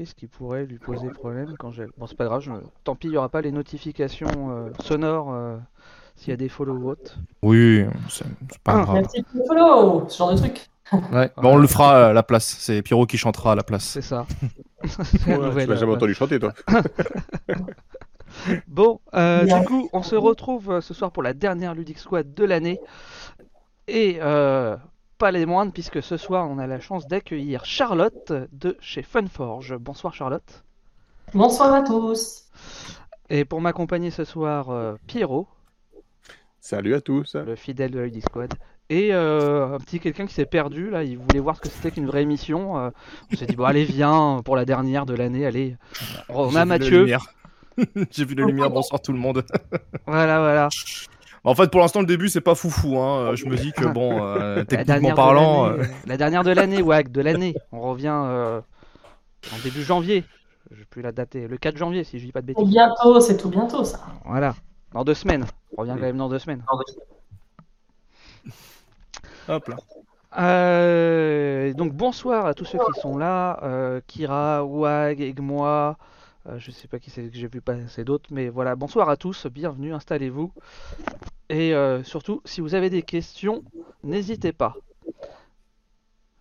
Qu'est-ce qui pourrait lui poser problème quand j'ai. Bon, c'est pas grave, je... tant pis, il n'y aura pas les notifications euh, sonores euh, s'il y a des follow votes. Oui, c'est pas Ah. Grave. follow, ce genre de truc. Ouais. Bah, on le fera à la place. C'est Pierrot qui chantera à la place. C'est ça. Ouais, nouvelle, tu l'as jamais euh, entendu chanter, toi. Bon, euh, du coup, on se retrouve ce soir pour la dernière Ludic Squad de l'année. Et euh, pas les moindres, puisque ce soir, on a la chance d'accueillir Charlotte de chez Funforge. Bonsoir Charlotte. Bonsoir à tous. Et pour m'accompagner ce soir, euh, Pierrot, Salut à tous. le fidèle de la Squad. Et euh, un petit quelqu'un qui s'est perdu, là, il voulait voir ce que c'était qu'une vraie émission. euh, on s'est dit, bon, allez, viens pour la dernière de l'année, allez. On J'ai a vu la Mathieu. lumière. J'ai vu la lumière. Bonsoir tout le monde. Voilà, voilà. En fait, pour l'instant, le début, c'est pas foufou. Hein. Je me dis que bon, euh, La techniquement dernière, parlant, de euh, l'année, la dernière de l'année, Wag, de l'année. On revient euh, en début janvier. Je vais plus la dater. Le 4 janvier, si je dis pas de bêtises. bientôt, c'est tout bientôt ça. Voilà. Dans deux semaines. On revient quand même dans deux semaines. hop là. Euh, donc bonsoir à tous ceux qui sont là. euh, Kira, Wag, Egmois. Euh, je sais pas qui c'est que j'ai vu passer d'autres, mais voilà. Bonsoir à tous. Bienvenue, installez-vous. Et euh, surtout, si vous avez des questions, n'hésitez pas.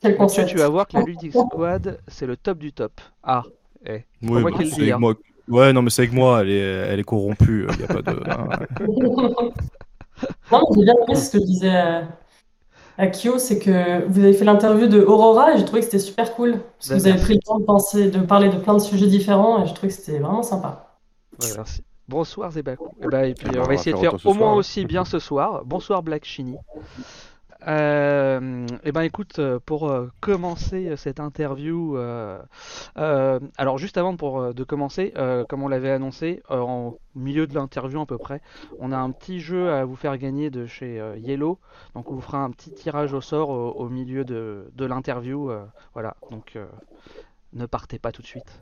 Quel tu vas voir que la Ludic Squad, c'est le top du top. Ah, eh. Oui, moi bah, qui le c'est dis, avec hein. moi. Ouais, non, mais c'est avec moi. Elle est, elle est corrompue. Il y a pas de. hein. Non, j'ai bien aimé ce que je disais à, Kyo, c'est que vous avez fait l'interview de Aurora et j'ai trouvé que c'était super cool. Parce que Ben, vous avez merci. pris le temps de penser, de parler de plein de sujets différents et je trouvais que c'était vraiment sympa. Ouais, merci. Bonsoir Zebaku. Et, bah, et puis Eh ben, on on va essayer de faire au moins soir, aussi bien ce soir. Bonsoir Black Shiny. Euh, et ben écoute, euh, pour euh, commencer cette interview, euh, alors juste avant pour, de commencer, comme on l'avait annoncé, en milieu de l'interview à peu près, on a un petit jeu à vous faire gagner de chez Yellow. Donc on vous fera un petit tirage au sort au, milieu de, de l'interview. voilà, donc ne partez pas tout de suite.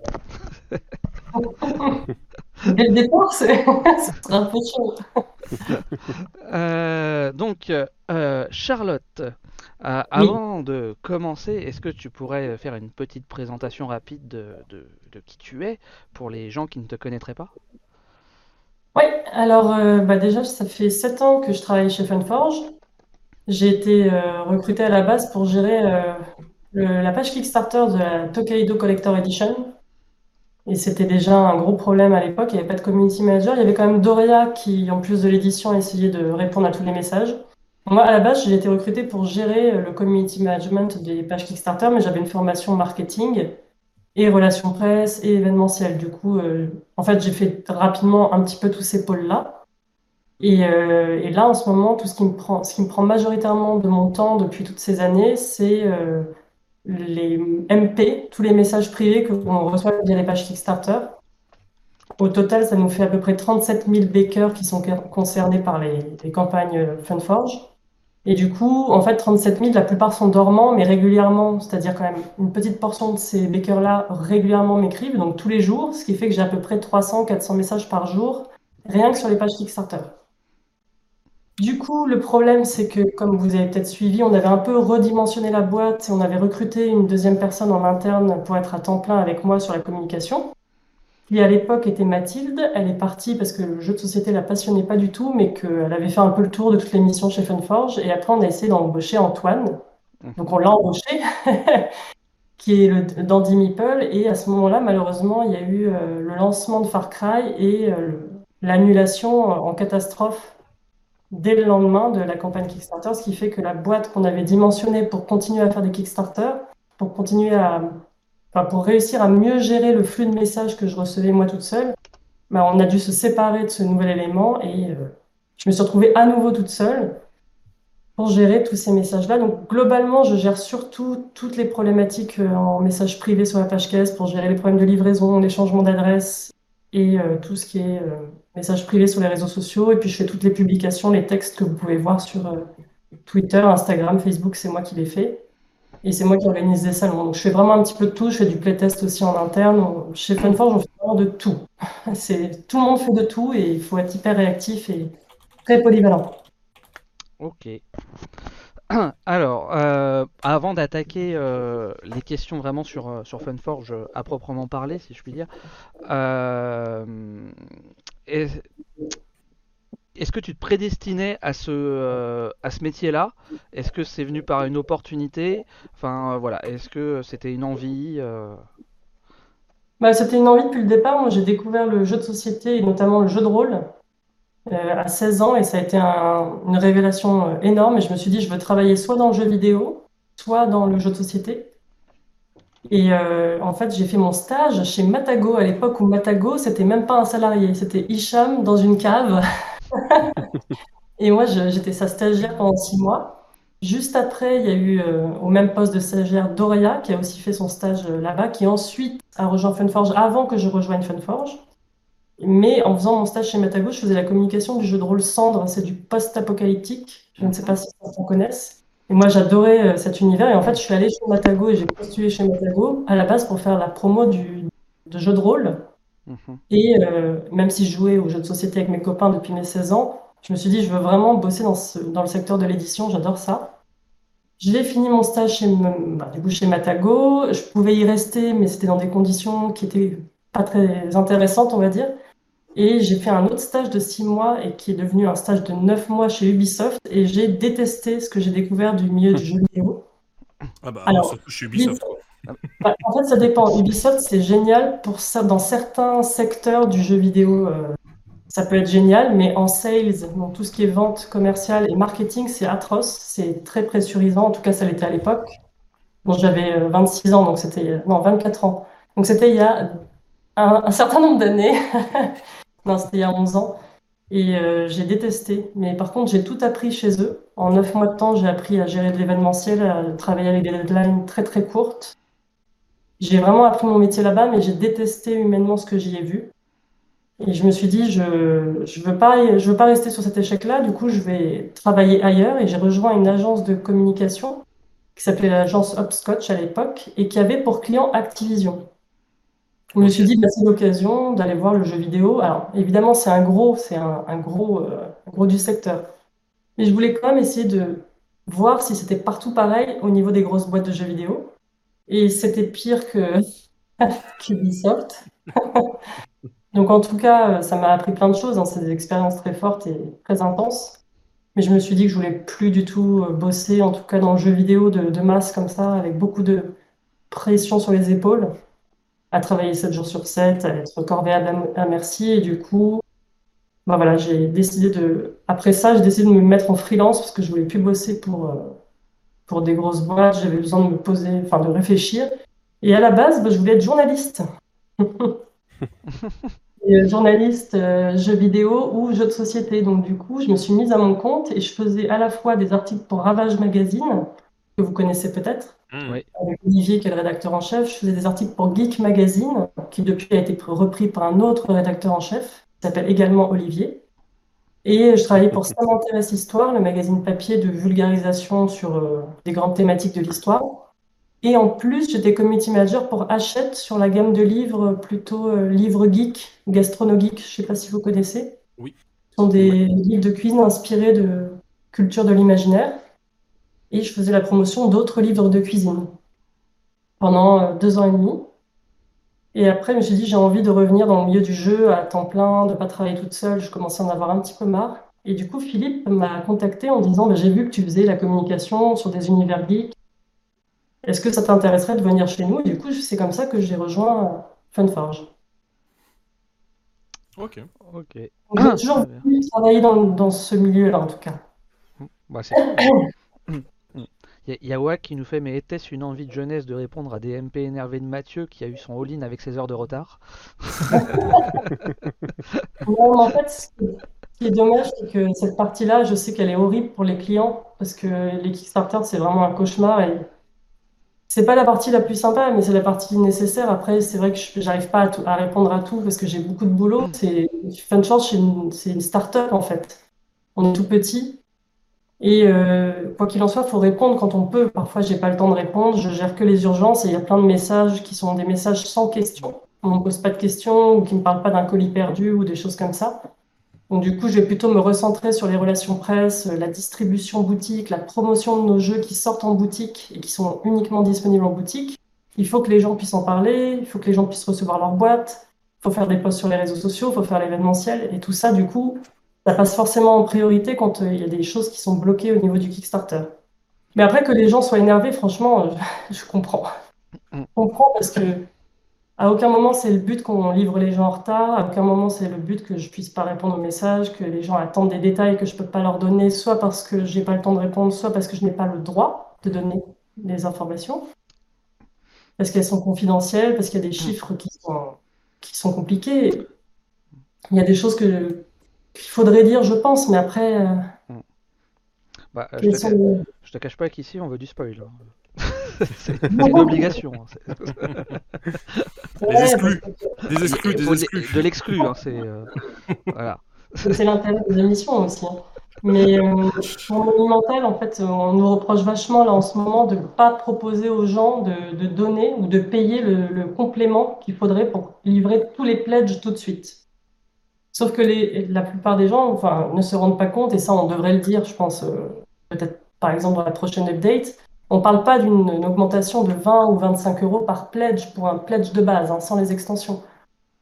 Dès le départ, c'est un peu chaud. Euh, donc, euh, Charlotte, euh, avant de commencer, est-ce que tu pourrais faire une petite présentation rapide de, de- de qui tu es pour les gens qui ne te connaîtraient pas? Oui, alors bah déjà, ça fait 7 ans que je travaille chez Funforge. J'ai été recrutée à la base pour gérer la page Kickstarter de la Tokaido Collector Edition. Et c'était déjà un gros problème à l'époque, il n'y avait pas de community manager. Il y avait quand même Doria qui, en plus de l'édition, essayait de répondre à tous les messages. Moi, à la base, j'ai été recrutée pour gérer euh, le community management des pages Kickstarter, mais j'avais une formation marketing et relations presse et événementiel. Du coup, euh, en fait, j'ai fait rapidement un petit peu tous ces pôles-là. Et, euh, et là, en ce moment, tout ce qui me prend, ce qui me prend majoritairement de mon temps depuis toutes ces années, c'est les MP, tous les messages privés que l'on reçoit via les pages Kickstarter. Au total, ça nous fait à peu près 37 000 bakers qui sont concernés par les, campagnes Funforge. Et du coup, en fait, 37 000, la plupart sont dormants, mais régulièrement, c'est-à-dire quand même une petite portion de ces bakers-là régulièrement m'écrivent, donc tous les jours, ce qui fait que j'ai à peu près 300, 400 messages par jour, rien que sur les pages Kickstarter. Du coup, le problème, c'est que, comme vous avez peut-être suivi, on avait un peu redimensionné la boîte et on avait recruté une deuxième personne en interne pour être à temps plein avec moi sur la communication qui à l'époque était Mathilde. Elle est partie parce que le jeu de société la passionnait pas du tout, mais qu'elle avait fait un peu le tour de toutes les missions chez Funforge. Et après, on a essayé d'embaucher Antoine. Donc on l'a embauché, qui est le Dandy Meeple. Et à ce moment-là, malheureusement, il y a eu euh, le lancement de Far Cry et euh, l'annulation en catastrophe dès le lendemain de la campagne Kickstarter, ce qui fait que la boîte qu'on avait dimensionnée pour continuer à faire des Kickstarter, pour continuer à Enfin, pour réussir à mieux gérer le flux de messages que je recevais moi toute seule, bah, on a dû se séparer de ce nouvel élément et euh, je me suis retrouvée à nouveau toute seule pour gérer tous ces messages-là. Donc globalement, je gère surtout toutes les problématiques euh, en message privé sur la page caisse pour gérer les problèmes de livraison, les changements d'adresse et euh, tout ce qui est euh, message privé sur les réseaux sociaux. Et puis je fais toutes les publications, les textes que vous pouvez voir sur euh, Twitter, Instagram, Facebook, c'est moi qui les fais. Et c'est moi qui organise des salons. Donc je fais vraiment un petit peu de tout. Je fais du playtest aussi en interne. Chez Funforge, on fait vraiment de tout. C'est, tout le monde fait de tout et il faut être hyper réactif et très polyvalent. Ok. Alors, euh, avant d'attaquer euh, les questions vraiment sur, euh, sur Funforge à proprement parler, si je puis dire, est- est-ce que tu te prédestinais à ce, métier-là? Est-ce que c'est venu par une opportunité? Enfin, voilà, est-ce que c'était une envie? Bah, c'était une envie depuis le départ. Moi, j'ai découvert le jeu de société et notamment le jeu de rôle à 16 ans et ça a été un- une révélation euh, énorme. Et je me suis dit, je veux travailler soit dans le jeu vidéo, soit dans le jeu de société. Et euh, en fait, j'ai fait mon stage chez Matago à l'époque où Matago, c'était même pas un salarié, c'était Hicham dans une cave. Et moi, j'étais sa stagiaire pendant six mois. Juste après, il y a eu euh, au même poste de stagiaire Doria, qui a aussi fait son stage euh, là-bas, qui ensuite a rejoint Funforge avant que je rejoigne Funforge. Mais en faisant mon stage chez Matago, je faisais la communication du jeu de rôle Cendre, c'est du post-apocalyptique. Je ne sais pas si certains connaissent. Et moi, j'adorais euh, cet univers. Et en fait, je suis allée chez Matago et j'ai postulé chez Matago à la base pour faire la promo du, de jeu de rôle. mhm. Et euh, même si je jouais aux jeux de société avec mes copains depuis mes 16 ans, je me suis dit, je veux vraiment bosser dans, ce, dans le secteur de l'édition, j'adore ça. J'ai fini mon stage chez, bah, du coup, chez Matago. Je pouvais y rester, mais c'était dans des conditions qui étaient pas très intéressantes, on va dire. Et j'ai fait un autre stage de 6 mois et qui est devenu un stage de 9 mois chez Ubisoft. Et j'ai détesté ce que j'ai découvert du milieu du jeu vidéo. Ah bah, Alors, surtout chez Ubisoft. Bah, en fait, ça dépend. Ubisoft, c'est génial pour ça. Dans certains secteurs du jeu vidéo, euh, ça peut être génial, mais en sales, donc tout ce qui est vente commerciale et marketing, c'est atroce. C'est très pressurisant. En tout cas, ça l'était à l'époque. Bon, j'avais euh, 26 ans, donc c'était. Non, 24 ans. Donc c'était il y a un, un certain nombre d'années. C'était il y a 11 ans. Et euh, j'ai détesté. Mais par contre, j'ai tout appris chez eux. En 9 mois de temps, j'ai appris à gérer de l'événementiel, à travailler avec des deadlines très très courtes. J'ai vraiment appris mon métier là-bas, mais j'ai détesté humainement ce que j'y ai vu. Et je me suis dit, je je veux veux pas rester sur cet échec-là. Du coup, je vais travailler ailleurs. Et j'ai rejoint une agence de communication qui s'appelait l'agence Hopscotch à l'époque et qui avait pour client Activision. Je me suis dit, bah, c'est l'occasion d'aller voir le jeu vidéo. Alors, évidemment, c'est un gros, c'est un, un gros, euh, un gros du secteur. Mais je voulais quand même essayer de voir si c'était partout pareil au niveau des grosses boîtes de jeux vidéo. Et c'était pire que qu'Ubisoft. Donc en tout cas, euh, ça m'a appris plein de choses. hein. C'est des expériences très fortes et très intenses. Mais je me suis dit que je voulais plus du tout euh, bosser, en tout cas dans le jeu vidéo de, de masse comme ça, avec beaucoup de pression sur les épaules, à travailler 7 jours sur 7, à être corvéable à, merci. Et du coup, bah voilà, j'ai décidé de. Après ça, j'ai décidé de me mettre en freelance parce que je voulais plus bosser pour, euh, pour des grosses boîtes. J'avais besoin de me poser, enfin de réfléchir. Et à la base, bah, je voulais être journaliste. Et, euh, journaliste euh, jeux vidéo ou jeux de société. Donc du coup, je me suis mise à mon compte et je faisais à la fois des articles pour Ravage Magazine, que vous connaissez peut-être, Hmm. Oui. avec Olivier qui est le rédacteur en chef. Je faisais des articles pour Geek Magazine, qui depuis a été repris par un autre rédacteur en chef, qui s'appelle également Olivier. Et je travaillais pour Ça m'intéresse Histoire, le magazine papier de vulgarisation sur euh, des grandes thématiques de l'histoire. Et en plus, j'étais community manager pour Hachette sur la gamme de livres plutôt euh, livres geek, gastrono-geek, je ne sais pas si vous connaissez. Oui. Ce sont des livres de cuisine inspirés de culture de l'imaginaire. Et je faisais la promotion d'autres livres de cuisine pendant euh, deux ans et demi. Et après, je me suis dit, j'ai envie de revenir dans le milieu du jeu à temps plein, de ne pas travailler toute seule. Je commençais à en avoir un petit peu marre. Et du coup, Philippe m'a contacté en disant, bah, j'ai vu que tu faisais la communication sur des univers geeks. Est-ce que ça t'intéresserait de venir chez nous? Et du coup, c'est comme ça que j'ai rejoint euh, Funforge. Ok. Ok. Donc, j'ai Ah, toujours bien. voulu travailler dans, dans ce milieu-là, en tout cas. Bah, c'est cool. Il y a- il y a Wack qui nous fait Mais était-ce une envie de jeunesse de répondre à des MP énervés de Mathieu qui a eu son all-in avec ses heures de retard? Non, mais en fait, ce qui est dommage, c'est que cette partie-là, je sais qu'elle est horrible pour les clients parce que les Kickstarter, c'est vraiment un cauchemar et c'est pas la partie la plus sympa, mais c'est la partie nécessaire. Après, c'est vrai que j'arrive pas à, répondre à tout parce que j'ai beaucoup de boulot. C'est Funchurch, c'est une, une start-up en fait. On est tout petit et euh, quoi qu'il en soit, faut répondre quand on peut. Parfois, j'ai pas le temps de répondre. Je gère que les urgences et il y a plein de messages qui sont des messages sans question. On me pose pas de questions ou qui me parlent pas d'un colis perdu ou des choses comme ça. Donc du coup, je vais plutôt me recentrer sur les relations presse, la distribution boutique, la promotion de nos jeux qui sortent en boutique et qui sont uniquement disponibles en boutique. Il faut que les gens puissent en parler, il faut que les gens puissent recevoir leur boîte, il faut faire des posts sur les réseaux sociaux, il faut faire l'événementiel. Et tout ça, du coup, ça passe forcément en priorité quand euh, il y a des choses qui sont bloquées au niveau du Kickstarter. Mais après, que les gens soient énervés, franchement, euh, je comprends. Je comprends parce que à aucun moment c'est le but qu'on livre les gens en retard, à aucun moment c'est le but que je puisse pas répondre aux messages, que les gens attendent des détails que je peux pas leur donner, soit parce que j'ai pas le temps de répondre, soit parce que je n'ai pas le droit de donner des informations, parce qu'elles sont confidentielles, parce qu'il y a des chiffres qui sont, qui sont compliqués. Il y a des choses que qu'il faudrait dire, je pense, mais après. euh, Bah, euh, je, te sont ca- les- je te cache pas qu'ici on veut du spoil. hein. c'est une obligation. hein. C'est- Des exclus. Des exclus, des exclus. de l'exclu. hein, c'est euh, voilà. C'est l'intérêt des émissions aussi. hein. Mais euh, pour Monumental, en fait, on nous reproche vachement là en ce moment de ne pas proposer aux gens de, de donner ou de payer le, le complément qu'il faudrait pour livrer tous les pledges tout de suite. Sauf que les, la plupart des gens enfin, ne se rendent pas compte, et ça on devrait le dire, je pense, euh, peut-être par exemple dans la prochaine update, on ne parle pas d'une une augmentation de 20 ou 25 euros par pledge pour un pledge de base, hein, sans les extensions.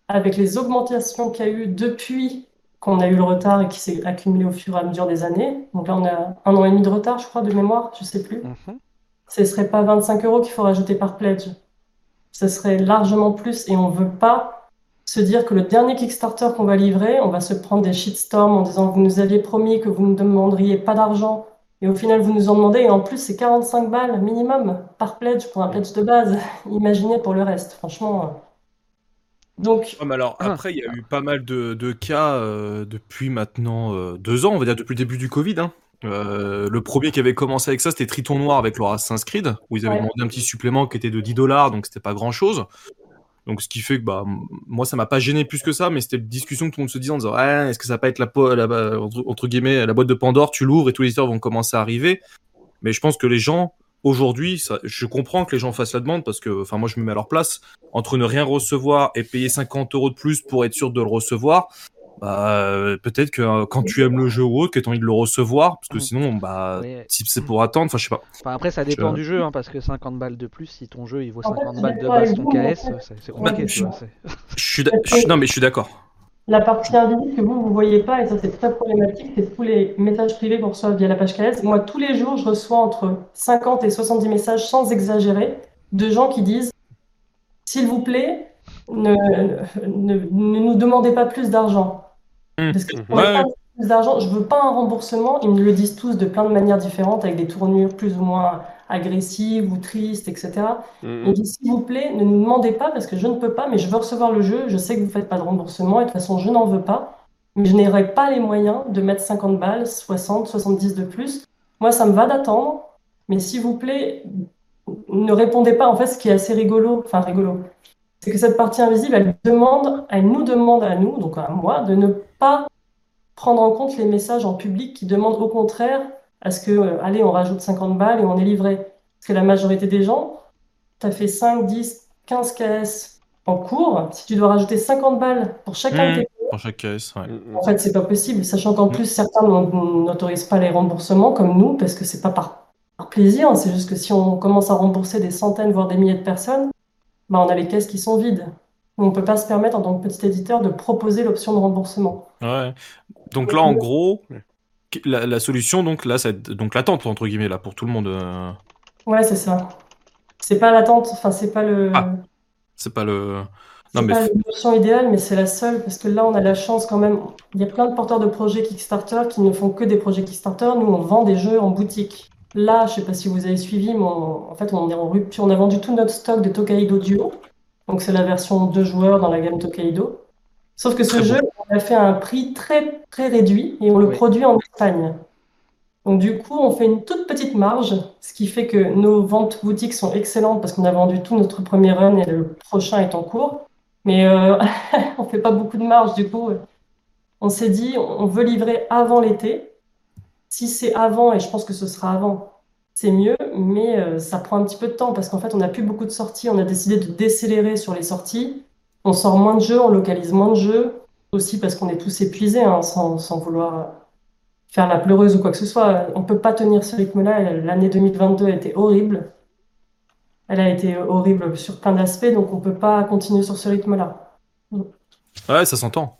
Avec les augmentations qu'il y a eu depuis qu'on a eu le retard et qui s'est accumulé au fur et à mesure des années, donc là on a un an et demi de retard, je crois, de mémoire, je sais plus, Mhm. ce ne serait pas 25 euros qu'il faut rajouter par pledge. Ce serait largement plus et on ne veut pas se dire que le dernier Kickstarter qu'on va livrer, on va se prendre des shitstorms en disant vous nous aviez promis que vous ne demanderiez pas d'argent et au final vous nous en demandez et en plus c'est 45 balles minimum par pledge pour un pledge de base. Imaginez pour le reste, franchement. Donc, Ouais, mais alors, Ah. après, il y a eu pas mal de, de cas euh, depuis maintenant euh, deux ans, on va dire depuis le début du Covid. hein. Euh, le premier qui avait commencé avec ça, c'était Triton Noir avec leur Assassin's Creed, où ils avaient Ouais. demandé un petit supplément qui était de 10 dollars, donc c'était pas grand chose. Donc, ce qui fait que bah, moi, ça m'a pas gêné plus que ça, mais c'était une discussion que tout le monde se disait en disant Ouais, est-ce que ça va pas être la, la- entre, guillemets, la boîte de Pandore, tu l'ouvres et tous les éditeurs vont commencer à arriver. Mais je pense que les gens, aujourd'hui, je comprends que les gens fassent la demande parce que, enfin, moi, je me mets à leur place. Entre ne rien recevoir et payer 50 euros de plus pour être sûr de le recevoir, bah, euh, peut-être que euh, quand tu aimes le jeu ou autre, que tu as envie de le recevoir, parce que Mm. sinon, bah, si c'est pour attendre, enfin, je sais pas. Enfin, après, ça dépend Je- du jeu, hein, parce que 50 balles de plus, si ton jeu il vaut En fait, 50 je suis balles de base, ton KS, c'est c'est compliqué, vois. suis, je suis- non, mais je suis d'accord. La partie invisible que vous, vous voyez pas, et ça c'est très problématique, c'est tous les messages privés qu'on reçoit via la page KS. Moi, tous les jours, je reçois entre 50 et 70 messages, sans exagérer, de gens qui disent S'il vous plaît, ne, ne, ne nous demandez pas plus d'argent. Mmh. Parce que Ouais, pourrais pas ouais. plus d'argent, je veux pas un remboursement. Ils me le disent tous de plein de manières différentes, avec des tournures plus ou moins agressives ou tristes, etc. Mhm. Il dit, s'il vous plaît, ne nous demandez pas parce que je ne peux pas, mais je veux recevoir le jeu. Je sais que vous ne faites pas de remboursement et de toute façon, je n'en veux pas. Mais je n'aurai pas les moyens de mettre 50 balles, 60, 70 de plus. Moi, ça me va d'attendre, mais s'il vous plaît, ne répondez pas. En fait, ce qui est assez rigolo, enfin rigolo, c'est que cette partie invisible, elle demande, elle nous demande à nous, donc à moi, de ne pas prendre en compte les messages en public qui demandent au contraire à ce que, euh, allez, on rajoute 50 balles et on est livré. Parce que la majorité des gens, tu as fait 5, 10, 15 KS en cours. Si tu dois rajouter 50 balles pour chacun de Mmh. tes Pour chaque caisse, ouais. Mhm. en fait, c'est pas possible, sachant qu'en plus, certains n'autorisent pas les remboursements comme nous, parce que c'est pas par, par plaisir, hein, c'est juste que si on commence à rembourser des centaines, voire des milliers de personnes, bah, on a les caisses qui sont vides. On peut pas se permettre, en tant que petit éditeur, de proposer l'option de remboursement. Ouais. Donc là, en gros, la, la solution, donc là, c'est donc l'attente entre guillemets là pour tout le monde. euh, Ouais, c'est ça. C'est pas l'attente, enfin, c'est pas le. Ah, c'est pas le. C'est Non, mais pas l'option idéale, mais c'est la seule, parce que là, on a la chance quand même. Il y a plein de porteurs de projets Kickstarter qui ne font que des projets Kickstarter. Nous, on vend des jeux en boutique. Là, je sais pas si vous avez suivi, mais on- en fait, on est en rupture. On a vendu tout notre stock de Tokaido Duo. Donc, c'est la version deux joueurs dans la gamme Tokaido. Sauf que ce Très jeu, on a fait à un prix très, très réduit et on le Oui. produit en Espagne. Donc, du coup, on fait une toute petite marge, ce qui fait que nos ventes boutiques sont excellentes parce qu'on a vendu tout notre premier run et le prochain est en cours. Mais euh, on fait pas beaucoup de marge, du coup. On s'est dit, on veut livrer avant l'été. Si c'est avant, et je pense que ce sera avant, c'est mieux, mais euh, ça prend un petit peu de temps parce qu'en fait, on n'a plus beaucoup de sorties. On a décidé de décélérer sur les sorties. On sort moins de jeux, on localise moins de jeux. aussi parce qu'on est tous épuisés, hein, sans, sans, vouloir faire la pleureuse ou quoi que ce soit. On ne peut pas tenir ce rythme-là. L'année 2022 a été horrible. Elle a été horrible sur plein d'aspects, donc on ne peut pas continuer sur ce rythme-là. Ouais, ça s'entend.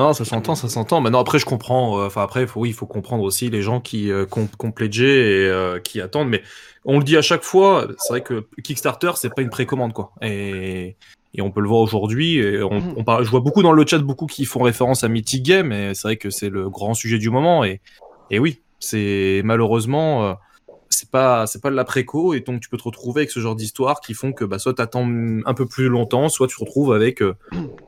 Non, ça s'entend, ça s'entend. Maintenant, après, je comprends. Euh, enfin, après, faut, oui, il faut comprendre aussi les gens qui euh, et euh, qui attendent. Mais on le dit à chaque fois. C'est vrai que Kickstarter, c'est pas une précommande, quoi. Et, et on peut le voir aujourd'hui. On, mm. on parle, je vois beaucoup dans le chat, beaucoup qui font référence à Mythic Game. Et c'est vrai que c'est le grand sujet du moment. Et, et oui, c'est malheureusement. C'est pas c'est pas de la préco et donc tu peux te retrouver avec ce genre d'histoire qui font que bah, soit t'attends un peu plus longtemps, soit tu te retrouves avec euh,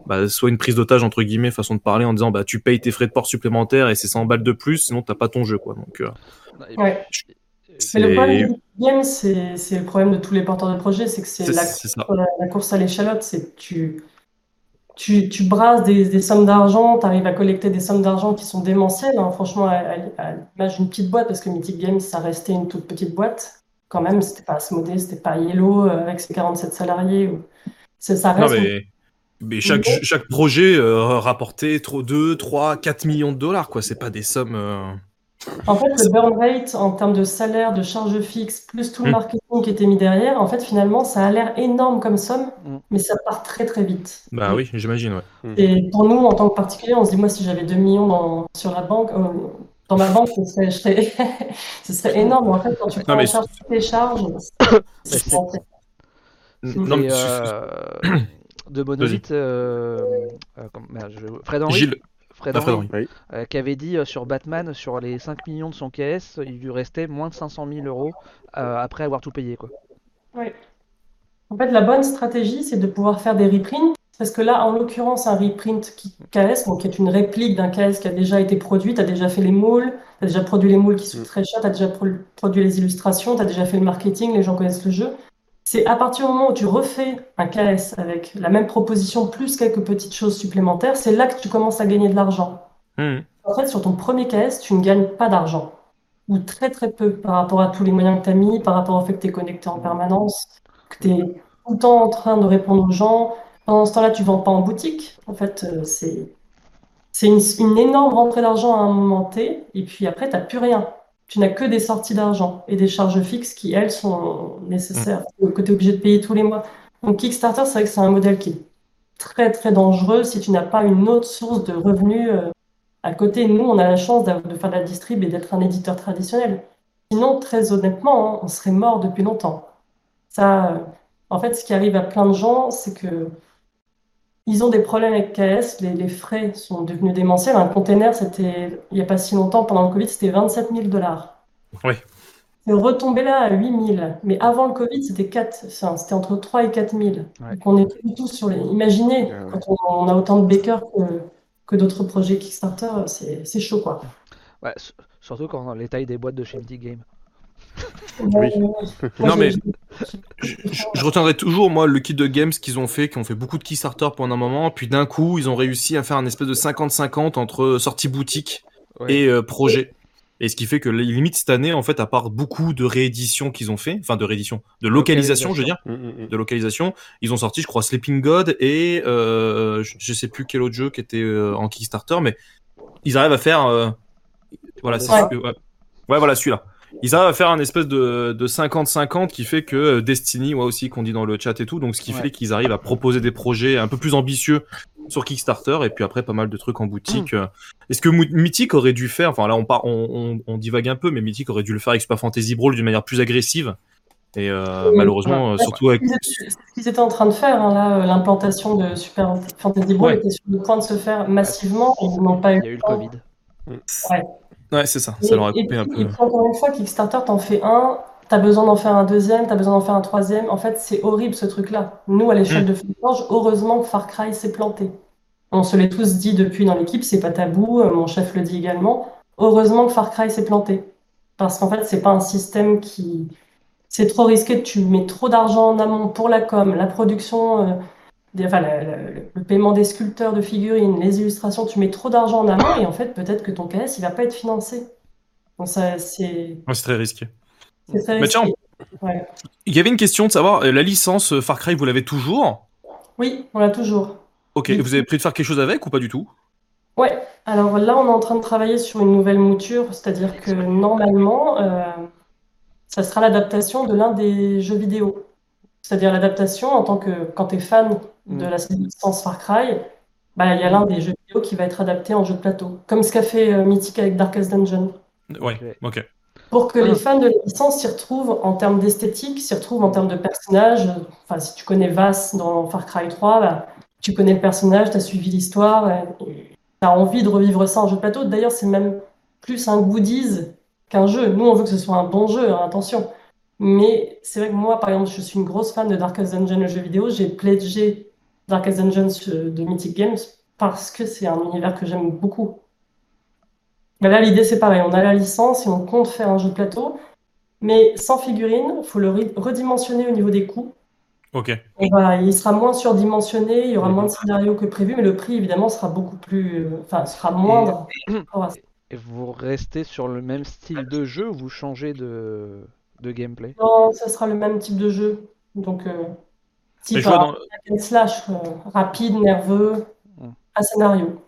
bah, soit une prise d'otage entre guillemets façon de parler en disant bah tu payes tes frais de port supplémentaires et c'est 100 balles de plus sinon t'as pas ton jeu quoi donc euh, ouais. Mais le problème game, c'est le problème de tous les porteurs de projets, c'est que c'est la, la, course à l'échalote. C'est tu, tu, tu brasses des, des sommes d'argent, tu arrives à collecter des sommes d'argent qui sont démentielles. Hein. Franchement, à, à, l'image d'une petite boîte, parce que Mythic Games, ça restait une toute petite boîte. Quand même, c'était pas Asmodée, c'était pas Yellow euh, avec ses 47 salariés. Ça reste. Non, mais, mais chaque, chaque projet euh, rapportait 2, 3, 4 millions de dollars, quoi. C'est pas des sommes. Euh, en fait, le burn rate en termes de salaire, de charges fixes, plus tout le hmm. marketing qui était mis derrière, en fait, finalement, ça a l'air énorme comme somme, hmm. mais ça part très très vite. Bah oui, j'imagine, ouais. Hmm. Et pour nous, en tant que particulier, on se dit, moi, si j'avais 2 millions dans, sur la banque, euh, dans ma banque, ce serait, serais... ce serait énorme. En fait, quand tu prends en charge toutes tes charges, c'est non, mais euh, de Monolith, euh, euh, Fred Henry, Gilles. Fred, euh, qui avait dit euh, sur Batman, sur les 5 millions de son KS, il lui restait moins de 500 000 euros euh, après avoir tout payé. Quoi. Oui. En fait, la bonne stratégie, c'est de pouvoir faire des reprints. Parce que là, en l'occurrence, un reprint qui, KS, donc qui est une réplique d'un KS qui a déjà été produit, tu as déjà fait les moules, tu as déjà produit les moules qui sont mm. très chers, tu as déjà produit les illustrations, tu as déjà fait le marketing, les gens connaissent le jeu. C'est à partir du moment où tu refais un KS avec la même proposition plus quelques petites choses supplémentaires, c'est là que tu commences à gagner de l'argent. Hmm. En fait, sur ton premier KS, tu ne gagnes pas d'argent. Ou très très peu par rapport à tous les moyens que tu as mis, par rapport au fait que tu es connecté en permanence, que tu es tout le temps en train de répondre aux gens. Pendant ce temps-là, tu ne vends pas en boutique. En fait, euh, c'est c'est une, une, énorme rentrée d'argent à un moment T, et puis après, tu n'as plus rien tu n'as que des sorties d'argent et des charges fixes qui, elles, sont nécessaires, mmh. que tu es obligé de payer tous les mois. Donc Kickstarter, c'est vrai que c'est un modèle qui est très très dangereux si tu n'as pas une autre source de revenus euh, à côté. Nous, on a la chance de faire de la distrib et d'être un éditeur traditionnel. Sinon, très honnêtement, hein, on serait mort depuis longtemps. Ça, euh, en fait, ce qui arrive à plein de gens, c'est que ils ont des problèmes avec KS, les, frais sont devenus démentiels. Un container, c'était, il n'y a pas si longtemps, pendant le Covid, c'était 27 000 dollars. Oui. C'est retombé là à 8 000. Mais avant le Covid, c'était 4, c'était entre 3 et 4 000. Donc on est tous sur les. Imaginez, quand on, a autant de bakers que, d'autres projets Kickstarter, c'est chaud, quoi. Ouais, surtout quand les tailles des boîtes de chez Game. Oui. non, mais je, retiendrai toujours, moi, le kit de games qu'ils ont fait, qui ont fait beaucoup de Kickstarter pendant un moment, puis d'un coup, ils ont réussi à faire un espèce de 50-50 entre sortie boutique et euh, projet. Et ce qui fait que limite cette année, en fait, à part beaucoup de rééditions qu'ils ont fait, enfin de rééditions, de localisation, je veux dire, mm, mm, mm. de localisation, ils ont sorti, je crois, Sleeping God et euh, je, sais plus quel autre jeu qui était euh, en Kickstarter, mais ils arrivent à faire, voilà, c'est ouais. ouais, voilà, celui-là ils arrivent à faire un espèce de 50-50 qui fait que euh, Destiny, moi aussi, qu'on dit dans le chat et tout, donc ce qui fait qu'ils arrivent à proposer des projets un peu plus ambitieux sur Kickstarter et puis après pas mal de trucs en boutique. Mm. Est-ce que Mythic aurait dû faire, enfin là on, on, on, divague un peu, mais Mythic aurait dû le faire avec Super Fantasy Brawl d'une manière plus agressive et euh, malheureusement, surtout avec. Ce qu'ils étaient en train de faire, hein, là, l'implantation de Super Fantasy Brawl était sur le point de se faire massivement. Ils n'ont pas eu. Il y a eu le Covid. Ouais. Ouais, c'est ça. Ça leur a coupé un peu. encore une fois, Kickstarter, t'en fais un, t'as besoin d'en faire un deuxième, t'as besoin d'en faire un troisième. En fait, c'est horrible ce truc-là. Nous, à l'échelle mm. de Forge, heureusement que Far Cry s'est planté. On se l'est tous dit depuis dans l'équipe, c'est pas tabou, euh, mon chef le dit également. Heureusement que Far Cry s'est planté. Parce qu'en fait, c'est pas un système qui. C'est trop risqué, tu mets trop d'argent en amont pour la com, la production. Enfin, le, paiement des sculpteurs de figurines, les illustrations, tu mets trop d'argent en amont et en fait, peut-être que ton KS, il va pas être financé. Donc, ça, c'est. c'est très risqué. C'est très risqué. Mais il y avait une question de savoir, euh, la licence euh, Far Cry, vous l'avez toujours? Oui, on l'a toujours. Ok, vous avez pris de faire quelque chose avec ou pas du tout? Ouais, alors là, on est en train de travailler sur une nouvelle mouture, c'est-à-dire que normalement, euh, ça sera l'adaptation de l'un des jeux vidéo. C'est-à-dire l'adaptation en tant que, quand tu es fan de Mm. la licence Far Cry, bah, il y a l'un des jeux vidéo qui va être adapté en jeu de plateau, comme ce qu'a fait euh, Mythic avec Darkest Dungeon. Ouais, ok. Pour que Ah. les fans de la licence s'y retrouvent en termes d'esthétique, s'y retrouvent en termes de personnages. Enfin, si tu connais Vass dans Far Cry 3, bah, tu connais le personnage, tu as suivi l'histoire, tu as envie de revivre ça en jeu de plateau. D'ailleurs, c'est même plus un goodies qu'un jeu. Nous, on veut que ce soit un bon jeu, hein, attention. Mais c'est vrai que moi, par exemple, je suis une grosse fan de Darkest Dungeon, le jeu vidéo. J'ai pledgé Darkest Dungeon de Mythic Games parce que c'est un univers que j'aime beaucoup. Mais là, l'idée, c'est pareil. On a la licence et on compte faire un jeu de plateau. Mais sans figurine, il faut le re- redimensionner au niveau des coûts. Ok. Et voilà, il sera moins surdimensionné, il y aura moins de scénarios que prévu, mais le prix, évidemment, sera beaucoup plus. euh, Enfin, sera moindre. Et vous restez sur le même style de jeu ou vous changez de, de gameplay? Non, ça sera le même type de jeu. Donc, euh, Type je vois un dans- slash, euh, rapide, nerveux, Mhm. à scénario.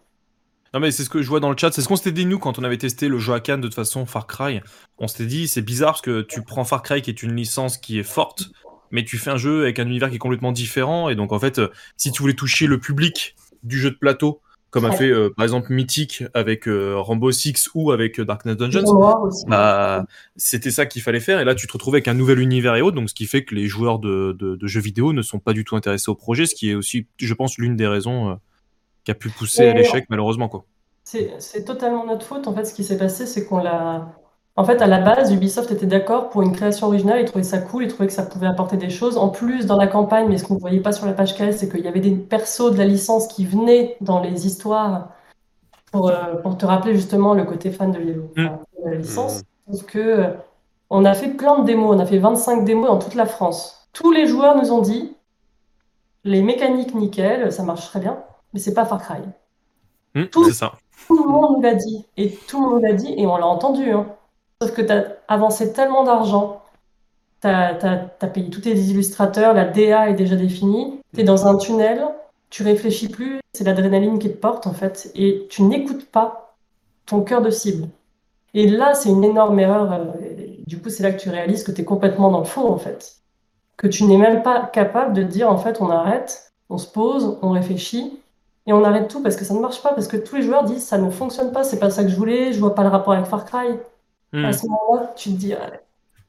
Non mais c'est ce que je vois dans le chat, c'est ce qu'on s'était dit nous quand on avait testé le jeu à Cannes de toute façon Far Cry. On s'était dit c'est bizarre parce que tu prends Far Cry qui est une licence qui est forte, mais tu fais un jeu avec un univers qui est complètement différent et donc en fait euh, si tu voulais toucher le public du jeu de plateau comme a Ouais. fait euh, par exemple Mythic avec euh, Rainbow Six ou avec euh, Darkness Dungeons, Noir aussi. bah, c'était ça qu'il fallait faire. Et là, tu te retrouves avec un nouvel univers et autres, donc ce qui fait que les joueurs de, de, de jeux vidéo ne sont pas du tout intéressés au projet, ce qui est aussi, je pense, l'une des raisons euh, qui a pu pousser à l'échec, malheureusement. Quoi. C'est totalement notre faute. En fait, ce qui s'est passé, c'est qu'on l'a. En fait, à la base, Ubisoft était d'accord pour une création originale. Ils trouvaient ça cool, ils trouvaient que ça pouvait apporter des choses. En plus, dans la campagne, mais ce qu'on ne voyait pas sur la page KS, c'est qu'il y avait des persos de la licence qui venaient dans les histoires pour, euh, pour te rappeler justement le côté fan de, enfin, de la licence. Sauf que euh, on a fait plein de démos. On a fait 25 démos dans toute la France. Tous les joueurs nous ont dit les mécaniques nickel, ça marche très bien, mais c'est pas Far Cry. Hum, Tout- ça. Tout le monde nous l'a dit, et tout le monde l'a dit, et on l'a entendu. hein. Sauf que tu as avancé tellement d'argent, tu as, payé tous tes illustrateurs, la DA est déjà définie, tu es dans un tunnel, tu réfléchis plus, c'est l'adrénaline qui te porte en fait, et tu n'écoutes pas ton cœur de cible. Et là, c'est une énorme erreur. euh, du coup, c'est là que tu réalises que tu es complètement dans le faux en fait. Que tu n'es même pas capable de dire en fait, on arrête, on se pose, on réfléchit. Et on arrête tout parce que ça ne marche pas, parce que tous les joueurs disent ça ne fonctionne pas, c'est pas ça que je voulais, je vois pas le rapport avec Far Cry. À ce moment-là, tu te dis, ah,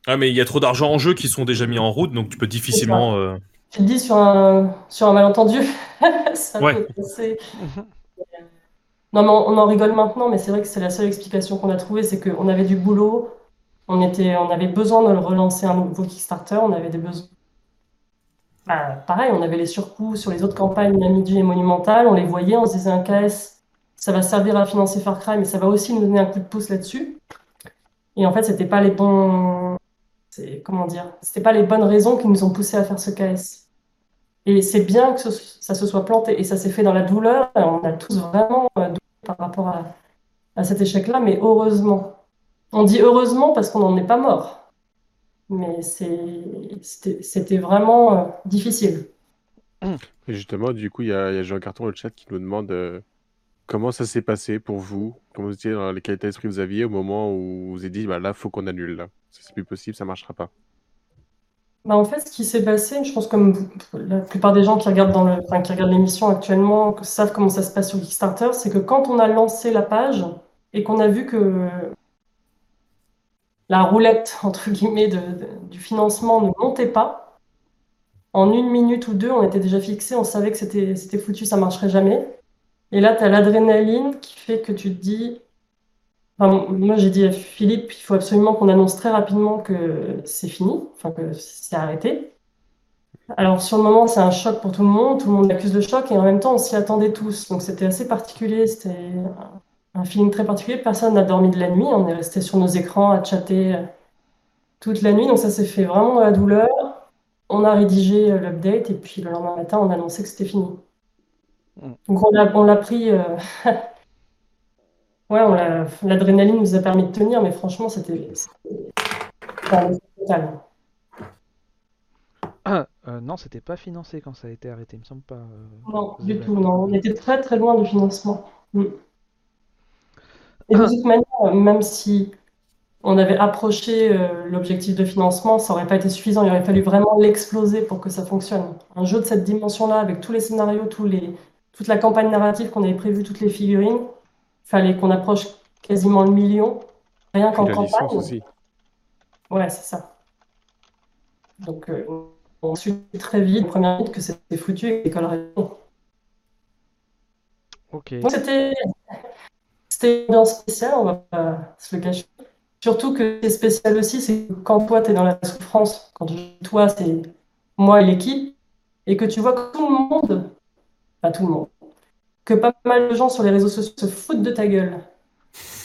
Ah, mais il y a trop d'argent en jeu qui sont déjà mis en route, donc tu peux difficilement. euh, tu te dis sur un, sur un malentendu, ça Ouais. peut passer. Non, mais on, on en rigole maintenant, mais c'est vrai que c'est la seule explication qu'on a trouvée, c'est qu'on avait du boulot, on était, on avait besoin de le relancer un nouveau Kickstarter, on avait des besoins. Bah, pareil, on avait les surcoûts sur les autres campagnes, Namidji et Monumental, on les voyait, on se disait un KS, ça va servir à financer Far Cry, mais ça va aussi nous donner un coup de pouce là-dessus. Et en fait, c'était pas les bons, comment dire, c'était pas les bonnes raisons qui nous ont poussé à faire ce KS. Et c'est bien que ça se soit planté, et ça s'est fait dans la douleur, on a tous vraiment euh, doulé par rapport à, à cet échec-là, mais heureusement. On dit heureusement parce qu'on n'en est pas mort. Mais c'était vraiment euh, difficile. Justement, du coup, il y a, Jean Carton le chat qui nous demande euh, comment ça s'est passé pour vous, comment vous étiez dans les qualités d'esprit que vous aviez au moment où vous vous êtes dit, bah là, faut qu'on annule, là. C'est plus possible, ça marchera pas. Bah, en fait, ce qui s'est passé, je pense comme la plupart des gens qui regardent dans le, enfin, qui regardent l'émission actuellement savent comment ça se passe sur Kickstarter, c'est que quand on a lancé la page et qu'on a vu que la roulette entre guillemets de- du financement ne montait pas, en une minute ou deux, on était déjà fixé, on savait que c'était c'était foutu, ça marcherait jamais. Et là, tu as l'adrénaline qui fait que tu te dis, moi, j'ai dit à Philippe, il faut absolument qu'on annonce très rapidement que c'est fini, enfin que c'est arrêté. Alors, sur le moment, c'est un choc pour tout le monde, tout le monde accuse le choc, et en même temps, on s'y attendait tous. Donc, c'était assez particulier, c'était un feeling très particulier. Personne n'a dormi de la nuit, on est resté sur nos écrans à chatter euh, toute la nuit, donc ça s'est fait vraiment dans la douleur. On a rédigé euh, l'update, et puis le lendemain matin, on a annoncé que c'était fini. Mm. Donc, on l'a on l'a pris. euh, Ouais, on l'adrénaline nous a permis de tenir, mais franchement, c'était effort total. Euh, non, c'était pas financé quand ça a été arrêté, il me semble pas. euh, Non, du tout, non. On était très très loin du financement. Mm. Et de toute manière, même si on avait approché euh, l'objectif de financement, ça aurait pas été suffisant. Il aurait fallu vraiment l'exploser pour que ça fonctionne. Un jeu de cette dimension-là, avec tous les scénarios, tous les, toute la campagne narrative qu'on avait prévue, toutes les figurines, fallait qu'on approche quasiment le million, rien qu'en campagne. aussi. Ouais, c'est ça. Donc, euh, on a su très vite, première minute, que c'était foutu et que l'école. Ok. Donc, c'était une ambiance spéciale, on va pas se le cacher. Surtout que c'est spécial aussi, c'est que quand toi, tu es dans la souffrance, quand toi, c'est moi et l'équipe, et que tu vois que tout le monde, pas tout le monde, que pas mal de gens sur les réseaux sociaux se foutent de ta gueule.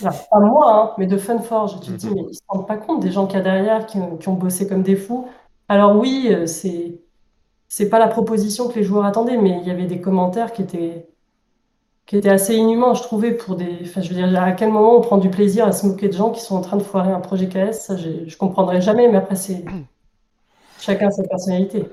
Enfin, pas moi, hein, mais de Funforge. Tu te dis, mais ils se rendent pas compte des gens qu'il y a derrière qui, ont- qui ont bossé comme des fous. Alors oui, euh, c'est c'est pas la proposition que les joueurs attendaient, mais il y avait des commentaires qui étaient qui étaient assez inhumains, je trouvais, pour des. Enfin, je veux dire, à quel moment on prend du plaisir à se moquer de gens qui sont en train de foirer un projet KS, ça, je comprendrai jamais, mais après, c'est chacun sa personnalité.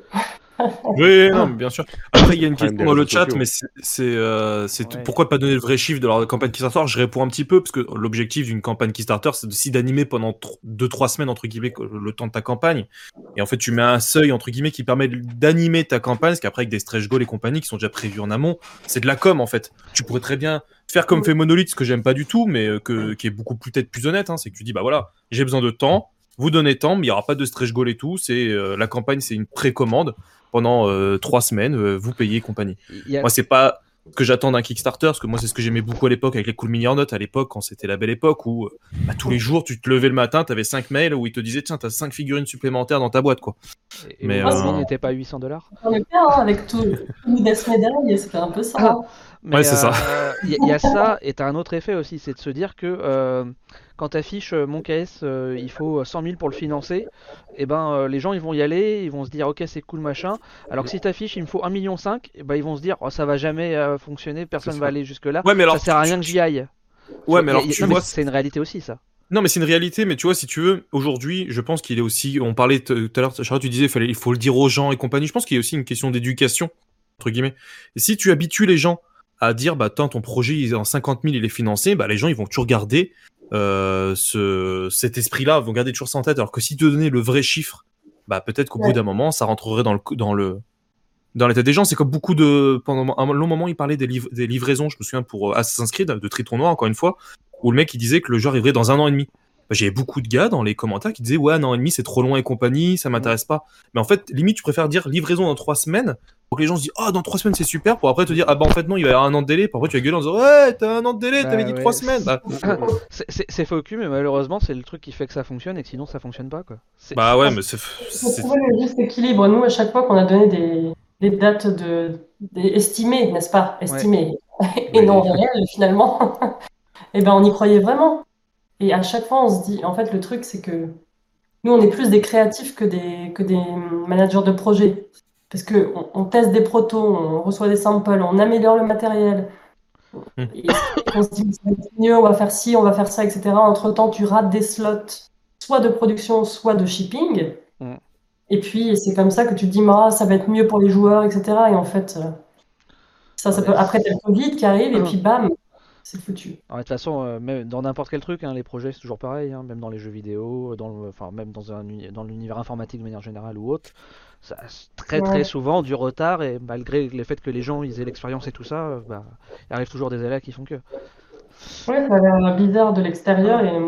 Oui, non, mais bien sûr. Après, il y a une question dans le chat, mais c'est, c'est, euh, Ouais. pourquoi pas donner le vrai chiffre de leur campagne Kickstarter? Je réponds un petit peu parce que l'objectif d'une campagne Kickstarter, c'est aussi d'animer pendant 2-3 semaines entre guillemets le temps de ta campagne. Et en fait, tu mets un seuil entre guillemets qui permet d'animer ta campagne, parce qu'après avec des stretch goals et compagnie qui sont déjà prévus en amont, c'est de la com en fait. Tu pourrais très bien faire comme fait Monolith, ce que j'aime pas du tout, mais euh, que, qui est beaucoup plus peut-être plus honnête. Hein, c'est que tu dis bah voilà, j'ai besoin de temps, vous donnez temps, mais il y aura pas de stretch goal et tout. C'est euh, la campagne, c'est une précommande pendant euh, trois semaines, euh, vous payez et compagnie. A- Moi, c'est pas ce que j'attends d'un Kickstarter, parce que moi, c'est ce que j'aimais beaucoup à l'époque avec les Cool Mini Notes, à l'époque, quand c'était la belle époque où euh, bah, tous les jours, tu te levais le matin, t'avais cinq mails où ils te disaient, tiens, t'as cinq figurines supplémentaires dans ta boîte, quoi. Et Mais, mais euh, n'était pas 800 dollars? On est bien, hein, avec tout, Death Medal, c'était un peu ça. hein. Mais, Ouais, c'est ça. Il y, y a ça, et t'as un autre effet aussi, c'est de se dire que euh, quand t'affiches euh, mon KS, euh, il faut 100 000 pour le financer, et ben euh, les gens ils vont y aller, ils vont se dire ok c'est cool machin, alors que si t'affiches il me faut 1,5 million, et ben ils vont se dire oh, ça va jamais euh, fonctionner, personne va aller jusque là, Ouais, mais alors. ça sert à rien que j'y aille. Ouais, mais alors, tu vois, c'est une réalité aussi ça. Non, mais c'est une réalité, mais tu vois, si tu veux, aujourd'hui, je pense qu'il est aussi. On parlait tout à l'heure, Charlotte, tu disais, il fallait, il faut le dire aux gens et compagnie. Je pense qu'il y a aussi une question d'éducation, entre guillemets. Et si tu habitues les gens à dire, bah, attends, ton projet, il est en 50 000, il est financé, bah, les gens, ils vont toujours garder euh, ce, cet esprit-là, vont garder toujours ça en tête. Alors que si tu donnais le vrai chiffre, bah, peut-être qu'au bout d'un moment, ça rentrerait dans le, dans le, dans la tête des gens. C'est comme beaucoup de. Pendant un long moment, ils parlaient des, liv- des livraisons. Je me souviens pour euh, Assassin's Creed, de Triton Noir, encore une fois, où le mec, il disait que le jeu arriverait dans un an et demi. Bah, J'avais beaucoup de gars dans les commentaires qui disaient ouais un an et demi c'est trop long et compagnie ça m'intéresse pas mais en fait limite tu préfères dire livraison dans trois semaines pour que les gens se disent ah dans trois semaines c'est super pour après te dire ah bah en fait non il va y avoir un an de délai pour après tu vas gueuler en disant ouais t'as un an de délai Bah t'avais dit ouais. trois semaines bah, C'est- faux cul, mais malheureusement c'est le truc qui fait que ça fonctionne et que sinon ça fonctionne pas quoi. C'est- bah ouais mais c'est Il faut c'est- trouver le juste équilibre. Nous, à chaque fois qu'on a donné des, des dates de, des estimées, n'est-ce pas? Estimées. Et Ouais. non réelles, finalement. Eh ben, on y croyait vraiment. Et à chaque fois, on se dit, en fait, le truc, c'est que nous, on est plus des créatifs que des, que des managers de projet. Parce que on, on teste des protos, on reçoit des samples, on améliore le matériel. Hmm. Et on se dit, ça va être mieux, on va faire ci, on va faire ça, etc. Entre-temps, tu rates des slots, soit de production, soit de shipping. Hmm. Et puis, c'est comme ça que tu te dis, ah, ça va être mieux pour les joueurs, etc. Et en fait, euh, ça, ça Ouais. peut... après, t'as le Covid qui arrive, et Hmm. puis bam, c'est foutu. Alors, de toute façon, euh, même dans n'importe quel truc, hein, les projets c'est toujours pareil, hein, même dans les jeux vidéo, dans le, enfin même dans un uni- dans l'univers informatique de manière générale ou autre, ça a très très Ouais. souvent du retard et malgré le fait que les gens ils aient l'expérience et tout ça, euh, bah, il arrive toujours des aléas qui font que. Ouais, ça a l'air bizarre de l'extérieur et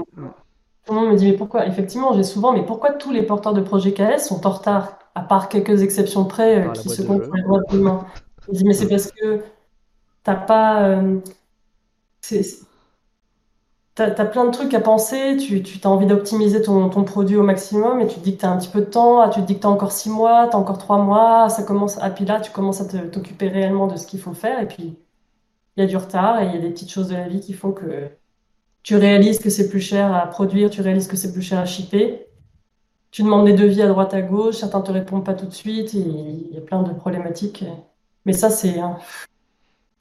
tout le monde me dit mais pourquoi? Effectivement, j'ai souvent mais pourquoi tous les porteurs de projets KS sont en retard, à part quelques exceptions près euh, qui se comptent sur les doigts de main. Je dis mais c'est parce que t'as pas euh, c'est t'as, t'as plein de trucs à penser, tu, tu as envie d'optimiser ton, produit au maximum et tu te dis que t'as un petit peu de temps, ah, tu te dis que t'as encore six mois, t'as encore trois mois, ça commence, ah, puis là tu commences à t'occuper réellement de ce qu'il faut faire et puis il y a du retard et il y a des petites choses de la vie qui font que tu réalises que c'est plus cher à produire, tu réalises que c'est plus cher à shipper. Tu demandes des devis à droite à gauche, certains te répondent pas tout de suite, il y a plein de problématiques. Mais ça, c'est.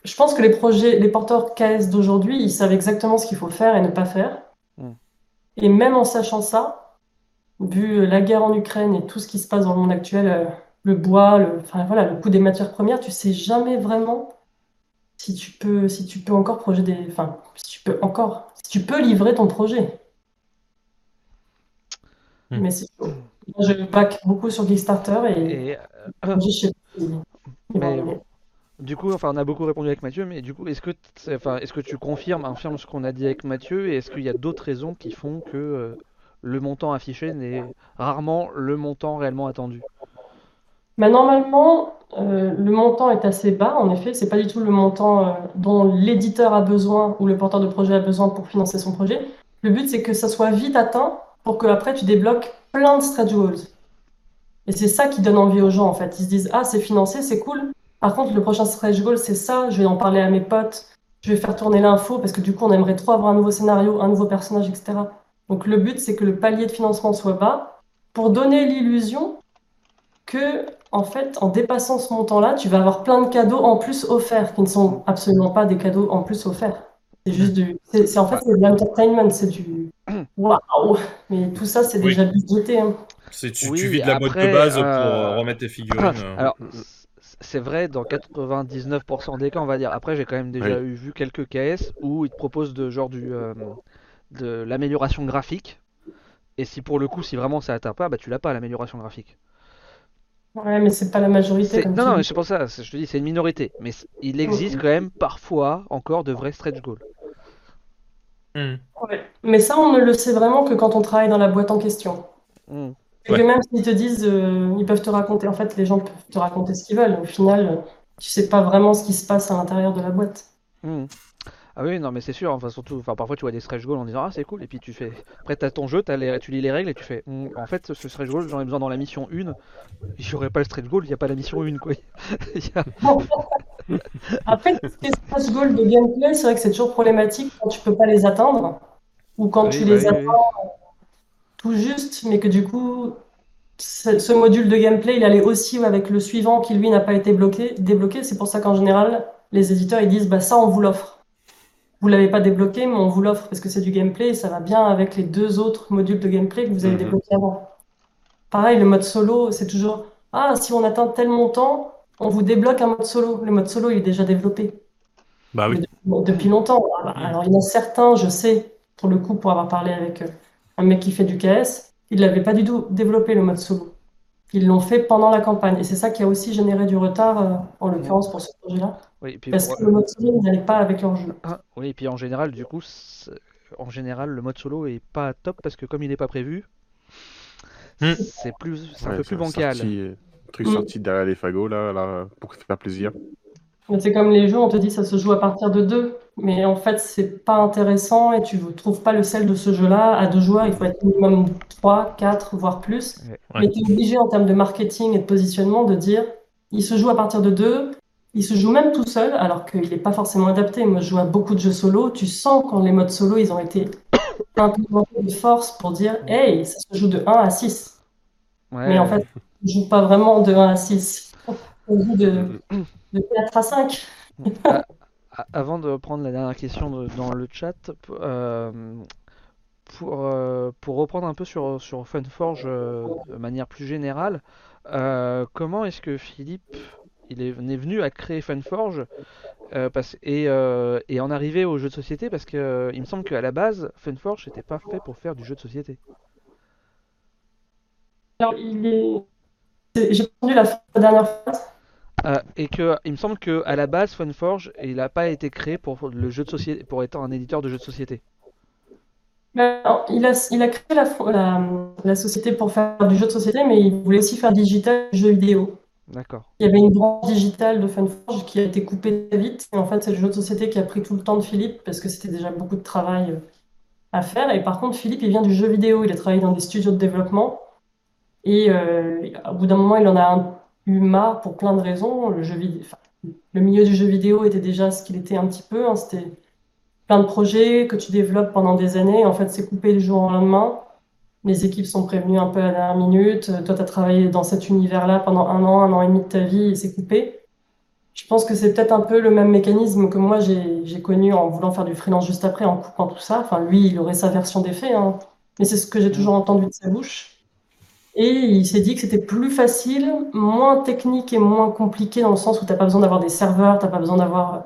Je pense que les projets, les porteurs KS d'aujourd'hui, ils savent exactement ce qu'il faut faire et ne pas faire. Mm. Et même en sachant ça, vu la guerre en Ukraine et tout ce qui se passe dans le monde actuel, euh, le bois, le, enfin, voilà, le coût des matières premières, tu sais jamais vraiment si tu peux, si tu peux encore projet des, enfin, si tu peux encore, si tu peux livrer ton projet. Hmm. Mais c'est chaud. Moi, je back beaucoup sur Kickstarter et, Et, euh, je sais pas mais bon, du coup, enfin, on a beaucoup répondu avec Mathieu, mais du coup, est-ce que, enfin, est-ce que tu confirmes, infirmes ce qu'on a dit avec Mathieu, et est-ce qu'il y a d'autres raisons qui font que euh, le montant affiché n'est rarement le montant réellement attendu? Bah, normalement, euh, le montant est assez bas, en effet. C'est pas du tout le montant euh, dont l'éditeur a besoin ou le porteur de projet a besoin pour financer son projet. Le but, c'est que ça soit vite atteint pour que après tu débloques plein de stretch. Et c'est ça qui donne envie aux gens, en fait. Ils se disent, ah, c'est financé, c'est cool. Par contre, le prochain stretch goal, c'est ça. Je vais en parler à mes potes. Je vais faire tourner l'info parce que du coup, on aimerait trop avoir un nouveau scénario, un nouveau personnage, etc. Donc, le but, c'est que le palier de financement soit bas pour donner l'illusion que, en fait, en dépassant ce montant-là, tu vas avoir plein de cadeaux en plus offerts qui ne sont absolument pas des cadeaux en plus offerts. C'est juste du. C'est en fait, c'est de l'entertainment, c'est du. Waouh! Mais tout ça, c'est Oui. déjà budgété. hein. C'est tu, Oui, tu vides la boîte de base pour euh, euh, remettre tes figurines. euh. Alors, c- c'est vrai dans 99% des cas, on va dire. Après, j'ai quand même déjà eu vu quelques KS où ils te proposent de genre du euh, de l'amélioration graphique. Et si pour le coup, si vraiment ça atteint pas, bah tu l'as pas l'amélioration graphique. Ouais, mais c'est pas la majorité. Comme Non, non, c'est pour ça. Je te dis, c'est une minorité. Mais il existe quand même parfois encore de vrais stretch goals. Hmm. Ouais. Mais ça, on ne le sait vraiment que quand on travaille dans la boîte en question. Hmm. Et que même s'ils te disent, euh, ils peuvent te raconter, en fait, les gens peuvent te raconter ce qu'ils veulent. Au final, tu sais pas vraiment ce qui se passe à l'intérieur de la boîte. Hmm. Ah oui, non, mais c'est sûr. Enfin, surtout, enfin, parfois tu vois des stretch goals en disant ah c'est cool, et puis tu fais. Après, t'as ton jeu, les... tu lis les règles et tu fais. Hmm, en fait, ce stretch goal, j'en ai besoin dans la mission 1. J'aurais pas le stretch goal, il n'y a pas la mission 1, quoi. A- Après, est stretch goal de gameplay, c'est vrai que c'est toujours problématique quand tu peux pas les atteindre ou quand Oui, tu bah les oui, oui. Tout juste, mais que du coup, ce, ce module de gameplay, il allait aussi avec le suivant qui lui n'a pas été bloqué, débloqué. C'est pour ça qu'en général, les éditeurs ils disent bah ça on vous l'offre. Vous l'avez pas débloqué, mais on vous l'offre parce que c'est du gameplay et ça va bien avec les deux autres modules de gameplay que vous avez Mhm. débloqués avant. Pareil, le mode solo, c'est toujours ah si on atteint tel montant, on vous débloque un mode solo. Le mode solo il est déjà développé. Bah oui. Bon, depuis longtemps. Bah, Alors, il y en a certains, je sais, pour le coup, pour avoir parlé avec euh, un mec qui fait du KS, ils l'avaient pas du tout développé le mode solo. Ils l'ont fait pendant la campagne. Et c'est ça qui a aussi généré du retard, euh, en l'occurrence pour ce projet-là. Oui, et puis, Parce que le mode solo, ils n'allaient pas avec leur jeu. Ah, oui, et puis en général, du coup, en général, le mode solo est pas top parce que comme il n'est pas prévu, Hmm. c'est plus, c'est un peu plus bancal. sorti- euh, truc Mm. sorti derrière les fagots, là, là, pour faire plaisir. Mais c'est comme les jeux, on te dit ça se joue à partir de deux. Mais en fait, c'est pas intéressant et tu ne trouves pas le sel de ce jeu-là à deux joueurs. Il faut être minimum 3, 4, voire plus. Ouais. Mais tu es obligé en termes de marketing et de positionnement de dire il se joue à partir de deux, il se joue même tout seul, alors qu'il n'est pas forcément adapté. Moi, je joue à beaucoup de jeux solo. Tu sens quand les modes solo, ils ont été implémentés de force pour dire hey, ça se joue de 1 à 6. Ouais, Mais en fait, ils ne jouent pas vraiment de 1 à 6. De, de 4 à 5. Ah, ah, avant de prendre la dernière question de- dans le chat, euh, pour, euh, pour reprendre un peu sur, sur Funforge euh, de manière plus générale, euh, comment est-ce que Philippe il est, est venu à créer Funforge euh, parce, et, euh, et en arriver au jeu de société? Parce que euh, il me semble qu'à la base Funforge n'était pas fait pour faire du jeu de société. Alors, il est. J'ai entendu la dernière phrase. Euh, et que il me semble que à la base Funforge il n'a pas été créé pour le jeu de société pour être un éditeur de jeux de société. Mais non, il a, il a créé la, la, la société pour faire du jeu de société, mais il voulait aussi faire digital jeu vidéo. D'accord. Il y avait une branche digitale de Funforge qui a été coupée très vite. Et en fait, c'est le jeu de société qui a pris tout le temps de Philippe parce que c'était déjà beaucoup de travail euh, à faire. Et par contre, Philippe, il vient du jeu vidéo. Il a travaillé dans des studios de développement. Et euh, au bout d'un moment, il en a un- marre pour plein de raisons. Le jeu vidéo, enfin, le milieu du jeu vidéo était déjà ce qu'il était un petit peu. hein. C'était plein de projets que tu développes pendant des années. En fait, c'est coupé du jour au lendemain. Les équipes sont prévenues un peu à la dernière minute. Toi, tu as travaillé dans cet univers-là pendant un an, un an et demi de ta vie et c'est coupé. Je pense que c'est peut-être un peu le même mécanisme que moi j'ai j'ai connu en voulant faire du freelance juste après, en coupant tout ça. Enfin, lui, il aurait sa version des faits, hein. Mais c'est ce que j'ai toujours entendu de sa bouche. Et il s'est dit que c'était plus facile, moins technique et moins compliqué dans le sens où tu n'as pas besoin d'avoir des serveurs, tu n'as pas besoin d'avoir.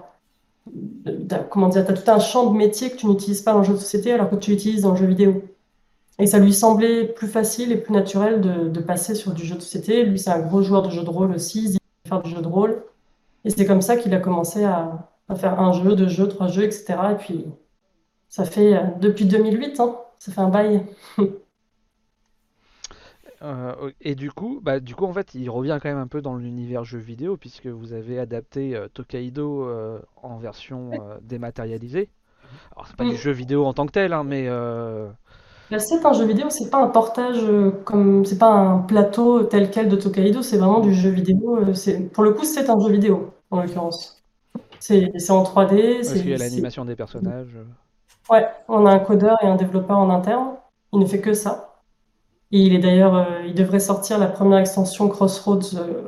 Comment dire, tu as tout un champ de métier que tu n'utilises pas dans le jeu de société alors que tu utilises dans le jeu vidéo. Et ça lui semblait plus facile et plus naturel de, passer sur du jeu de société. Lui, c'est un gros joueur de jeu de rôle aussi, il veut faire du jeu de rôle. Et c'est comme ça qu'il a commencé à, à, faire un jeu, deux jeux, trois jeux, etc. Et puis, ça fait euh, depuis 2008, hein, ça fait un bail. Euh, et du coup, bah, du coup, en fait, il revient quand même un peu dans l'univers jeu vidéo, puisque vous avez adapté euh, Tokaido euh, en version dématérialisée. Alors, c'est pas du Mm. jeu vidéo en tant que tel, hein, mais Là, c'est un jeu vidéo, c'est pas un portage comme, c'est pas un plateau tel quel de Tokaido, c'est vraiment du jeu vidéo. C'est, pour le coup, c'est un jeu vidéo, en l'occurrence. C'est, c'est en 3D, parce qu'il y a l'animation des personnages. Ouais, on a un codeur et un développeur en interne. Il ne fait que ça. Et il est d'ailleurs, euh, il devrait sortir la première extension Crossroads euh,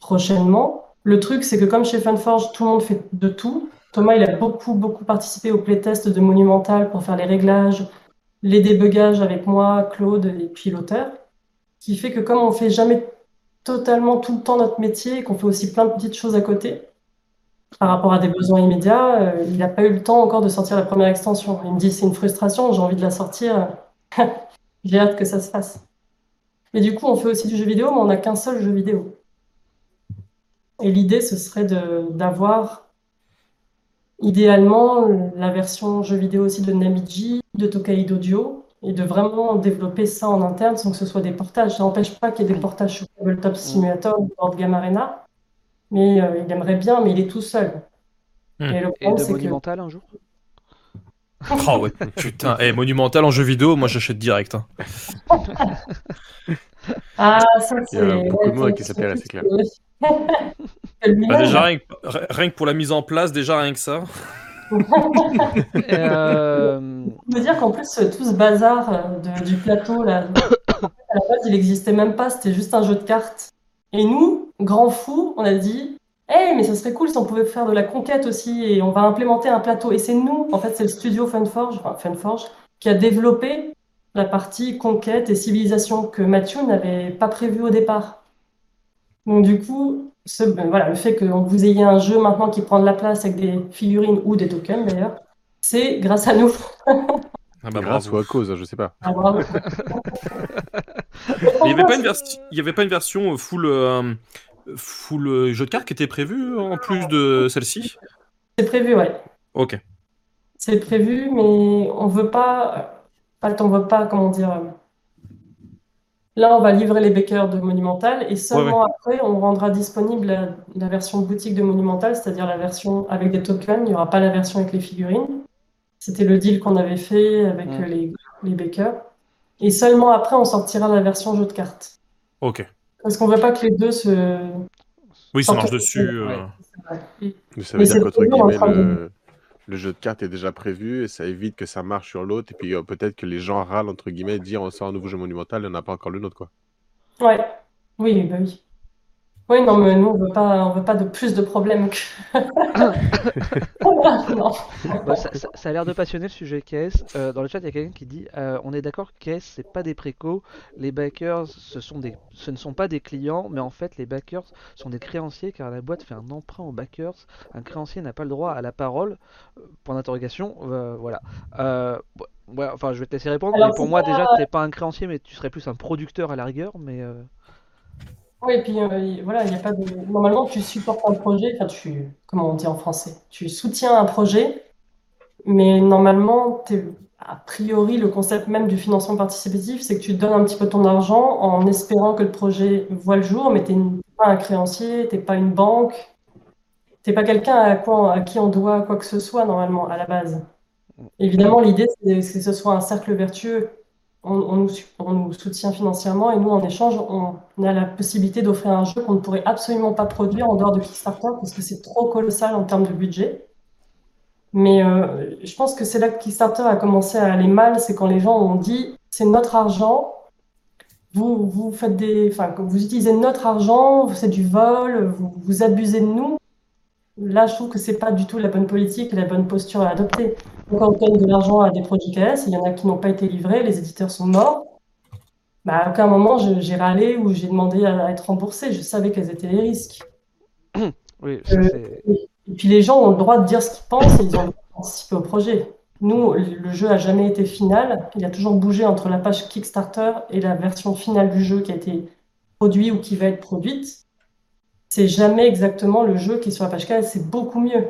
prochainement. Le truc, c'est que comme chez Funforge, tout le monde fait de tout. Thomas, il a beaucoup, beaucoup participé au playtest de Monumental pour faire les réglages, les débugages avec moi, Claude et puis l'auteur. Ce qui fait que comme on fait jamais totalement tout le temps notre métier et qu'on fait aussi plein de petites choses à côté, par rapport à des besoins immédiats, euh, il n'a pas eu le temps encore de sortir la première extension. Il me dit c'est une frustration, j'ai envie de la sortir, j'ai hâte que ça se fasse. Et du coup, on fait aussi du jeu vidéo, mais on n'a qu'un seul jeu vidéo. Et l'idée, ce serait d'avoir idéalement la version jeu vidéo aussi de Namiji, de Tokaido Duo, et de vraiment développer ça en interne sans que ce soit des portages. Ça n'empêche pas qu'il y ait des portages sur Tabletop Simulator ou Board Game Arena, mais euh, il aimerait bien, mais il est tout seul. Hmm. Et le Et problème, de c'est que Monumental un jour? Oh ouais, putain. Eh, monumental en jeu vidéo, moi j'achète direct. hein. Ah, ça, Il y a c'est. beaucoup de c'est- qui s'appelle, c'est clair. Bah, déjà, rien que, rien que pour la mise en place, déjà rien que ça. Euh, Je veux dire qu'en plus, euh, tout ce bazar euh, de- du plateau, là, à la base, il n'existait même pas, c'était juste un jeu de cartes. Et nous, grands fous, on a dit, hey, mais ce serait cool si on pouvait faire de la conquête aussi, et on va implémenter un plateau. Et c'est nous, en fait, c'est le studio Funforge, enfin, Funforge, qui a développé la partie conquête et civilisation que Mathieu n'avait pas prévu au départ. Donc du coup, ce, ben, voilà, le fait que vous ayez un jeu maintenant qui prend de la place avec des figurines ou des tokens d'ailleurs, c'est grâce à nous. Ah bah, Grâce ou à cause, je sais pas. Ah, bravo. Il n'y avait, pas une versi- il y avait pas une version full, euh, full euh, jeu de cartes qui était prévue en plus de celle-ci C'est prévu, ouais. Ok. C'est prévu, mais on veut pas. Fait, on veut pas, comment dire. euh, Là, on va livrer les bakers de Monumental et seulement après, on rendra disponible la, la version boutique de Monumental, c'est-à-dire la version avec des tokens. Il n'y aura pas la version avec les figurines. C'était le deal qu'on avait fait avec Mm. les, les bakers. Et seulement après, on sortira la version jeu de cartes. Ok. Parce qu'on veut pas que les deux se. Oui, ça marche dessus. euh, Ouais. Mais ça Mais veut dire qu'entre guillemets, train de- le, le jeu de cartes est déjà prévu et ça évite que ça marche sur l'autre. Et puis euh, peut-être que les gens râlent, entre guillemets, dire on sort un nouveau jeu monumental et on n'a pas encore le nôtre, quoi. Ouais, oui, bah oui. Oui, non, mais nous, on veut pas, on veut pas de plus de problèmes que. Non. Bah, ça, ça- ça a l'air de passionner le sujet KS. Euh, dans le chat, il y a quelqu'un qui dit euh, On est d'accord KS, c'est pas des précos. Les backers, ce, sont des... ce ne sont pas des clients, mais en fait, les backers sont des créanciers car la boîte fait un emprunt aux backers. Un créancier n'a pas le droit à la parole. Euh, Point d'interrogation. euh, voilà. Ouais, enfin, je vais te laisser répondre. Alors, mais pour moi, pas- déjà, t'es pas un créancier, mais tu serais plus un producteur à la rigueur. Mais Oui, et puis euh, y- voilà, il y a pas de. Normalement, tu supportes un projet, enfin, tu. Comment on dit en français? Tu soutiens un projet, mais normalement, t'es- a priori, le concept même du financement participatif, c'est que tu donnes un petit peu ton argent en espérant que le projet voit le jour, mais t'es une- pas un créancier, t'es pas une banque, t'es pas quelqu'un à quoi, à qui on doit quoi que ce soit, normalement, à la base. Évidemment, l'idée, c'est c'est que ce soit un cercle vertueux. On, nous, soutient financièrement et nous, en échange, on, a la possibilité d'offrir un jeu qu'on ne pourrait absolument pas produire en dehors de Kickstarter parce que c'est trop colossal en termes de budget. Mais euh, je pense que c'est là que Kickstarter a commencé à aller mal, c'est quand les gens ont dit c'est notre argent, vous, vous utilisez notre argent, c'est du vol, vous, vous abusez de nous. Là, je trouve que c'est pas du tout la bonne politique et la bonne posture à adopter. Donc, quand on donne de l'argent à des produits KS, il y en a qui n'ont pas été livrés, les éditeurs sont morts. bah, à aucun moment j'ai râlé ou j'ai demandé à être remboursé. Je savais quels étaient les risques. Oui, ça, Euh. Et puis les gens ont le droit de dire ce qu'ils pensent et ils ont le droit de participer au projet. Nous, le jeu a jamais été final. Il a toujours bougé entre la page Kickstarter et la version finale du jeu qui a été produite ou qui va être produite. C'est jamais exactement le jeu qui est sur la page 4, c'est beaucoup mieux.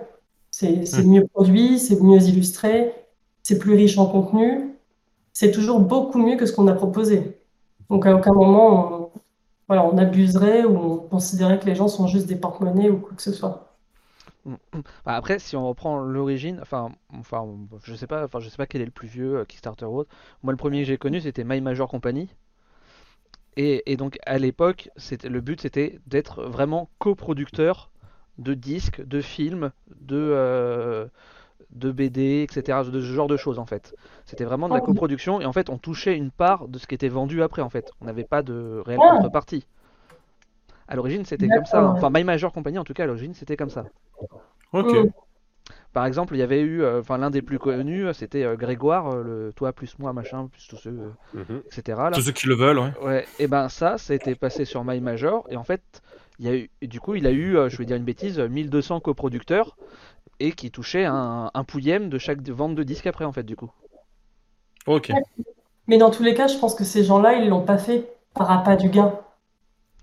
C'est c'est mieux produit, c'est mieux illustré, c'est plus riche en contenu. C'est toujours beaucoup mieux que ce qu'on a proposé. Donc à aucun moment on, voilà, on abuserait ou on considérait que les gens sont juste des porte-monnaies ou quoi que ce soit. Bah, après, si on reprend l'origine, enfin, enfin, je sais pas, enfin, je sais pas quel est le plus vieux euh, Kickstarter ou autre. Moi, le premier que j'ai connu, c'était My Major Company. Et, et donc, à l'époque, le but, c'était d'être vraiment coproducteur de disques, de films, de euh, de BD, etc., de ce genre de choses en fait. C'était vraiment de la Ah. coproduction et en fait, on touchait une part de ce qui était vendu après en fait. On n'avait pas de réelle Ah. contrepartie. À l'origine, c'était comme ça. hein. Enfin, My Major Company, en tout cas, à l'origine, c'était comme ça. Ok. Mm. Par exemple, il y avait eu, euh, enfin l'un des plus connus, euh, c'était euh, Grégoire, euh, le toi plus moi machin plus tous ceux, euh, Mhm. etc. Là. Tous ceux qui le veulent, ouais. Ouais. Et ben ça, ça a été passé sur My Major et en fait, il y a eu, du coup, il a eu, euh, je vais dire une bêtise, euh, 1200 coproducteurs et qui touchaient un, un pouillème de chaque vente de disque après en fait du coup. Ok. Mais dans tous les cas, je pense que ces gens-là, ils l'ont pas fait par appât du gain.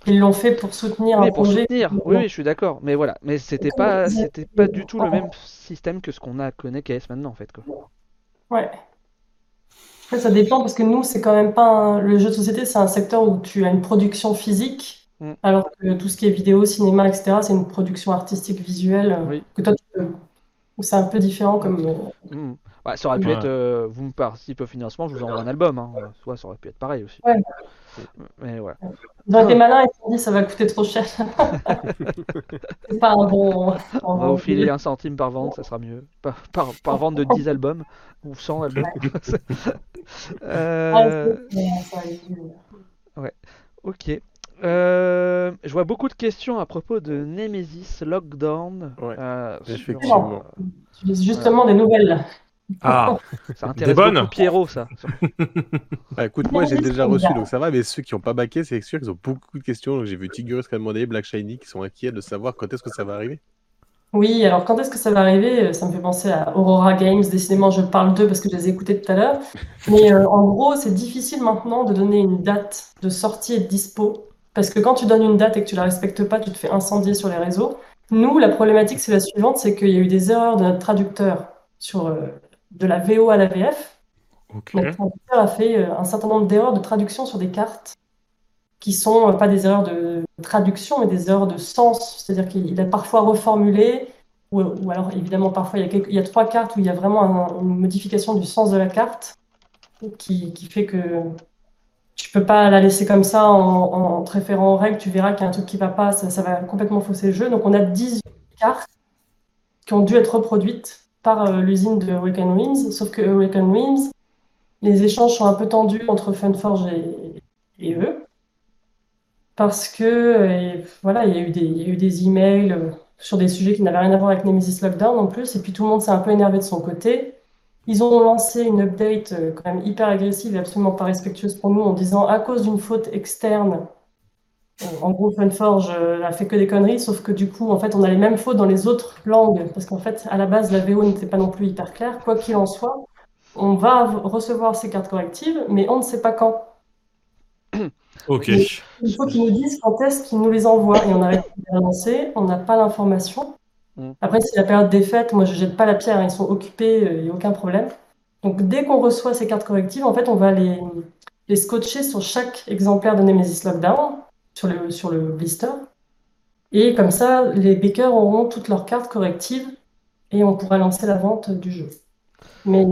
Ils l'ont fait pour soutenir Oui, un pour projet. soutenir. Oui, oui, je suis d'accord. Mais voilà, mais c'était pas, c'était pas du tout le même système que ce qu'on a connaît KS maintenant en fait quoi. Ouais. Après, ça dépend parce que nous, c'est quand même pas un- le jeu de société, c'est un secteur où tu as une production physique, Mm. alors que tout ce qui est vidéo, cinéma, etc., c'est une production artistique visuelle euh, Oui. que toi, tu peux. C'est un peu différent comme. euh, Hmm. Ouais, ça aurait pu Ouais. être, euh, vous me participez au financement, je vous envoie un album. Hein. Soit ça aurait pu être pareil aussi. Ouais. Mais voilà. Ils ont été malins et ils se sont dit ça va coûter trop cher. C'est pas un bon. On va vous filer un centime par vente, ça sera mieux. Par, par, par vente de 10 albums ou 100 albums. Euh, ok. Euh, je vois beaucoup de questions à propos de Nemesis Lockdown. Ouais, euh, sur, effectivement. J'ai justement des nouvelles. Ah, ça intéresse bonnes beaucoup Pierrot, ça. Ah, écoute, moi j'ai déjà reçu, donc ça va, mais ceux qui n'ont pas baqué, c'est sûr qu'ils ont beaucoup de questions. J'ai vu Tigurus qui a demandé, Black Shiny qui sont inquiets de savoir quand est-ce que ça va arriver. Oui, alors quand est-ce que ça va arriver? Ça me fait penser à Aurora Games. Décidément, je parle d'eux parce que je les ai écoutés tout à l'heure. Mais euh, en gros, c'est difficile maintenant de donner une date de sortie et de dispo. Parce que quand tu donnes une date et que tu la respectes pas, tu te fais incendier sur les réseaux. Nous, la problématique, c'est la suivante, c'est qu'il y a eu des erreurs de notre traducteur sur euh, de la VO à la VF. ok. Notre traducteur a fait euh, un certain nombre d'erreurs de traduction sur des cartes qui sont euh, pas des erreurs de traduction, mais des erreurs de sens. C'est-à-dire qu'il a parfois reformulé, ou, ou alors évidemment parfois il y, a quelques- il y a trois cartes où il y a vraiment un- une modification du sens de la carte qui, qui fait que tu peux pas la laisser comme ça en, en te référant aux règles. Tu verras qu'il y a un truc qui va pas, ça, va complètement fausser le jeu. Donc on a 18 cartes qui ont dû être reproduites par euh, l'usine de Awaken Winds, sauf que Awaken Winds, les échanges sont un peu tendus entre Funforge et, eux. Parce que euh, voilà, il y a eu des, il y a eu des emails euh, sur des sujets qui n'avaient rien à voir avec Nemesis Lockdown en plus, et puis tout le monde s'est un peu énervé de son côté. Ils ont lancé une update euh, quand même hyper agressive et absolument pas respectueuse pour nous en disant à cause d'une faute externe, euh, en gros Funforge euh, a fait que des conneries, sauf que du coup, en fait, on a les mêmes fautes dans les autres langues, parce qu'en fait, à la base, la VO n'était pas non plus hyper claire. Quoi qu'il en soit, on va recevoir ces cartes correctives, mais on ne sait pas quand. Ok. Il faut qu'ils nous disent quand est-ce qu'ils nous les envoient. Et on arrête de les on n'a pas l'information. Mm. Après, c'est la période des fêtes. Moi, je jette pas la pierre, hein, ils sont occupés, il n'y a aucun problème. Donc, dès qu'on reçoit ces cartes correctives, en fait, on va les, les scotcher sur chaque exemplaire de Nemesis Lockdown, sur le, sur le blister. Et comme ça, les bakers auront toutes leurs cartes correctives et on pourra lancer la vente du jeu. Mais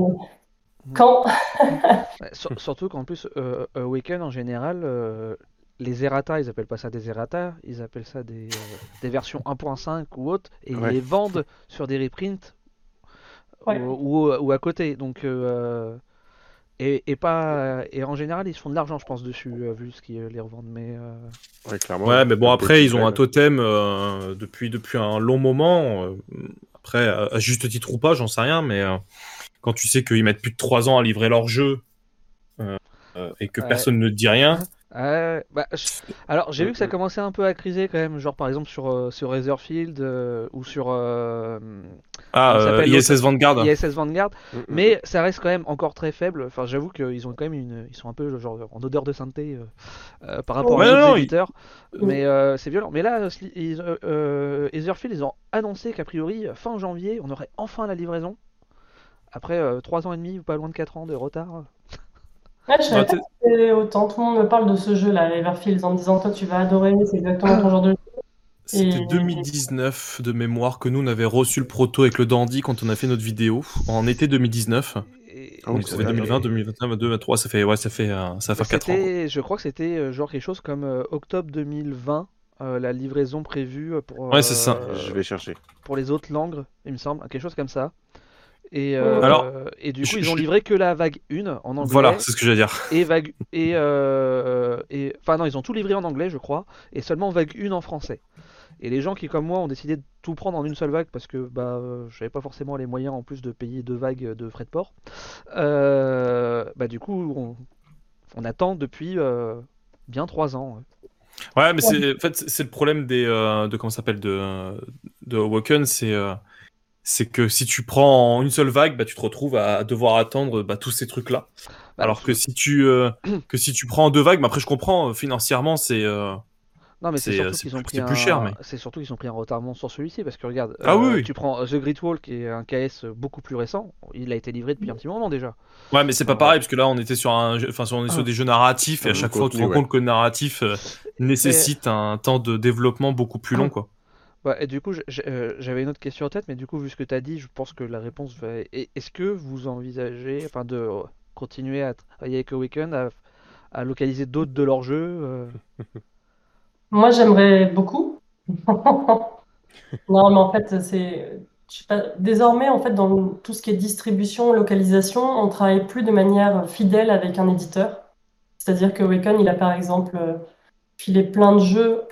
quand surtout qu'en plus, euh, Awaken en général, euh, les errata, ils appellent pas ça des errata, ils appellent ça des, euh, des versions 1.5 ou autres, et Ouais. ils les vendent sur des reprints Ouais. ou, ou- ou à côté. Donc, euh, et, et pas, et en général, ils se font de l'argent, je pense, dessus, euh, vu ce qu'ils les revendent. Mais euh, Ouais, clairement. Ouais, mais bon, après, ils ont un totem euh, depuis, depuis un long moment. euh, après, à juste titre ou pas, j'en sais rien, mais euh, quand tu sais qu'ils mettent plus de 3 ans à livrer leur jeu, euh, et que Ouais. personne ne dit rien. Ouais, bah, je- alors j'ai vu que ça commençait un peu à criser quand même, genre par exemple sur, euh, sur Razorfield euh, ou sur euh, Ah, euh, ISS Vanguard. ISS Vanguard, Mm, mm. mais ça reste quand même encore très faible. Enfin, j'avoue qu'ils ont quand même une, ils sont un peu genre en odeur de sainteté euh, euh, par rapport à d'autres ils- éditeurs, mais euh, c'est violent. Mais là, ils, Etherfield, ils ont annoncé qu'a priori fin janvier, on aurait enfin la livraison après euh, 3 ans et demi ou pas loin de 4 ans de retard. Ouais, je savais Ouais, pas que c'était autant. Tout le monde me parle de ce jeu-là, Everfields, en me disant toi tu vas adorer, c'est exactement ton genre de jeu. C'était Et- 2019 de mémoire que nous on avait reçu le proto avec le Dandy quand on a fait notre vidéo en été 2019. Et- Ah oui, Donc ça fait vrai. 2020, 2021, 2023, ça fait ouais, ça fait euh, ça va faire 4 ans. je crois que c'était euh, genre quelque chose comme euh, octobre 2020, euh, la livraison prévue euh, pour, Ouais, c'est ça. euh, Je vais chercher. pour les autres langues, il me semble, quelque chose comme ça. Et, euh, Alors, et du coup, je- ils ont je- livré que la vague 1 en anglais. Voilà, c'est ce que j'allais dire. Et vague. Et, euh, et. Enfin, non, ils ont tout livré en anglais, je crois. Et seulement vague 1 en français. Et les gens qui, comme moi, ont décidé de tout prendre en une seule vague parce que bah, euh, j'avais pas forcément les moyens en plus de payer deux vagues de frais de port. euh, bah, du coup, on, on attend depuis euh, bien 3 ans. ouais. Ouais, mais c'est en fait c'est- le problème des euh, de comment s'appelle de de Awoken, c'est euh, c'est que si tu prends en une seule vague, bah tu te retrouves à devoir attendre bah, tous ces trucs là. Bah, Alors que si tu euh, que si tu prends en deux vagues, mais après je comprends euh, financièrement c'est euh, Non, mais c'est C'est, surtout c'est qu'ils ont plus- pris c'est un... plus cher, mais- c'est surtout qu'ils ont pris un retardement sur celui-ci parce que regarde, Ah euh, oui, oui. tu prends The Great Wall qui est un KS beaucoup plus récent, il a été livré depuis un petit moment déjà. ouais, mais c'est pas pareil parce que là on était sur un jeu- enfin sur, on est sur des jeux narratifs et à Un chaque fois tu te rends compte que le narratif euh, nécessite un temps de développement beaucoup plus long quoi. Ouais, et du coup, euh, j'avais une autre question en tête, mais du coup, vu ce que tu as dit, je pense que la réponse va. Est-ce que vous envisagez, enfin, de continuer à travailler avec Awaken, à, à localiser d'autres de leurs jeux euh, Moi, j'aimerais beaucoup. Non, mais en fait, c'est. Désormais, en fait, dans tout ce qui est distribution, localisation, on travaille plus de manière fidèle avec un éditeur. C'est-à-dire que Waken, il a par exemple euh, filé plein de jeux,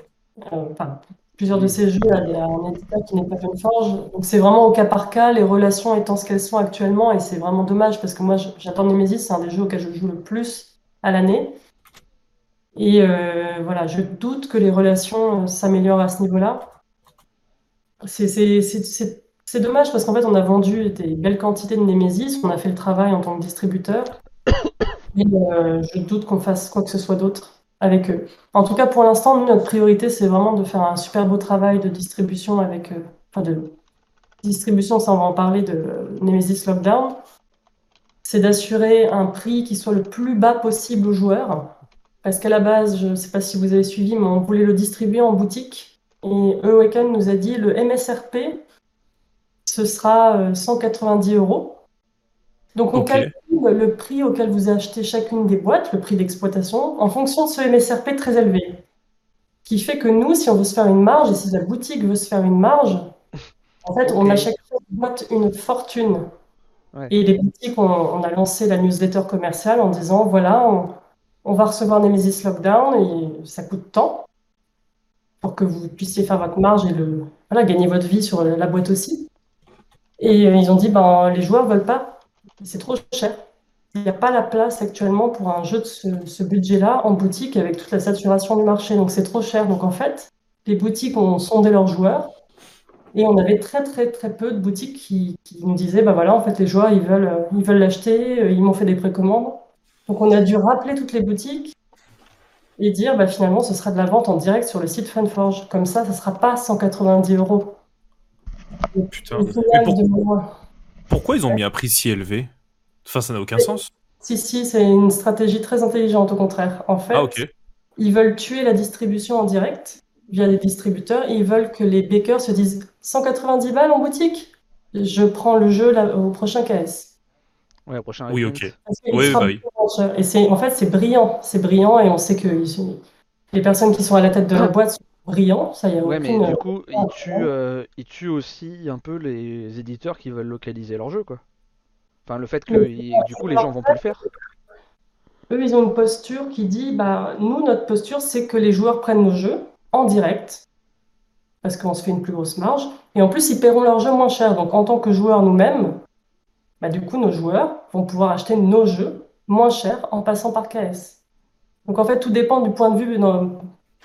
plusieurs de ses jeux à, des- à un éditeur qui n'est pas. Donc, c'est vraiment au cas par cas, les relations étant ce qu'elles sont actuellement, et c'est vraiment dommage parce que moi, j'attends Nemesis, c'est un des jeux auxquels je joue le plus à l'année. Et euh, voilà, je doute que les relations euh, s'améliorent à ce niveau-là. C'est dommage parce qu'en fait, on a vendu des belles quantités de Nemesis, on a fait le travail en tant que distributeur. Et euh, je doute qu'on fasse quoi que ce soit d'autre avec eux. En tout cas, pour l'instant, nous, notre priorité, c'est vraiment de faire un super beau travail de distribution avec eux. Enfin, de distribution, ça, on va en parler de Nemesis Lockdown. C'est d'assurer un prix qui soit le plus bas possible aux joueurs. Parce qu'à la base, je ne sais pas si vous avez suivi, mais on voulait le distribuer en boutique. Et Awaken nous a dit le MSRP, ce sera euh, 190 euros. Donc on calcule le prix auquel vous achetez chacune des boîtes, le prix d'exploitation, en fonction de ce MSRP très élevé. Qui fait que nous, si on veut se faire une marge, et si la boutique veut se faire une marge, en fait, on achète chaque boîte une fortune. Ouais. Et les boutiques, on, on a lancé la newsletter commerciale en disant, voilà, on, on va recevoir Nemesis Lockdown et ça coûte tant pour que vous puissiez faire votre marge et le, voilà, gagner votre vie sur la boîte aussi. Et euh, ils ont dit, ben, les joueurs veulent pas, c'est trop cher. Il n'y a pas la place actuellement pour un jeu de ce, ce budget-là en boutique avec toute la saturation du marché, donc c'est trop cher. Donc en fait, les boutiques ont sondé leurs joueurs et on avait très très très peu de boutiques qui, qui nous disaient, bah voilà, en fait les joueurs ils veulent ils veulent l'acheter, euh, ils m'ont fait des précommandes. Donc on a dû rappeler toutes les boutiques et dire, bah finalement ce sera de la vente en direct sur le site Funforge. Comme ça, ça sera pas 190 euros. Putain. Pour- de moi- pourquoi ils ont mis un prix si élevé? Enfin, ça n'a aucun sens. Si, si, c'est une stratégie très intelligente au contraire. En fait, Ah ok. ils veulent tuer la distribution en direct via des distributeurs et ils veulent que les bakers se disent 190 balles en boutique, je prends le jeu là, au prochain KS. Ouais, au prochain Oui, ok. Oui, bah oui. Et c'est, en fait, c'est brillant. C'est brillant et on sait que ils sont- les personnes qui sont à la tête de la boîte sont brillants. Ça, y a Ouais, mais aucune- du coup, ils tuent, euh, ils tuent aussi un peu les éditeurs qui veulent localiser leur jeu, quoi. Enfin, le fait que Mais ils- du coup les gens vont plus le faire. Eux, ils ont une posture qui dit, bah, nous, notre posture, c'est que les joueurs prennent nos jeux en direct, parce qu'on se fait une plus grosse marge, et en plus, ils paieront leur jeu moins cher. Donc, en tant que joueurs nous-mêmes, bah, du coup, nos joueurs vont pouvoir acheter nos jeux moins cher en passant par KS. Donc en fait, tout dépend du point de vue dans,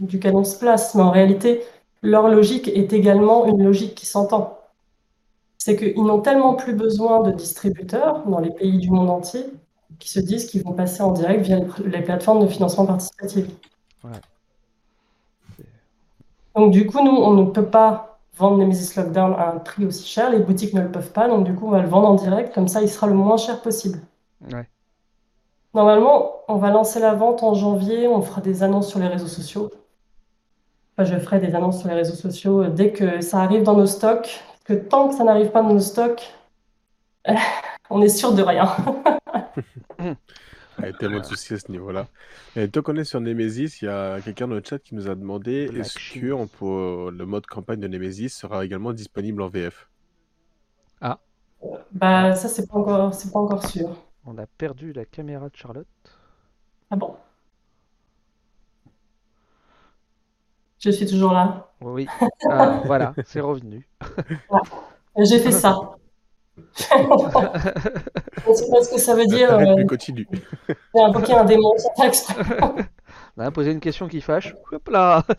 duquel on se place, mais en réalité, leur logique est également une logique qui s'entend. C'est qu'ils n'ont tellement plus besoin de distributeurs dans les pays du monde entier qui se disent qu'ils vont passer en direct via les plateformes de financement participatif. Ouais. Donc du coup, nous, on ne peut pas vendre Nemesis Lockdown à un prix aussi cher, les boutiques ne le peuvent pas, donc du coup, on va le vendre en direct, comme ça, il sera le moins cher possible. Ouais. Normalement, on va lancer la vente en janvier, on fera des annonces sur les réseaux sociaux. Enfin, je ferai des annonces sur les réseaux sociaux euh, dès que ça arrive dans nos stocks, parce que tant que ça n'arrive pas dans nos stocks, on est sûr de rien. Il y a tellement de soucis à ce niveau-là. Et toi qu'on est sur Nemesis, il y a quelqu'un dans le chat qui nous a demandé est-ce que on peut- le mode campagne de Nemesis sera également disponible en VF Bah, ça, c'est pas encore, c'est pas encore sûr. On a perdu la caméra de Charlotte. Ah bon? Je suis toujours là. Oui, Ah, voilà, c'est revenu. J'ai fait ça. Je sais pas ce que ça veut dire. Euh, continue. J'ai invoqué un démon sans. On a posé une question qui fâche. Hop là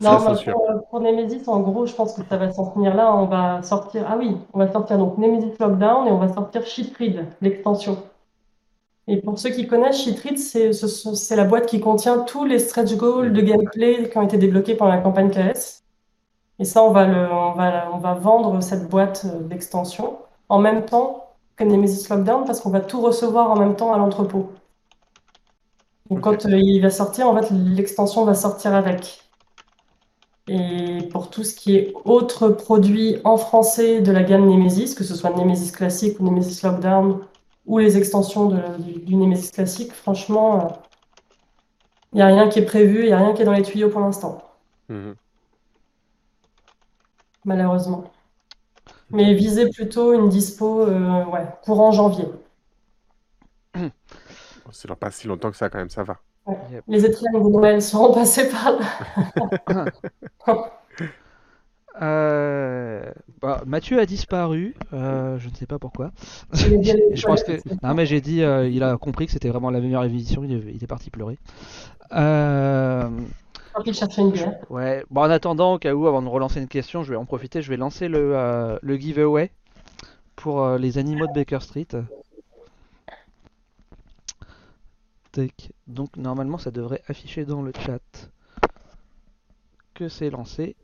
Non, Ça, bah, c'est sûr. pour, pour Nemesis, en gros, je pense que ça va s'en tenir là. On va sortir. Ah oui, on va sortir donc Nemesis Lockdown et on va sortir Sheetread, l'extension. Et pour ceux qui connaissent, Sheetread, c'est ce la boîte qui contient tous les stretch goals de gameplay qui ont été débloqués pendant la campagne KS. Et ça, on va, le, on va, on va vendre cette boîte euh, d'extension en même temps que Nemesis Lockdown parce qu'on va tout recevoir en même temps à l'entrepôt. Donc quand euh, il va sortir, en fait, l'extension va sortir avec. Et pour tout ce qui est autres produits en français de la gamme Nemesis, que ce soit Nemesis classique ou Nemesis Lockdown, ou les extensions de- du, du Nemesis classique, franchement, il n'y a rien qui est prévu, il n'y a rien qui est dans les tuyaux pour l'instant, Mhm. malheureusement. Mais visez plutôt une dispo euh, ouais, courant janvier. Leur passe si longtemps que ça, quand même, ça va. Les étriens de Noël seront passés par là. Euh, bah, Mathieu a disparu, euh, je ne sais pas pourquoi. Je pense que. Non, mais j'ai dit, euh, il a compris que c'était vraiment la meilleure émission, il est, il est parti pleurer. Tant qu'il cherchait une bière. ouais, bon, en attendant, au cas où, avant de relancer une question, je vais en profiter, je vais lancer le, le giveaway pour les animaux de Baker Street. Donc, normalement, ça devrait afficher dans le chat que c'est lancé.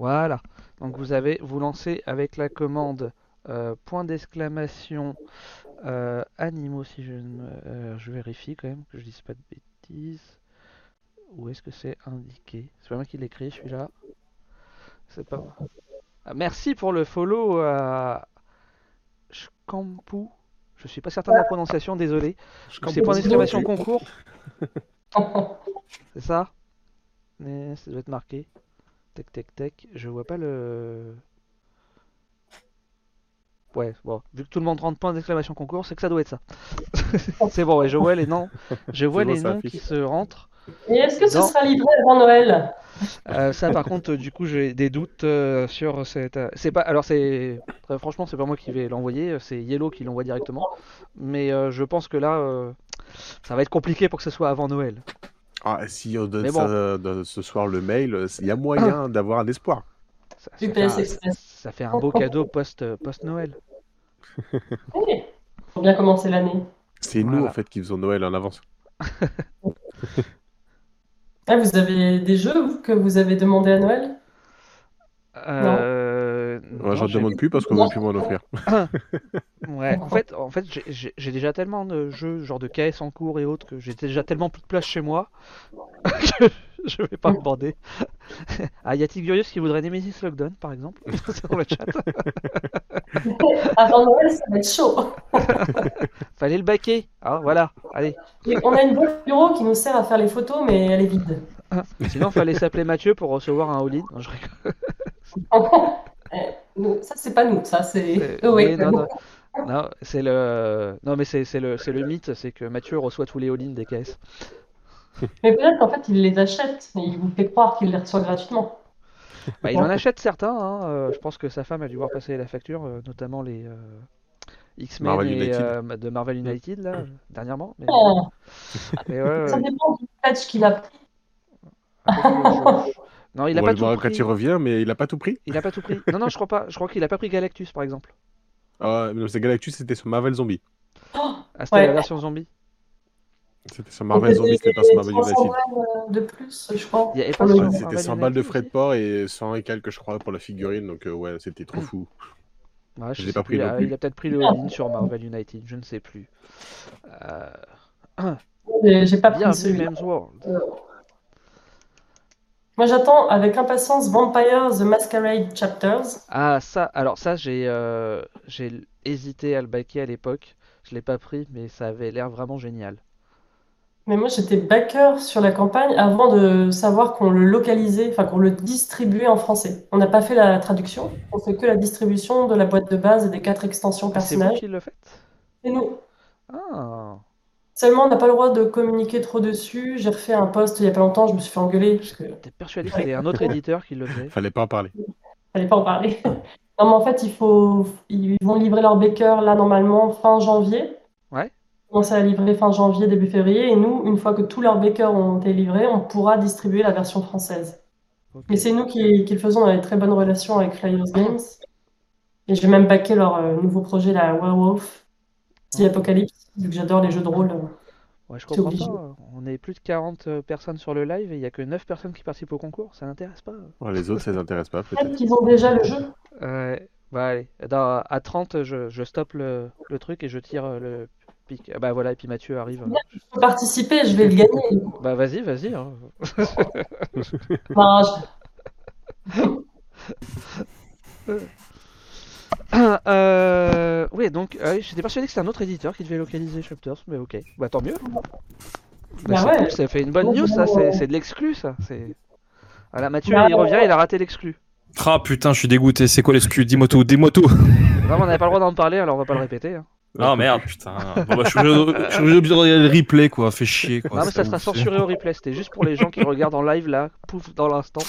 Voilà. Donc, vous avez, vous lancez avec la commande euh, point d'exclamation euh, animaux, si je ne me- euh, je vérifie quand même que je dise pas de bêtises. Où est-ce que c'est indiqué? C'est pas moi qui l'écris celui-là. C'est pas moi. Ah, merci pour le follow à Shkampu. Je suis pas certain de la prononciation, désolé. C'est point d'exclamation concours, c'est ça? Mais ça doit être marqué. Tac tac tac. Je vois pas le. Ouais, bon, vu que tout le monde rentre point d'exclamation concours, c'est que ça doit être ça. c'est bon, ouais, je vois les noms, je vois les noms qui se rentrent. Et est-ce que ce sera livré avant Noël? Euh, ça, par contre, du coup, j'ai des doutes euh, sur cette. euh, C'est pas. Alors, c'est. très franchement, c'est pas moi qui vais l'envoyer, c'est Yellow qui l'envoie directement. Mais euh, je pense que là, euh, ça va être compliqué pour que ce soit avant Noël. Ah, si on donne ça euh, de- ce soir le mail, euh, il y a moyen d'avoir un espoir. Ça, ça fait un, Express. ça fait un beau cadeau post, euh, post-Noël. Oui. Pour bien commencer l'année. C'est nous, en fait, qui faisons Noël en avance. Ah, vous avez des jeux vous, que vous avez demandé à Noël? Euh, Moi, non, j'en demande plus parce qu'on ne veut plus m'en offrir. Ouais, en fait, en fait j'ai- déjà tellement de jeux, genre de KS en cours et autres, que j'ai déjà tellement plus de place chez moi que je vais pas me demander. Ah, y a Tigurius qui voudrait Nemesis Lockdown, par exemple, C'est dans le chat. Avant Noël, ça va être chaud. Fallait le baquer. Ah, voilà, allez. Et on a une boîte bureau qui nous sert à faire les photos, mais elle est vide. Sinon, fallait s'appeler Mathieu pour recevoir un all-in. Je rigole. Eh, ça, c'est pas nous, ça, c'est eux, oui. oui, non, non. Non, c'est le, non, mais c'est c'est le, c'est le mythe, c'est que Mathieu reçoit tous les all-in des KS. Mais peut-être qu'en fait, il les achète et il vous fait croire qu'il les reçoit gratuitement. Bah, il en achète certains. hein, euh, je pense que sa femme a dû voir passer la facture, euh, notamment les, euh, X-Men euh, de Marvel United là dernièrement. Mais, Oh, mais ouais, ouais, ça dépend du patch qu'il a pris. Après, je- je- Non, il a On pas tout pris. quand il revient, mais il a pas tout pris. Il a pas tout pris. Non, non, je crois pas. Je crois qu'il a pas pris Galactus par exemple. Ah, mais c'est Galactus, c'était sur Marvel Zombie. Ah, c'était Ouais. la version zombie. C'était sur Marvel Zombie, c'était pas sur Marvel 300 United. balles euh, de plus, je crois. Ouais, c'était Marvel 100 balles de frais de port et 100 et quelques, je crois, pour la figurine. Donc, euh, ouais, c'était trop fou. Ouais, je Je l'ai sais pas pris il non a, plus. il a peut-être pris le all-in sur Marvel United, je ne sais plus. Euh, J'ai pas pris bienvenue celui Men's World. Moi, j'attends avec impatience Vampire The Masquerade Chapters. Ah ça, alors ça j'ai euh, j'ai hésité à le backer à l'époque. Je l'ai pas pris, mais ça avait l'air vraiment génial. Mais moi, j'étais backer sur la campagne avant de savoir qu'on le localisait, enfin qu'on le distribuait en français. On n'a pas fait la traduction, on fait que la distribution de la boîte de base et des quatre extensions Ah, c'est vous personnages. qui le faites? Et nous. Ah, Seulement, on n'a pas le droit de communiquer trop dessus. J'ai refait un post il y a pas longtemps, je me suis fait engueuler parce que t'es persuadé que c'était un autre éditeur qui le faisait Fallait pas en parler. fallait pas en parler. Non, mais en fait, il faut, ils vont livrer leur Baker là normalement fin janvier. Ouais. Commencer à livrer fin janvier, début février. Et nous, une fois que tous leurs Bakers ont été livrés, on pourra distribuer la version française. Ok. Mais c'est nous qui, qui le faisons dans des très bonnes relations avec Flyers Games. Et j'ai même backé leur euh, nouveau projet, la Werewolf, The Apocalypse, vu que j'adore les jeux de rôle. Ouais, je comprends obligé. pas. On est plus de 40 euh, personnes sur le live et il y a que 9 personnes qui participent au concours. Ça n'intéresse pas. Ouais, les autres, ça les intéresse pas, Peut-être qu'ils ont déjà le jeu? Ouais, bah allez. Dans- à 30, je, je stoppe le, le truc et je tire euh, le pic. Bah voilà, et puis Mathieu arrive. Je peux participer, je vais le gagner. Bah vas-y, vas-y. hein. Enfin, je- Euh, oui, donc euh, j'étais persuadé que c'était un autre éditeur qui devait localiser Chapters, mais ok. Bah tant mieux. Bah, Bah c'est ouais. cool, ça fait une bonne Bon, news, ça. C'est c'est de l'exclu, ça. C'est. Voilà, Mathieu, Bah, il revient, il a raté l'exclu. Ah putain, je suis dégoûté. C'est quoi l'excuse Dis-moi tout, dis-moi tout. Vraiment, on n'avait pas le droit d'en parler, alors on va pas le répéter. hein. Ah merde, putain. Bon, bah, je suis obligé de- regarder le replay, quoi. Fait chier, quoi. non, mais ça sera ouf. censuré au replay. C'était juste pour les gens qui regardent en live là, pouf, dans l'instant.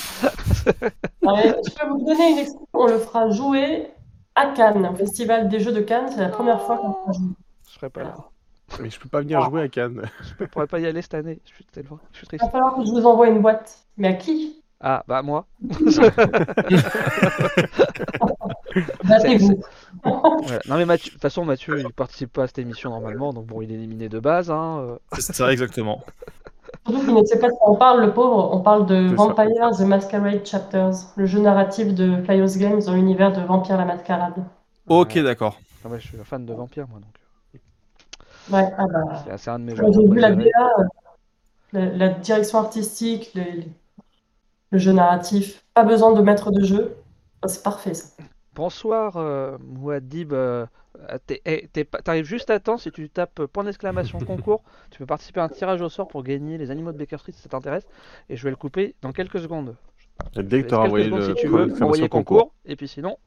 Ouais, je peux vous donner une excuse. On le fera jouer à Cannes, au Festival des Jeux de Cannes. C'est la première fois qu'on fera jouer. Je serai pas là. Mais je peux pas venir jouer à Cannes. Je pourrais pas y aller cette année. Je suis tellement. Je suis Il triste. va falloir que je vous envoie une boîte. Mais à qui? Ah, bah moi. Battez-vous. Voilà. Non, mais Mathieu, de toute façon, Mathieu, il participe pas à cette émission normalement, donc bon, il est éliminé de base. Hein. euh. C'est ça, exactement. Surtout qu'il ne sait pas de quoi on parle, le pauvre. On parle de ça. Vampire The Masquerade Chapters, le jeu narratif de Flyos Games dans l'univers de Vampire la Mascarade. Ok, Ouais. d'accord. Ah ouais, je suis un fan de Vampire, moi, donc. Ouais, ah bah. C'est un de mes jeux. J'ai vu la la, la direction artistique, le, le jeu narratif. Pas besoin de maître de jeu. Ah, C'est parfait ça. Bonsoir, euh, Mouadib. euh, t'es- eh, T'arrives juste à temps si tu tapes euh, point d'exclamation concours. Tu peux participer à un tirage au sort pour gagner les animaux de Baker Street si ça t'intéresse. Et je vais le couper dans quelques secondes. Dès que tu envoyé le si tu veux d'exclamation m'envoyer concours. Et puis sinon,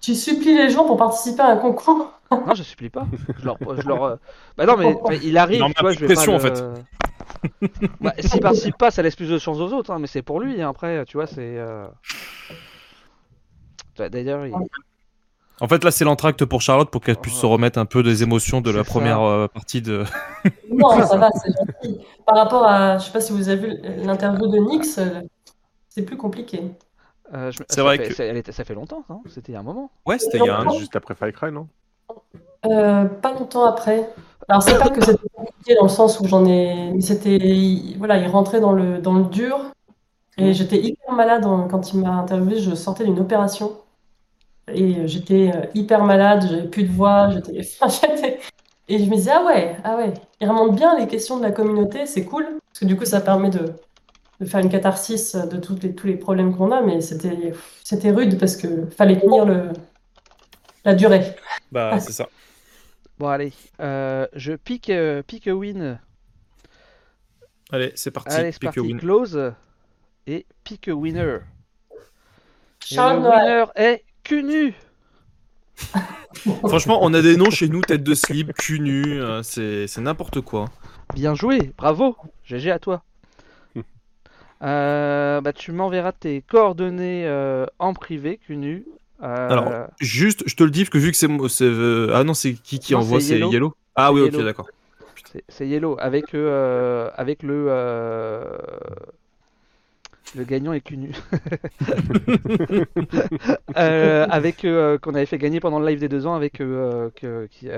Tu supplies les gens pour participer à un concours? non, je supplie pas. Je leur, je leur, euh, Bah non, mais il arrive, Non, mais tu vois, je vais pression, pas en le- Bah, S'il participe pas, ça laisse plus de chance aux autres, hein, mais c'est pour lui. hein, Après, tu vois, c'est. euh, bah, D'ailleurs, il- En fait, là, c'est l'entracte pour Charlotte pour qu'elle puisse se remettre un peu des émotions de la ça. première euh, partie de. Non, ça va, c'est gentil. Par rapport à, je sais pas si vous avez vu l'interview de Nix, euh, c'est plus compliqué. euh, je- C'est vrai fait- que- ça- elle était- ça fait longtemps, hein, c'était il y a un moment. Ouais, c'était il y a un. Non. Juste après Far Cry, non? Euh, pas longtemps après. Alors c'est pas que c'était compliqué dans le sens où j'en ai, mais c'était, voilà, il rentrait dans le dans le dur et j'étais hyper malade quand il m'a interviewé. Je sortais d'une opération et j'étais euh, hyper malade, j'avais plus de voix, j'étais, et je me disais ah ouais, ah ouais, il remonte bien les questions de la communauté, c'est cool parce que du coup ça permet de de faire une catharsis de toutes les, tous les problèmes qu'on a, mais c'était c'était rude parce que fallait tenir le la durée. Bah, c'est ça. Bon, allez, euh, je pique, euh, pique a win. Allez, c'est parti. Allez, c'est parti. win. Close et a winner. Et Charles le Noël. winner est Cunu. Franchement, on a des noms chez nous, tête de slip, cul nu, euh, c'est c'est n'importe quoi. Bien joué, bravo. GG à toi. Euh, bah, tu m'enverras tes coordonnées euh, en privé, Cunu. Euh, Alors, juste, je te le dis, parce que vu que c'est. mo- c'est, euh, Ah non, c'est qui qui Non, envoie c'est C'est Yellow. Yellow Ah C'est oui, ok, Yellow. d'accord. c'est- c'est Yellow avec euh, avec le euh, le gagnant est cul nu. Euh, avec euh, qu'on avait fait gagner pendant le live des deux ans avec euh, que, qui,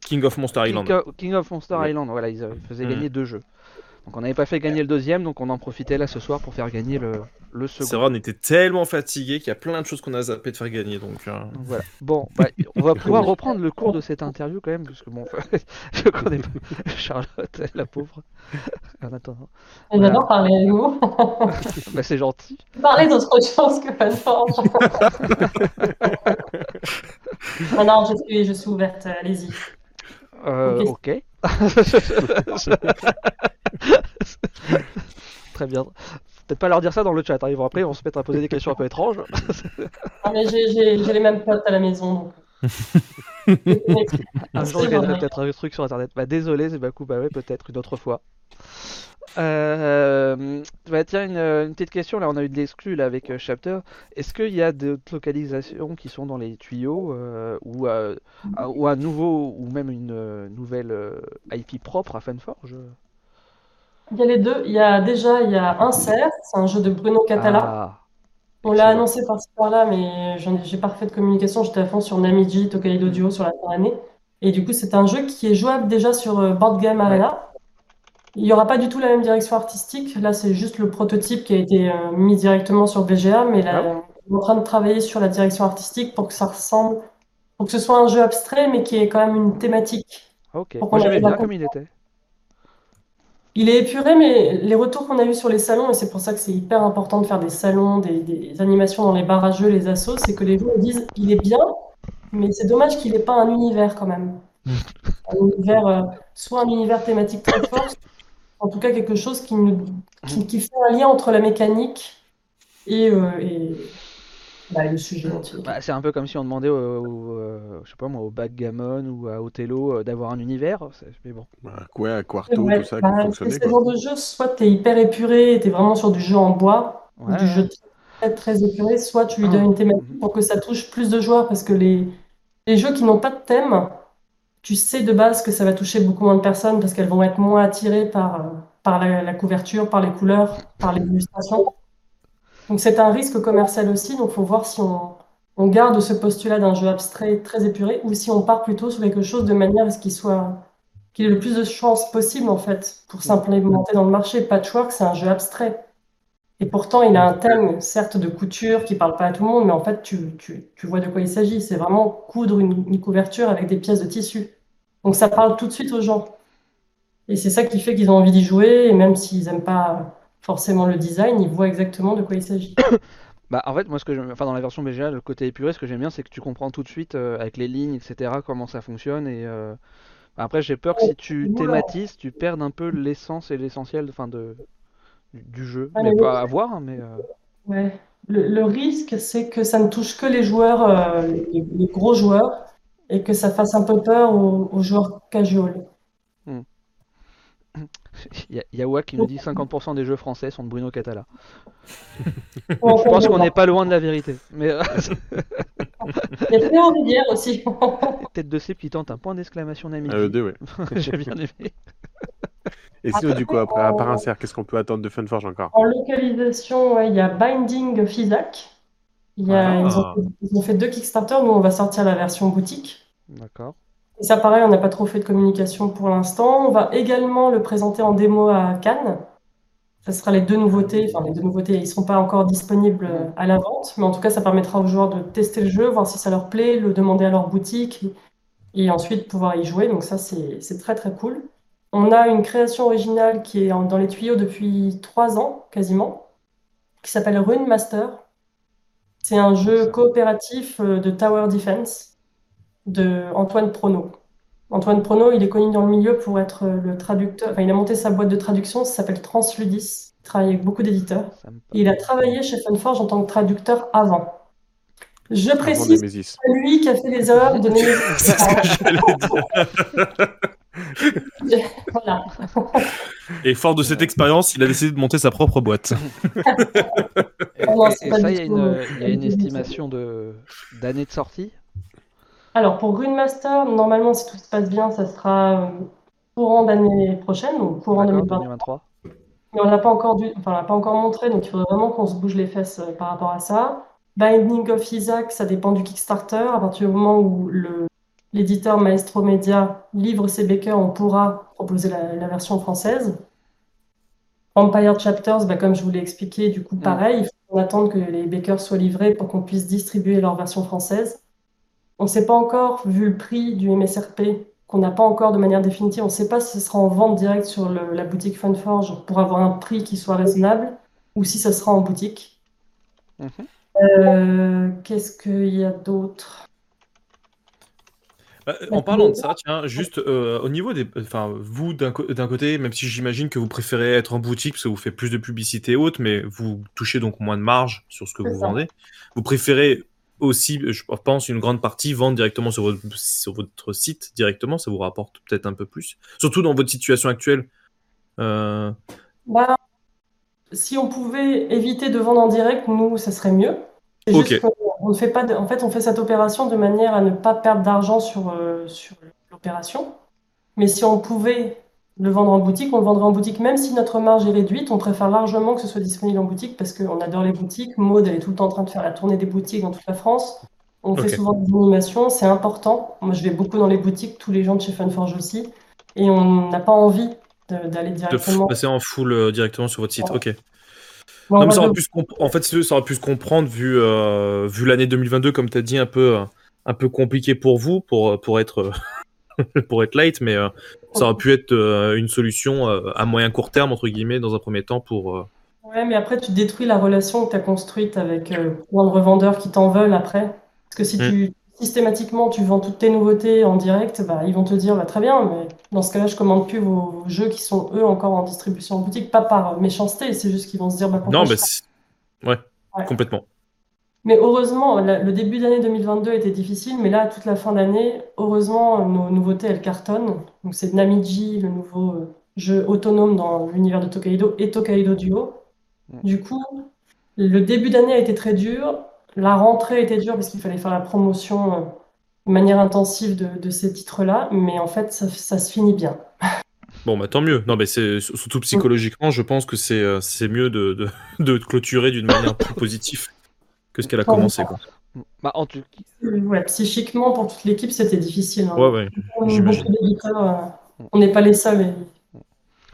King of Monster Island. King, of- King of Monster Ouais. Island. Voilà, ils faisaient Mhm. gagner deux jeux. Donc on n'avait pas fait gagner le deuxième, donc on en profitait là ce soir pour faire gagner le, le C'est second. vrai, on était tellement fatigués qu'il y a plein de choses qu'on a zappé de faire gagner. Donc, euh, Donc voilà. Bon, bah, on va pouvoir reprendre le cours de cette interview quand même, parce que bon, je connais pas Charlotte, la pauvre. En attendant, J'adore parler avec vous. bah, c'est gentil. Parler d'autre chose que Funforge. non, non, je suis, je suis ouverte, allez-y. Euh, Ok. Très bien. Peut-être pas leur dire ça dans le chat. hein. Ils vont après, ils vont se mettre à poser des questions un peu étranges. Ah, mais j'ai- les mêmes potes à la maison. Un jour, peut-être un truc sur internet. Bah, désolé, c'est Bakou. Bah, ouais, peut-être une autre fois. Euh, bah, tiens, une, une petite question. Là, on a eu de l'exclu là avec euh, Chapter. Est-ce qu'il y a d'autres localisations qui sont dans les tuyaux euh, ou, euh, un- ou un nouveau ou même une euh, nouvelle euh, IP propre à Funforge? Il y a les deux. Il y a déjà il y a Insert, c'est un jeu de Bruno Catala. Ah, On l'a annoncé par-ci par-là, mais j'ai pas refait de communication. J'étais à fond sur Namiji, Tokaido Duo sur la fin d'année. Et du coup, c'est un jeu qui est jouable déjà sur euh, Board Game Arena. Il n'y aura pas du tout la même direction artistique. Là, c'est juste le prototype qui a été euh, mis directement sur BGA, mais là, on est en train de travailler sur la direction artistique pour que ça ressemble, pour que ce soit un jeu abstrait, mais qui ait quand même une thématique. Ok. Moi, j'aimais bien comme il était. Il est épuré, mais les retours qu'on a eus sur les salons, et c'est pour ça que c'est hyper important de faire des salons, des, des animations dans les bars à jeux, les assos, c'est que les gens disent il est bien, mais c'est dommage qu'il n'ait pas un univers quand même. Un univers, euh, soit un univers thématique très fort, en tout cas quelque chose qui, nous- qui, qui fait un lien entre la mécanique et, euh, et, bah, le sujet. Bah, c'est un peu comme si on demandait au, au, euh, je sais pas moi, au backgammon ou à Othello euh, d'avoir un univers. Mais bon. Bah, quoi, à Quarto, Ouais, tout ça, qui bah, fonctionnait. c'est ce genre de jeu, soit tu es hyper épuré, tu es vraiment sur du jeu en bois, ou Ouais, du jeu très, très épuré, soit tu lui Ah. donnes une thématique pour que ça touche plus de joueurs, parce que les, les jeux qui n'ont pas de thème, tu sais de base que ça va toucher beaucoup moins de personnes, parce qu'elles vont être moins attirées par, euh, par la, couverture, par les couleurs, par les illustrations. Donc c'est un risque commercial aussi, donc il faut voir si on, on garde ce postulat d'un jeu abstrait très épuré, ou si on part plutôt sur quelque chose de manière à ce qu'il soit qu'il ait le plus de chances possible en fait pour s'implémenter dans le marché. Patchwork, c'est un jeu abstrait. Et pourtant, il a un thème, certes, de couture qui parle pas à tout le monde, mais en fait, tu, tu, tu vois de quoi il s'agit. C'est vraiment coudre une, une couverture avec des pièces de tissu. Donc ça parle tout de suite aux gens. Et c'est ça qui fait qu'ils ont envie d'y jouer, et même s'ils n'aiment pas forcément le design, ils voient exactement de quoi il s'agit. Bah, en fait, moi, ce que enfin, dans la version BGA, le côté épuré, ce que j'aime bien, c'est que tu comprends tout de suite euh, avec les lignes, etc., comment ça fonctionne. Et euh, après, j'ai peur que si tu thématises, tu perdes un peu l'essence et l'essentiel, enfin, de du, jeu. Ah, mais pas à voir, mais euh, Ouais. Le, le risque, c'est que ça ne touche que les joueurs, euh, les, les gros joueurs, et que ça fasse un peu peur aux, aux joueurs casual. a Yawa qui nous dit 50% des jeux français sont de Bruno Catala. Bon, Je pense on qu'on va n'est pas loin de la vérité. Mais euh. Il y a Théo Rivière aussi. tête de cible qui tente un point d'exclamation d'amitié. 2, ouais. J'ai bien aimé. Et sinon, du coup, après, à part Insert, qu'est-ce qu'on peut attendre de Funforge encore? En localisation, ouais, il y a Binding of Isaac. Il y a, Ah. ils ont, fait- ils ont fait deux Kickstarter. Nous, on va sortir la version boutique. D'accord. Et ça, pareil, on n'a pas trop fait de communication pour l'instant. On va également le présenter en démo à Cannes. Ça sera les deux nouveautés. Enfin, les deux nouveautés, ils ne sont pas encore disponibles euh, à la vente, mais en tout cas, ça permettra aux joueurs de tester le jeu, voir si ça leur plaît, le demander à leur boutique et, ensuite pouvoir y jouer. Donc ça, c'est c'est très très cool. On a une création originale qui est dans les tuyaux depuis trois ans, quasiment, qui s'appelle Rune Master. C'est un jeu coopératif euh, de Tower Defense de Antoine Prono. Antoine Prono, il est connu dans le milieu pour être euh, le traducteur. Enfin, il a monté sa boîte de traduction, ça s'appelle Transludis. Il travaille avec beaucoup d'éditeurs. Il a travaillé chez Funforge en tant que traducteur avant. Je précise, c'est lui qui a fait les erreurs de Nemesis. C'est ce que j'allais dire. Voilà. Et fort de cette expérience, il a décidé de monter sa propre boîte. Et, non, et- c'est et pas ça, du il y a une, y a estimation de d'année de sortie? Alors pour Green Master, normalement, si tout se passe bien, ça sera euh, courant d'année prochaine, donc courant D'accord, 2020. 2023. Mais on l'a pas encore dû, enfin, on l'a pas encore montré, donc il faudrait vraiment qu'on se bouge les fesses euh, par rapport à ça. Binding of Isaac, ça dépend du Kickstarter. À partir du moment où le, l'éditeur Maestro Media livre ses backers, on pourra proposer la, la version française. Empire Chapters, bah, comme je vous l'ai expliqué, du coup, pareil, il faut qu'on attende que les backers soient livrés pour qu'on puisse distribuer leur version française. On ne sait pas encore, vu le prix du MSRP, qu'on n'a pas encore de manière définitive, on ne sait pas si ce sera en vente directe sur le- la boutique Funforge pour avoir un prix qui soit raisonnable ou si ce sera en boutique. Mhm. Euh, qu'est-ce qu'il y a d'autre? Bah, en parlant de ça, tiens, juste euh, au niveau des. Enfin, vous, d'un côté, même si j'imagine que vous préférez être en boutique parce que vous faites plus de publicité haute, mais vous touchez donc moins de marge sur ce que vous ça. vendez, vous préférez aussi, je pense, une grande partie vendre directement sur votre, sur votre site directement, ça vous rapporte peut-être un peu plus. Surtout dans votre situation actuelle. Euh, Bah, si on pouvait éviter de vendre en direct, nous, ça serait mieux. On ne fait pas de- en fait, on fait cette opération de manière à ne pas perdre d'argent sur, euh, sur l'opération. Mais si on pouvait le vendre en boutique, on le vendrait en boutique, même si notre marge est réduite. On préfère largement que ce soit disponible en boutique parce qu'on adore les boutiques. Maud, elle est tout le temps en train de faire la tournée des boutiques dans toute la France. On fait souvent des animations, c'est important. Moi, je vais beaucoup dans les boutiques, tous les gens de chez Funforge aussi. Et on n'a pas envie de- d'aller de directement. passer en full euh, directement sur votre site. Ouais. Ok. Non, mais ça aurait de- pu en fait, ça aurait pu se comprendre vu, euh, vu l'année 2022, comme tu as dit, un peu, euh, un peu compliqué pour vous, pour, pour, être, pour être light, mais euh, ça aurait pu être euh, une solution euh, à moyen court terme, entre guillemets, dans un premier temps, pour. Ouais, mais après, tu détruis la relation que tu as construite avec euh, plein de revendeurs qui t'en veulent après. Parce que si Mm. tu systématiquement tu vends toutes tes nouveautés en direct, bah, ils vont te dire bah, très bien, mais dans ce cas-là, je commande plus vos, vos jeux qui sont eux encore en distribution en boutique. Pas par méchanceté, c'est juste qu'ils vont se dire bah, pourquoi Non, mais ouais, Ouais. complètement. Mais heureusement, la- le début d'année 2022 était difficile, mais là, toute la fin d'année, heureusement, nos nouveautés, elles cartonnent. Donc c'est Namiji, le nouveau euh, jeu autonome dans l'univers de Tokaido, et Tokaido Duo. Mm. Du coup, le début d'année a été très dur. La rentrée a été dure parce qu'il fallait faire la promotion euh, de manière intensive de, de ces titres-là, mais en fait, ça, ça se finit bien. Bon, bah tant mieux. Non, mais c'est surtout psychologiquement, je pense que c'est euh, c'est mieux de, de, de clôturer d'une manière plus positive que ce qu'elle a commencé. Quoi. Bah, en tout Ouais, psychiquement, pour toute l'équipe, c'était difficile. hein. Ouais, ouais. Euh, on n'est pas les seuls. et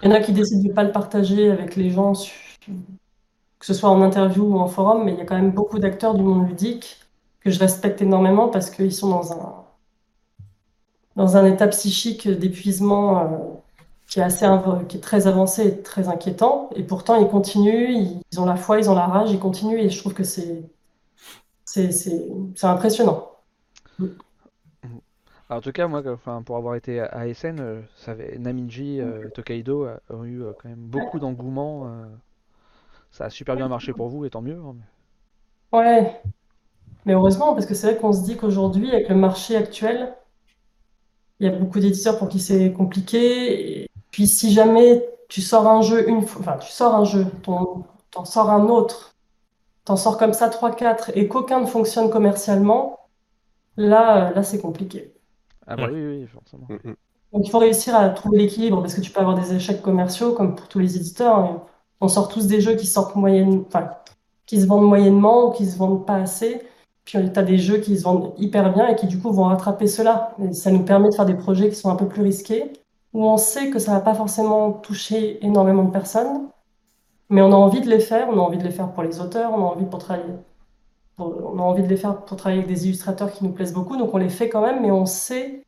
Il y en a qui décident de ne pas le partager avec les gens, que ce soit en interview ou en forum, mais il y a quand même beaucoup d'acteurs du monde ludique que je respecte énormément parce qu'ils sont dans un, dans un état psychique d'épuisement euh, qui est assez, inv- qui est très avancé et très inquiétant. Et pourtant, ils continuent, ils ont la foi, ils ont la rage, ils continuent et je trouve que c'est, c'est, impressionnant. Alors, en tout cas, moi, enfin, pour avoir été à ASN, euh, ça avait- Namiji, euh, Tokaido euh, ont eu euh, quand même beaucoup d'engouement. euh, ça a super bien marché pour vous, et tant mieux. hein, mais- Ouais, mais heureusement, parce que c'est vrai qu'on se dit qu'aujourd'hui, avec le marché actuel, il y a beaucoup d'éditeurs pour qui c'est compliqué. Et puis si jamais tu sors un jeu une fois, enfin tu sors un jeu, t'en sors un autre, t'en sors comme ça 3-4 et qu'aucun ne fonctionne commercialement, là, euh, là c'est compliqué. Ah, bah oui, oui, forcément. Mm, mm. Donc il faut réussir à trouver l'équilibre parce que tu peux avoir des échecs commerciaux comme pour tous les éditeurs. hein. On sort tous des jeux qui sortent moyenne, enfin, qui se vendent moyennement ou qui se vendent pas assez. Puis tu as des jeux qui se vendent hyper bien et qui du coup vont rattraper cela. Et ça nous permet de faire des projets qui sont un peu plus risqués, où on sait que ça va pas forcément toucher énormément de personnes, mais on a envie de les faire. On a envie de les faire pour les auteurs, on a envie pour travailler. pour- on a envie de les faire pour travailler avec des illustrateurs qui nous plaisent beaucoup, donc on les fait quand même, mais on sait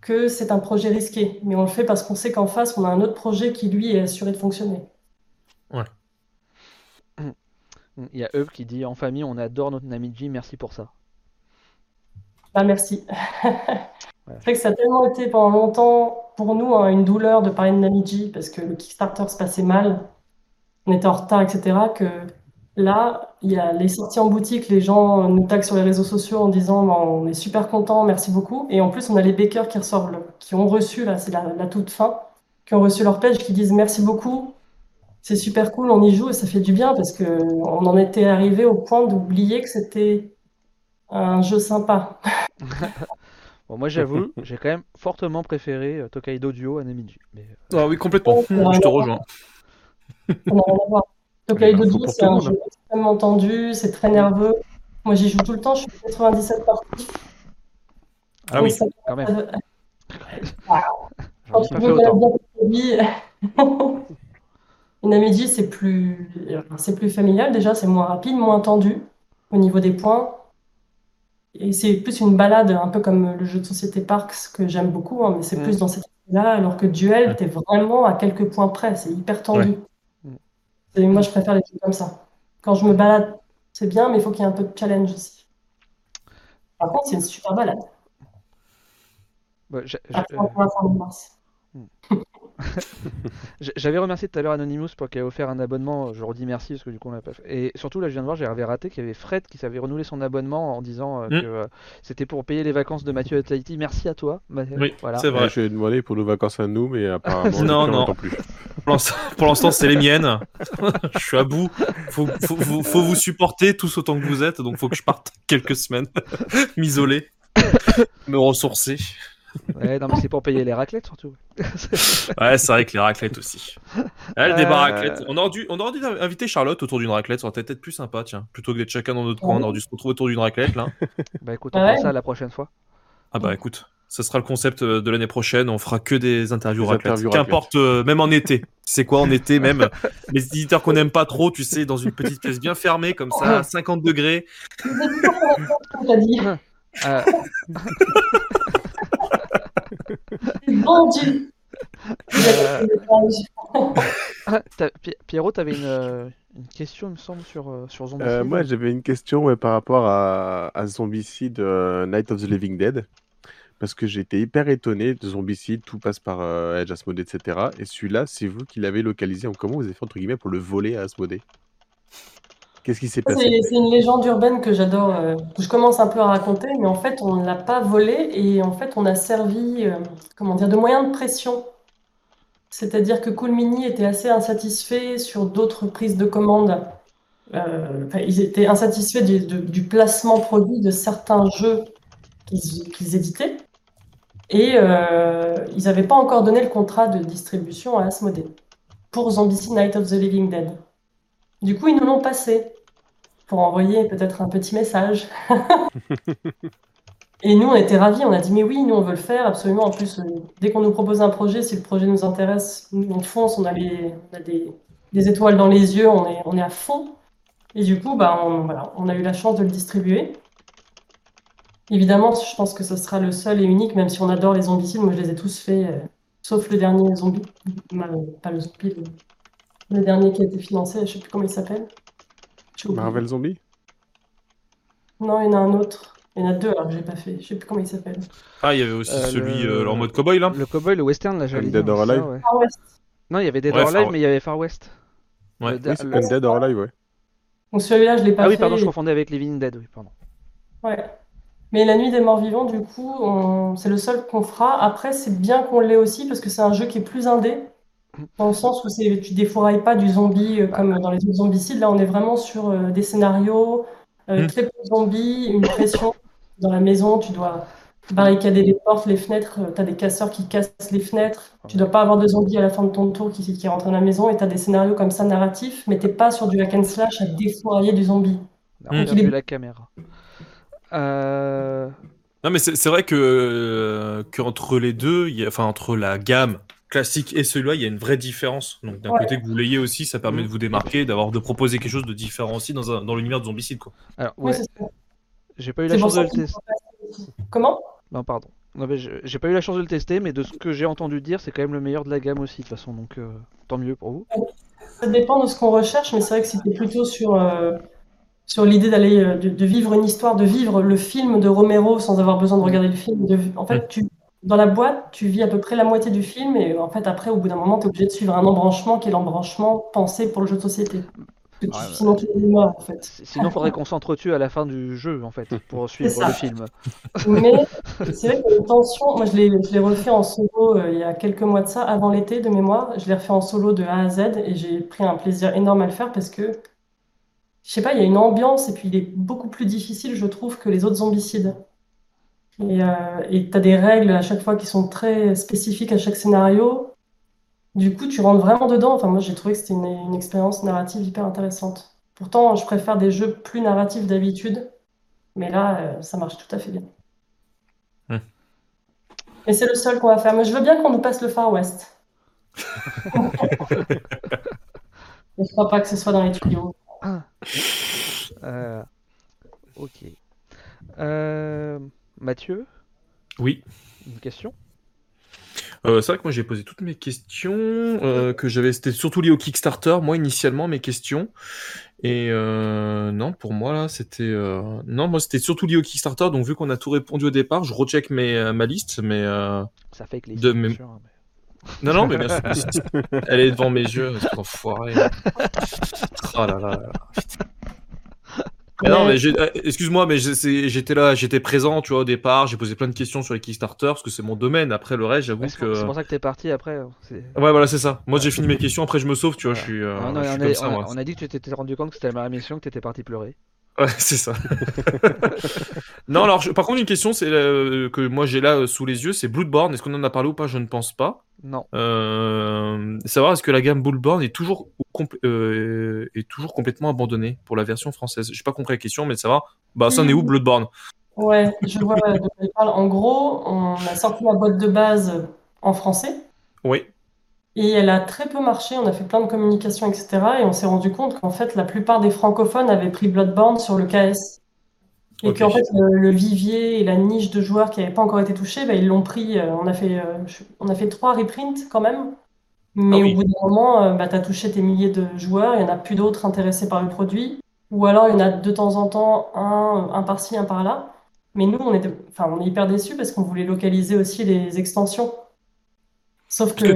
que c'est un projet risqué, mais on le fait parce qu'on sait qu'en face, on a un autre projet qui, lui, est assuré de fonctionner. Il y a Eve qui dit En famille, on adore notre Namiji, merci pour ça. Bah, merci. C'est vrai que ça a tellement été pendant longtemps, pour nous, hein, une douleur de parler de Namiji, parce que le Kickstarter se passait mal, on était en retard, etc., que là, il y a les sorties en boutique, les gens nous taguent sur les réseaux sociaux en disant Bah, on est super content, merci beaucoup. Et en plus, on a les bakers qui le- qui ont reçu, là, c'est la, la toute fin. qui ont reçu leur page qui disent merci beaucoup, c'est super cool, on y joue et ça fait du bien parce que on en était arrivé au point d'oublier que c'était un jeu sympa. Bon, moi j'avoue, j'ai quand même fortement préféré euh, Tokaido Duo à Namiji. Mais, euh, Ah oui, complètement. Je te rejoins. N'a rien à voir. Tokaido Bah, faut Duo, pour c'est un jeu extrêmement tendu, c'est très nerveux. Moi j'y joue tout le temps, je suis 97 parties. Ah oui. Ça- quand même, Quand tu veux bien. Une Ameji, c'est plus, c'est plus familial déjà, c'est moins rapide, moins tendu au niveau des points. Et c'est plus une balade, un peu comme le jeu de société Parks que j'aime beaucoup, hein, mais c'est Mm. plus dans cette là alors que Duel, Ouais. t'es vraiment à quelques points près, c'est hyper tendu. Ouais. Et moi, je préfère les jeux comme ça. Quand je me balade, c'est bien, mais il faut qu'il y ait un peu de challenge aussi. Par contre, c'est une super balade. Va faire le mars. J'avais remercié tout à l'heure Anonymous pour qu'il ait offert un abonnement. Je redis merci parce que du coup on l'a pas fait. Et surtout là, je viens de voir, j'avais raté qu'il y avait Fred qui s'avait renouvelé son abonnement en disant euh, Mm. que euh, c'était pour payer les vacances de Mathieu et Tahiti. Merci à toi. Mathieu. Oui, voilà. c'est vrai. Ouais, je lui ai demandé pour nos vacances à nous, mais apparemment, Non, non. plus. Pour l'instant- Pour l'instant, c'est les miennes. je suis à bout. Faut, faut, faut, faut vous supporter tous autant que vous êtes, donc faut que je parte quelques semaines, m'isoler, me ressourcer. Ouais, non mais c'est pour payer les raclettes surtout. Ouais, c'est vrai que les raclettes aussi. Ah, le débat Euh. raclette. On aurait dû, on aurait dû inviter Charlotte autour d'une raclette, ça aurait peut-être être plus sympa, tiens. Plutôt que d'être chacun dans notre coin, on aurait dû se retrouver autour d'une raclette, là. Bah écoute, on Ouais. fera ça la prochaine fois. Ah bah écoute, ça sera le concept euh, de l'année prochaine, on fera que des interviews Des raclette. Qu'importe, euh, même en été. C'est quoi en été même? Les éditeurs qu'on n'aime pas trop, tu sais, dans une petite pièce bien fermée, comme ça, à 50 degrés. T'as Euh, ah, Pierrot, t'avais une, euh, une question, il me semble, sur, euh, sur Zombicide. Euh, moi, j'avais une question ouais, par rapport à, à Zombicide euh, Night of the Living Dead. Parce que été hyper étonné de Zombicide, tout passe par euh, Edge Asmodee, etc. Et celui-là, c'est vous qui l'avez localisé. Comment vous avez fait, entre guillemets, pour le voler à Asmodee? Qu'est-ce qui s'est passé C'est une légende urbaine que j'adore, euh, que je commence un peu à raconter, mais en fait, on ne l'a pas volé et en fait, on a servi, euh, comment dire, de moyen de pression. C'est-à-dire que Cool Mini était assez insatisfait sur d'autres prises de commandes. Euh, enfin, ils étaient insatisfaits du, de- du placement produit de certains jeux qu'ils qu'ils éditaient. Et euh, ils n'avaient pas encore donné le contrat de distribution à Asmodee pour Zombicide Night of the Living Dead. Du coup, ils nous l'ont passé pour envoyer peut-être un petit message. Et nous, on était ravis, on a dit, mais oui, nous, on veut le faire, absolument. En plus, euh, dès qu'on nous propose un projet, si le projet nous intéresse, nous, on fonce, on a, les- on a des, des étoiles dans les yeux, on est, on est à fond. Et du coup, bah, on, voilà, on a eu la chance de le distribuer. Évidemment, je pense que ce sera le seul et unique, même si on adore les zombicides, moi je les ai tous faits, euh, sauf le dernier zombie, pas le zombie, le, le dernier qui a été financé, je sais plus comment il s'appelle. Oublié. Marvel Zombie? Non, il y en a un autre. Il y en a deux alors que j'ai pas fait. Je sais plus comment il s'appelle. Ah, il y avait aussi Euh, celui le- euh, en mode cowboy là. Le cowboy, le western, là, j'allais Dead dire, or c'est ça, Alive ouais. Ah ouais. Non, il y avait Dead Ouais, or Alive, Far- mais il y avait Far West. Ouais. Le- Oui, c'est Undead or Alive, ouais. Donc celui-là, je l'ai pas Ah oui, fait. pardon, je confondais avec Living Dead, oui, pardon. Ouais. Mais La Nuit des Morts Vivants, du coup, on- c'est le seul qu'on fera. Après, c'est bien qu'on l'ait aussi parce que c'est un jeu qui est plus indé, dans le sens où c'est, tu défourailles pas du zombie euh, comme dans les autres zombicides. Là, on est vraiment sur euh, des scénarios, euh, Mm. très peu de zombies, une pression dans la maison. Tu dois barricader les portes, les fenêtres. tu as des casseurs qui cassent les fenêtres. Tu dois pas avoir de zombies à la fin de ton tour qui, qui rentrent dans la maison. Et tu as des scénarios comme ça narratifs, mais t'es pas sur du hack and slash à défourailler du zombie. On a revu la caméra. Euh... Non, mais c'est vrai que euh, qu'entre les deux, il y a, enfin entre la gamme classique et celui-là, il y a une vraie différence. Donc d'un Ouais. côté que vous l'ayez aussi, ça permet de vous démarquer, d'avoir de proposer quelque chose de différent aussi dans, un- dans l'univers de Zombicide. Quoi. Alors, Oui, ouais, c'est ça. j'ai pas eu la chance de le tester. Comment? Non, pardon. Non, mais j'ai pas eu la chance de le tester, mais de ce que j'ai entendu dire, c'est quand même le meilleur de la gamme aussi, de toute façon, donc euh, tant mieux pour vous. Ça dépend de ce qu'on recherche, mais c'est vrai que c'était plutôt sur, euh, sur l'idée d'aller euh, de, de vivre une histoire, de vivre le film de Romero sans avoir besoin de regarder le film. De- en fait, tu, dans la boîte, tu vis à peu près la moitié du film, et en fait, après, au bout d'un moment, tu es obligé de suivre un embranchement qui est l'embranchement pensé pour le jeu de société. Que tu- ouais. Sinon, tu es mort, en fait. S- Sinon, faudrait qu'on s'entretue à la fin du jeu, en fait, pour suivre le film. Mais c'est vrai a une tension. Moi, je l'ai, je l'ai refait en solo euh, il y a quelques mois de ça, avant l'été de mémoire. Je l'ai refait en solo de A à Z et j'ai pris un plaisir énorme à le faire parce que, je sais pas, il y a une ambiance et puis il est beaucoup plus difficile, je trouve, que les autres zombicides. Et euh, et t'as des règles à chaque fois qui sont très spécifiques à chaque scénario. Du coup, tu rentres vraiment dedans. Enfin, moi, j'ai trouvé que c'était une, une expérience narrative hyper intéressante. Pourtant, je préfère des jeux plus narratifs d'habitude, mais là, euh, ça marche tout à fait bien. Hmm. Et c'est le seul qu'on va faire. Mais je veux bien qu'on nous passe le Far West. Je crois pas que ce soit dans les tuyaux. Euh, ok. Euh, Mathieu, Oui. une question? Euh, c'est vrai que moi j'ai posé toutes mes questions euh, que j'avais c'était surtout lié au Kickstarter moi initialement mes questions. Et euh, non pour moi là c'était non moi c'était surtout lié au Kickstarter. Donc vu qu'on a tout répondu au départ je recheck mes ma liste mais Ça fait que les De sûr, hein, mais- non non mais merci. Elle est devant mes yeux cet enfoiré. Oh là là, là. Mais non, mais euh, excuse-moi, mais j'étais là, j'étais présent, tu vois, au départ. J'ai posé plein de questions sur les Kickstarter parce que c'est mon domaine. Après le reste, j'avoue que. pour- c'est pour ça que t'es parti après. hein, Ouais, voilà, c'est ça. Moi, j'ai fini mes questions. Après, je me sauve, tu vois. Je suis, non, je suis on, comme a, ça, on a- moi. on a dit que tu t'étais rendu compte que c'était la meilleure émission, que t'étais parti pleurer. Ouais, c'est ça. non, alors, je- par contre, une question, c'est euh, que moi j'ai là euh, sous les yeux, c'est Bloodborne. Est-ce qu'on en a parlé ou pas? Je ne pense pas. Non. Euh, savoir est-ce que la gamme Bloodborne est toujours compl- euh, est toujours complètement abandonnée pour la version française? J'ai pas compris la question, mais de savoir. Bah, ça en est où Mhm. Bloodborne? Ouais, je vois de quoi. En gros, on a sorti la boîte de base en français Oui. Et elle a très peu marché. On a fait plein de communications, etc. Et on s'est rendu compte qu'en fait, la plupart des francophones avaient pris Bloodborne sur le KS. Et Ok. qu'en fait, le, le vivier et la niche de joueurs qui n'avaient pas encore été touchés, bah, ils l'ont pris. euh, on a fait, euh, on a fait trois reprints quand même. Mais Ah oui. au bout d'un moment, euh, bah, tu as touché tes milliers de joueurs, il n'y en a plus d'autres intéressés par le produit. Ou alors, il y en a de temps en temps un, un par-ci, un par-là. Mais nous, on était, enfin, on est hyper déçus parce qu'on voulait localiser aussi les extensions. Sauf que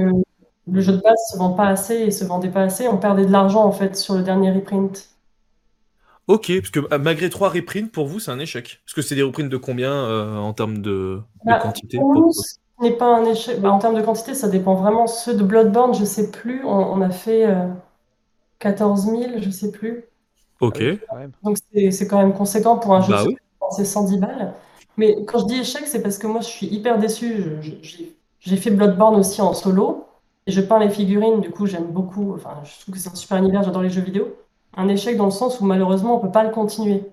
le jeu de base se vend pas assez et se vendait pas assez. On perdait de l'argent en fait sur le dernier reprint. Ok, parce que euh, malgré trois reprints, pour vous, c'est un échec. Parce que c'est des reprints de combien euh, en termes de, de Bah, quantité Pour pour- nous, ce n'est pas un échec. Bah, en termes de quantité, ça dépend vraiment. Ceux de Bloodborne, je sais plus. On, on a fait euh, 14 000, je sais plus. Ok. Ah. Donc c'est c'est quand même conséquent pour un jeu Bah de oui. c'est 110 balles. Mais quand je dis échec, c'est parce que moi, je suis hyper déçu. J'ai fait Bloodborne aussi en solo. Je peins les figurines, du coup, j'aime beaucoup. Enfin, je trouve que c'est un super univers, j'adore les jeux vidéo. Un échec dans le sens où malheureusement, on peut pas le continuer.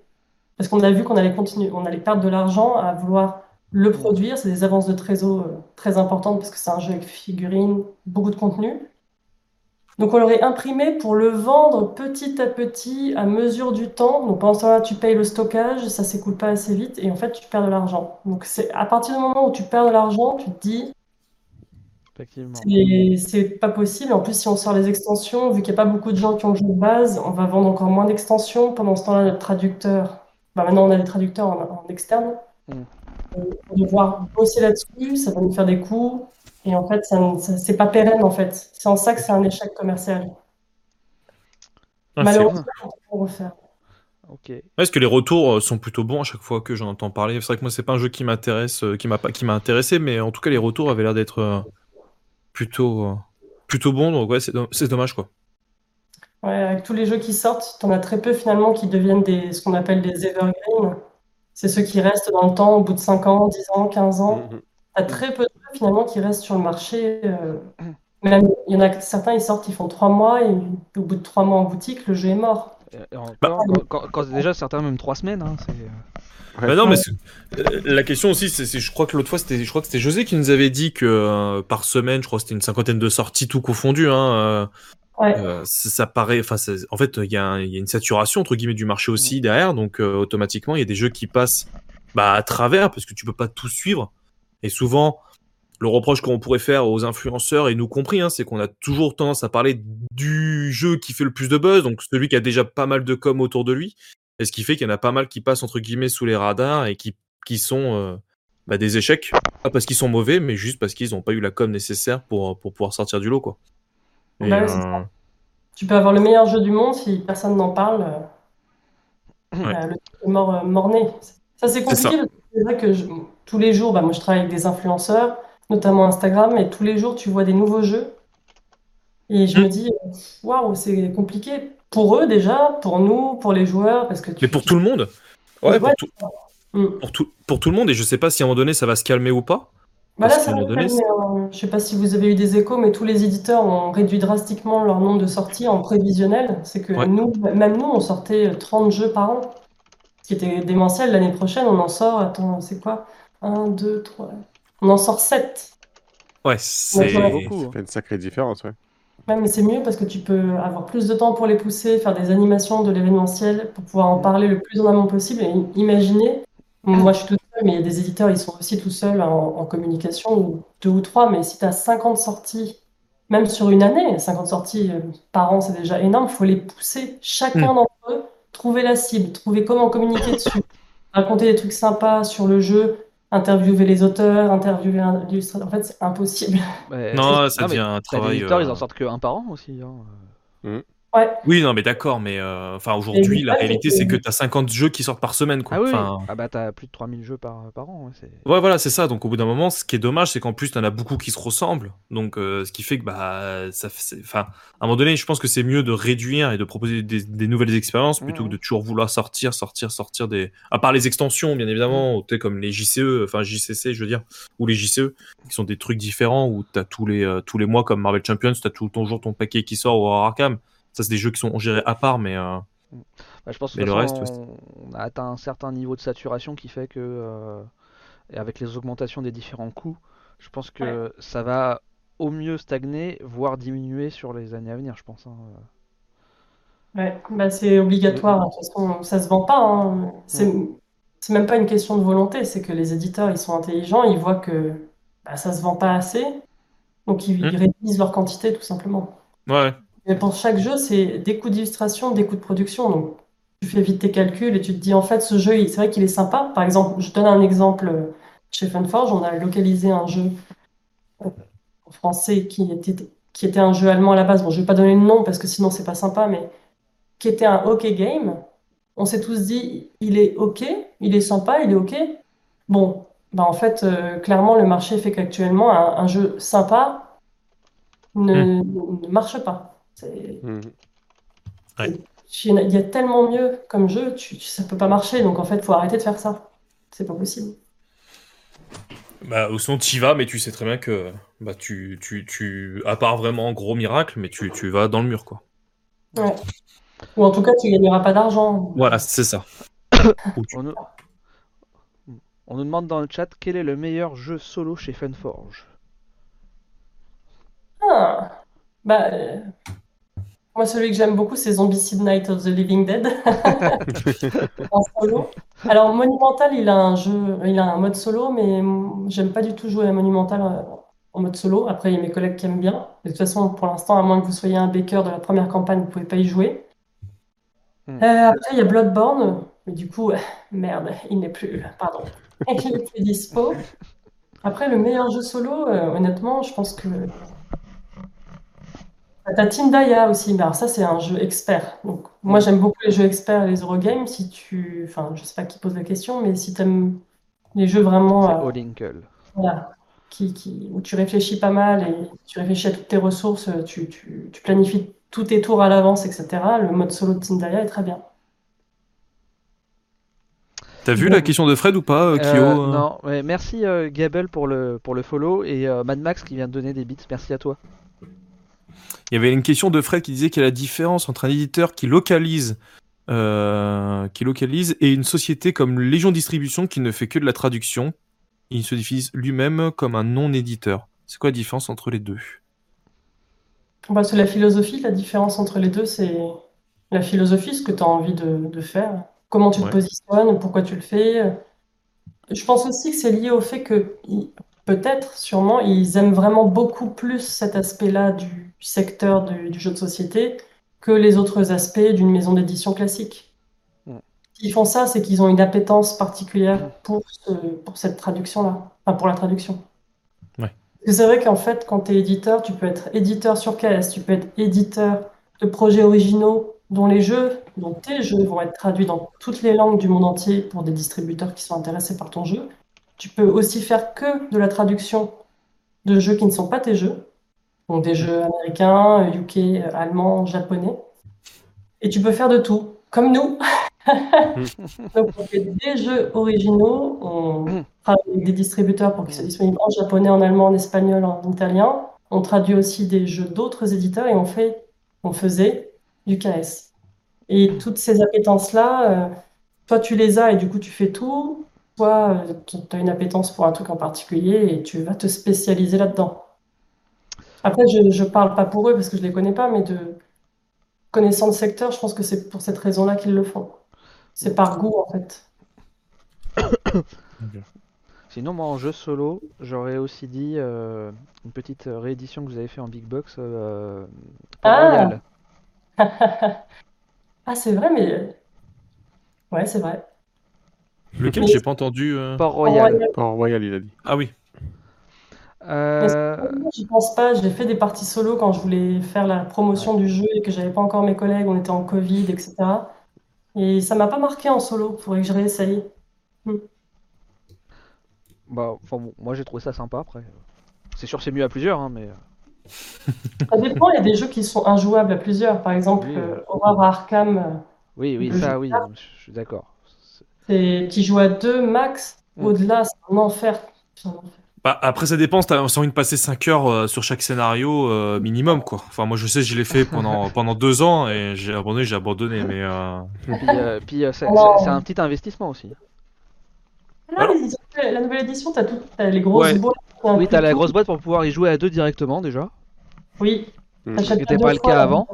Parce qu'on a vu qu'on allait continuer, on allait perdre de l'argent à vouloir le produire. C'est des avances de trésor euh, très importantes parce que c'est un jeu avec figurines, beaucoup de contenu. Donc on l'aurait imprimé pour le vendre petit à petit à mesure du temps. Donc pendant ce temps-là, tu payes le stockage, ça s'écoule pas assez vite et en fait tu perds de l'argent. Donc c'est à partir du moment où tu perds de l'argent, tu te dis Effectivement. c'est pas possible. En plus, si on sort les extensions, vu qu'il n'y a pas beaucoup de gens qui ont le jeu de base, on va vendre encore moins d'extensions. Pendant ce temps-là, notre traducteur, bah maintenant on a des traducteurs en, en externe. Mm. On va devoir bosser là-dessus, ça va nous faire des coûts. Et en fait, ça, ça- c'est pas pérenne en fait. C'est en ça que c'est un échec commercial. Ah, c'est- Malheureusement, on peut refaire. Parce que les retours euh, sont plutôt bons à chaque fois que j'en entends parler. C'est vrai que moi, c'est pas un jeu qui m'intéresse, euh, qui m'a pas, qui m'a intéressé, mais en tout cas, les retours avaient l'air d'être euh, plutôt, euh, plutôt bons. Donc ouais, c'est do- c'est dommage quoi. Ouais, avec tous les jeux qui sortent, t'en as très peu finalement qui deviennent des, ce qu'on appelle des evergreen. C'est ceux qui restent dans le temps au bout de 5 ans, 10 ans, 15 ans. Mhm. T'as très peu de jeux finalement qui restent sur le marché. euh, Même, il y en a certains, ils sortent, ils font 3 mois et au bout de 3 mois en boutique, le jeu est mort. Et- et encore, Bah- quand, quand- quand- déjà certains même trois semaines. Hein. Ouais. Bah non, mais la question aussi, c'est, c'est- je crois que l'autre fois, c'était, je crois que c'était José qui nous avait dit que euh, par semaine, je crois que c'était une cinquantaine de sorties tout confondu. Hein, euh, Ouais. euh, ça, ça paraît, enfin, en fait, il y, y a une saturation entre guillemets du marché aussi derrière, donc euh, automatiquement, il y a des jeux qui passent bah, à travers parce que tu peux pas tout suivre. Et souvent, le reproche qu'on pourrait faire aux influenceurs et nous compris, hein, c'est qu'on a toujours tendance à parler du jeu qui fait le plus de buzz, donc celui qui a déjà pas mal de com autour de lui. Et ce qui fait qu'il y en a pas mal qui passent entre guillemets sous les radars et qui, qui sont euh, bah, des échecs. Pas parce qu'ils sont mauvais, mais juste parce qu'ils n'ont pas eu la com nécessaire pour, pour pouvoir sortir du lot. Quoi. Et, Bah euh, Tu peux avoir le meilleur jeu du monde si personne n'en parle. euh, Ouais. bah, le truc est mort, euh, mort-né. Ça, c'est compliqué c'est vrai que je- tous les jours, bah, moi je travaille avec des influenceurs, notamment Instagram, et tous les jours tu vois des nouveaux jeux. Et je Mm. me dis, euh, waouh, c'est compliqué pour eux déjà, pour nous, pour les joueurs, parce que tu- Mais pour tout le monde Ouais, Ouais. pour tout, Mm. pour, tout, pour tout le monde, et je sais pas si à un moment donné ça va se calmer ou pas. Bah là, ça va donné, calmer, hein. Je sais pas si vous avez eu des échos, mais tous les éditeurs ont réduit drastiquement leur nombre de sorties en prévisionnel. C'est que Ouais. nous, même nous, on sortait 30 jeux par an, ce qui était démentiel. L'année prochaine, on en sort, attends, c'est quoi? 1, 2, 3. On en sort 7. Ouais, c'est. Beaucoup. Ça fait une sacrée différence, ouais. Ouais, mais c'est mieux parce que tu peux avoir plus de temps pour les pousser, faire des animations de l'événementiel pour pouvoir en parler le plus en amont possible. Et imaginez, moi je suis toute seule, mais il y a des éditeurs, ils sont aussi tout seuls en, en communication, ou deux ou trois, mais si tu as 50 sorties, même sur une année, 50 sorties euh, par an, c'est déjà énorme, il faut les pousser, chacun d'entre eux, trouver la cible, trouver comment communiquer dessus, raconter des trucs sympas sur le jeu, interviewer les auteurs, interviewer l'illustrateur. En fait, c'est impossible. Mais- Non, ça devient un travail. éditeurs, ils euh, en sortent que un par an aussi. hein. Ouais. Oui, non, mais d'accord, mais euh, enfin aujourd'hui, la réalité, c'est- que t'as 50 jeux qui sortent par semaine, quoi. Ah oui. Enfin, ah bah t'as plus de 3000 jeux par, par an. ouais, c'est- Ouais, voilà, c'est ça. Donc, au bout d'un moment, ce qui est dommage, c'est qu'en plus, t'en as beaucoup qui se ressemblent. Donc, euh, ce qui fait que, bah, ça Enfin, à un moment donné, je pense que c'est mieux de réduire et de proposer des, des nouvelles expériences plutôt que de toujours vouloir sortir, sortir, sortir des. À part les extensions, bien évidemment, tu sais, comme les JCE, enfin JCC, je veux dire, ou les JCE, qui sont des trucs différents où t'as tous les, euh, tous les mois, comme Marvel Champions, t'as tout ton jour ton paquet qui sort ou Arkham. Ça, c'est des jeux qui sont gérés à part, mais. euh, Bah, je pense que Mais le reste, façon, on a atteint un certain niveau de saturation qui fait que, euh, et avec les augmentations des différents coûts, je pense que ça va au mieux stagner, voire diminuer sur les années à venir, je pense. hein. Ouais, bah c'est obligatoire. De toute façon, ça se vend pas. hein. C'est c'est même pas une question de volonté, c'est que les éditeurs, ils sont intelligents, ils voient que bah, ça se vend pas assez, donc ils, Mm. ils réduisent leur quantité tout simplement. Ouais. Mais pour chaque jeu, c'est des coûts d'illustration, des coûts de production. Donc tu fais vite tes calculs et tu te dis en fait ce jeu, c'est vrai qu'il est sympa. Par exemple, je donne un exemple euh, chez Funforge, on a localisé un jeu euh, en français qui était qui était un jeu allemand à la base. Bon, je vais pas donner le nom parce que sinon c'est pas sympa, mais qui était un hockey game. On s'est tous dit, il est ok, il est sympa, il est ok. Bon, bah en fait, euh, clairement, le marché fait qu'actuellement, un, un jeu sympa ne, ne marche pas. Mhm. il y a- tellement mieux comme jeu, tu, tu- ça peut pas marcher. Donc en fait, faut arrêter de faire ça. C'est pas possible. Bah, au son, t'y vas, mais tu sais très bien que, bah, tu, tu, tu, à part vraiment gros miracle, mais tu, tu vas dans le mur, quoi. Ouais. Ou en tout cas, tu gagneras pas d'argent. Voilà, c'est ça. On nous... on nous demande dans le chat quel est le meilleur jeu solo chez Funforge? Ah, bah, euh, moi, celui que j'aime beaucoup, c'est Zombicide Night of the Living Dead en solo. Alors, Monumental, il a un jeu, il a un mode solo, mais j'aime pas du tout jouer à Monumental euh, en mode solo. Après, il y a mes collègues qui aiment bien. De toute façon, pour l'instant, à moins que vous soyez un baker de la première campagne, vous pouvez pas y jouer. Hmm. Euh, après, il y a Bloodborne, mais du coup, merde, il n'est plus, pardon, il n'est plus dispo. Après, le meilleur jeu solo, euh, honnêtement, je pense que T'as Team Daya aussi, mais alors ça c'est un jeu expert. Donc moi j'aime beaucoup les jeux experts et les Eurogames. Si tu, enfin je sais pas qui pose la question, mais si t'aimes les jeux vraiment C'est euh, voilà, qui, qui, où tu réfléchis pas mal et tu réfléchis à toutes tes ressources, tu, tu, tu planifies tous tes tours à l'avance, etc. Le mode solo de Team Daya est très bien. T'as vu la question de Fred ou pas, euh, Kyo Euh, euh non, mais merci euh, Gabel pour le, pour le follow et euh, Mad Max qui vient de donner des bits. Merci à toi. Il y avait une question de Fred qui disait quelle est la différence entre un éditeur qui localise, euh, qui localise et une société comme Légion Distribution qui ne fait que de la traduction. Il se définit lui-même comme un non-éditeur. C'est quoi la différence entre les deux? Bah, c'est la philosophie, la différence entre les deux, c'est la philosophie, ce que tu as envie de, de faire, comment tu Ouais. te positionnes, pourquoi tu le fais. Je pense aussi que c'est lié au fait que, peut-être, sûrement, ils aiment vraiment beaucoup plus cet aspect-là du secteur du, du jeu de société que les autres aspects d'une maison d'édition classique. Mm. S'ils font ça, c'est qu'ils ont une appétence particulière pour, ce- pour cette traduction-là, enfin pour la traduction. Ouais. Parce que c'est vrai qu'en fait, quand tu es éditeur, tu peux être éditeur sur KS, tu peux être éditeur de projets originaux dont les jeux, dont tes jeux vont être traduits dans toutes les langues du monde entier pour des distributeurs qui sont intéressés par ton jeu. Tu peux aussi faire que de la traduction de jeux qui ne sont pas tes jeux, donc des jeux américains, UK, allemands, japonais. Et tu peux faire de tout, comme nous. donc on fait des jeux originaux, on travaille avec des distributeurs pour qu'ils soient disponibles en japonais, en allemand, en espagnol, en italien. On traduit aussi des jeux d'autres éditeurs et on fait, on faisait du KS. Et toutes ces appétences-là, euh, toi tu les as et du coup tu fais tout, toi tu as une appétence pour un truc en particulier et tu vas te spécialiser là-dedans. Après, je ne parle pas pour eux parce que je les connais pas, mais de connaissant le secteur, je pense que c'est pour cette raison-là qu'ils le font. C'est par goût en fait. Sinon, moi en jeu solo, j'aurais aussi dit euh, une petite réédition que vous avez fait en Big Box euh, Ah. Royal. ah, c'est vrai, mais. Ouais, c'est vrai. Lequel? J'ai pas entendu. euh. Port Royal. Port Royal, il a dit. Ah oui. Euh, Je pense pas, j'ai fait des parties solo quand je voulais faire la promotion du jeu et que j'avais pas encore mes collègues, on était en Covid, etc. Et ça m'a pas marqué en solo, faudrait que je réessaye. bah, enfin, bon, moi j'ai trouvé ça sympa après. C'est sûr, c'est mieux à plusieurs, hein, mais. euh, Ça dépend, il y a des jeux qui sont injouables à plusieurs. Par exemple, Oui. euh, Horror à Arkham, euh, Oui, oui, ça, oui, je suis d'accord. Tu joues à deux max. Mm. Au-delà, c'est un enfer. C'est un enfer. Bah, après, ça dépend. T'as envie de passer 5 heures euh, sur chaque scénario euh, minimum, quoi. Enfin, moi, je sais, je l'ai fait pendant, pendant deux ans et j'ai abandonné, j'ai abandonné. Mais euh, Puis, euh, puis, euh, c'est un petit investissement aussi. Les- la nouvelle édition, t'as tout, les grosses Ouais. boîtes. Oui, t'as la grosse boîte pour pouvoir y jouer à deux directement déjà. Oui. Mm. T'achètes C'était deux pas le fois, cas avant.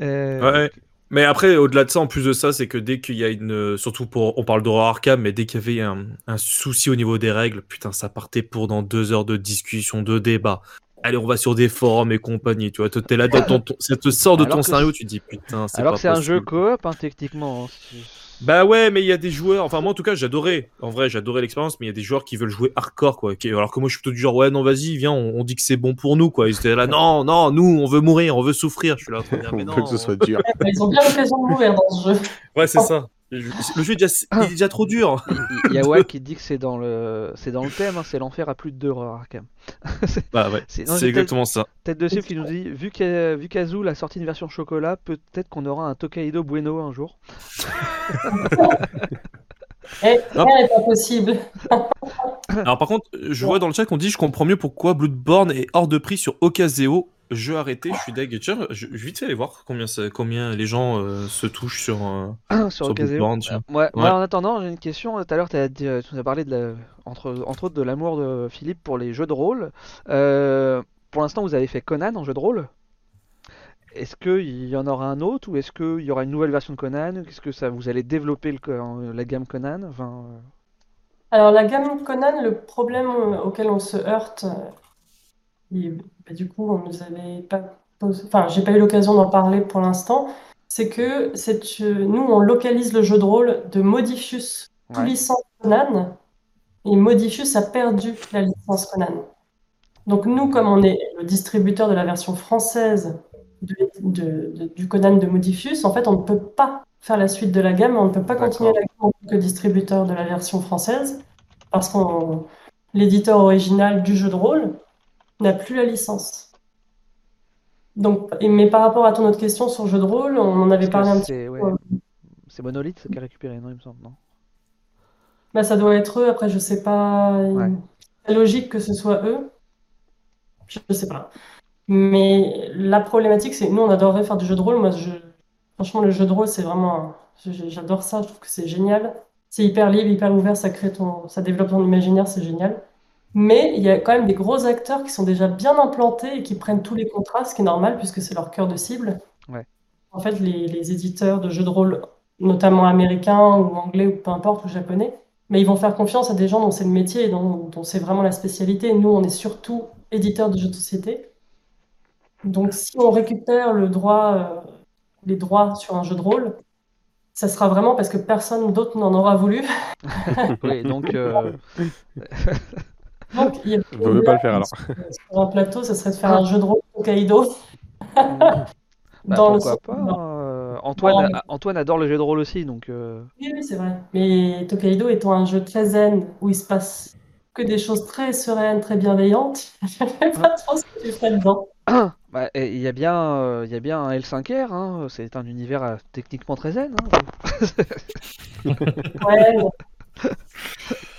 Euh, ouais. Mais après, au-delà de ça, en plus de ça, c'est que dès qu'il y a une, surtout pour, on parle d'horreur Arkham, mais dès qu'il y avait un, un souci au niveau des règles, putain, ça partait pour dans deux heures de discussion, de débat. Allez, on va sur des forums et compagnie, tu vois. T'es là dans ton, ça te sort de Alors ton scénario, tu te dis putain, c'est Alors pas que c'est un jeu coop, hein, techniquement. hein, Bah ouais, mais il y a des joueurs. Enfin, moi en tout cas, j'adorais. En vrai, j'adorais l'expérience, mais il y a des joueurs qui veulent jouer hardcore, quoi. Alors que moi, je suis plutôt du genre, ouais, non, vas-y, viens, on, on dit que c'est bon pour nous, quoi. Ils étaient là, non, non, nous, on veut mourir, on veut souffrir. Je suis là, en train de dire, mais On non. veut que ce soit dur. Ils ont bien l'occasion de mourir dans ce jeu. Ouais, c'est ça. Le jeu est déjà, il est déjà trop dur. Il y a Wack qui dit que c'est dans le, c'est dans le thème, hein, c'est l'enfer à plus de deux heures Arkham. Bah ouais, C'est non, c'est j'ai exactement ça. Tête de cible qui nous dit vu qu'A- vu qu'Azul a sorti une version chocolat, peut-être qu'on aura un Tokaido Bueno un jour. Eh, Hop. rien n'est pas possible. Alors par contre, je vois dans le chat qu'on dit, je comprends mieux pourquoi Bloodborne est hors de prix sur Ocaseo. Jeu arrêté, je suis deg. Tiens, je, je vais vite fait aller voir combien, les gens euh, se touchent sur. euh, sur Sur. Bloodborne. Euh, Ouais. en attendant, j'ai une question. Tout à l'heure, tu as, dit- tu nous as parlé de la- entre, entre autres de l'amour de Philippe pour les jeux de rôle. Euh, pour l'instant, vous avez fait Conan en jeu de rôle. Est-ce qu'il y en aura un autre ou est-ce qu'il y aura une nouvelle version de Conan Est-ce que ça, vous allez développer le la gamme Conan? Enfin, euh, Alors, la gamme Conan, le problème auquel on se heurte, euh, et, bah, du coup, on nous avait pas posé- enfin, j'ai pas eu l'occasion d'en parler pour l'instant, c'est que nous, on localise le jeu de rôle de Modifius sous Ouais. licence Conan, et Modifius a perdu la licence Conan. Donc, nous, comme on est le distributeur de la version française de- de- de- du Conan de Modifius, en fait, on ne peut pas faire la suite de la gamme, on ne peut pas continuer la gamme en tant que distributeur de la version française, parce que l'éditeur original du jeu de rôle n'a plus la licence. Donc, mais par rapport à ton autre question sur jeu de rôle, on en avait parlé un petit ouais, peu. c'est Monolith qui a récupéré, non, il me semble, non? Bah, ça doit être eux, après je sais pas. Ouais. C'est logique que ce soit eux. Je ne sais pas. Mais la problématique, c'est que nous, on adorerait faire du jeu de rôle. Moi, je... franchement, le jeu de rôle, c'est vraiment. J'adore ça, je trouve que c'est génial. C'est hyper libre, hyper ouvert, ça crée ton... ça développe ton imaginaire, c'est génial. Mais il y a quand même des gros acteurs qui sont déjà bien implantés et qui prennent tous les contrats, ce qui est normal puisque c'est leur cœur de cible. Ouais. En fait, les, les éditeurs de jeux de rôle, notamment américains ou anglais ou peu importe, ou japonais, mais ils vont faire confiance à des gens dont c'est le métier et dont, dont c'est vraiment la spécialité. Nous, on est surtout éditeurs de jeux de société. Donc, si on récupère le droit, euh, les droits sur un jeu de rôle, ça sera vraiment parce que personne d'autre n'en aura voulu. Oui, donc euh, Donc, il y a pas le faire alors. sur un plateau, ça serait de faire un jeu de rôle Hokkaido. Bah, Dans le pourquoi sens- pas euh, Antoine, Non, mais- Antoine adore le jeu de rôle aussi, donc euh, Oui, oui, c'est vrai. Mais Tokaido étant un jeu très zen, où il se passe que des choses très sereines, très bienveillantes, je ne sais pas trop ce que tu ferais dedans. bah, il y a bien, euh, il y a bien un L5R, hein, c'est un univers euh, techniquement très zen. hein. Ouais,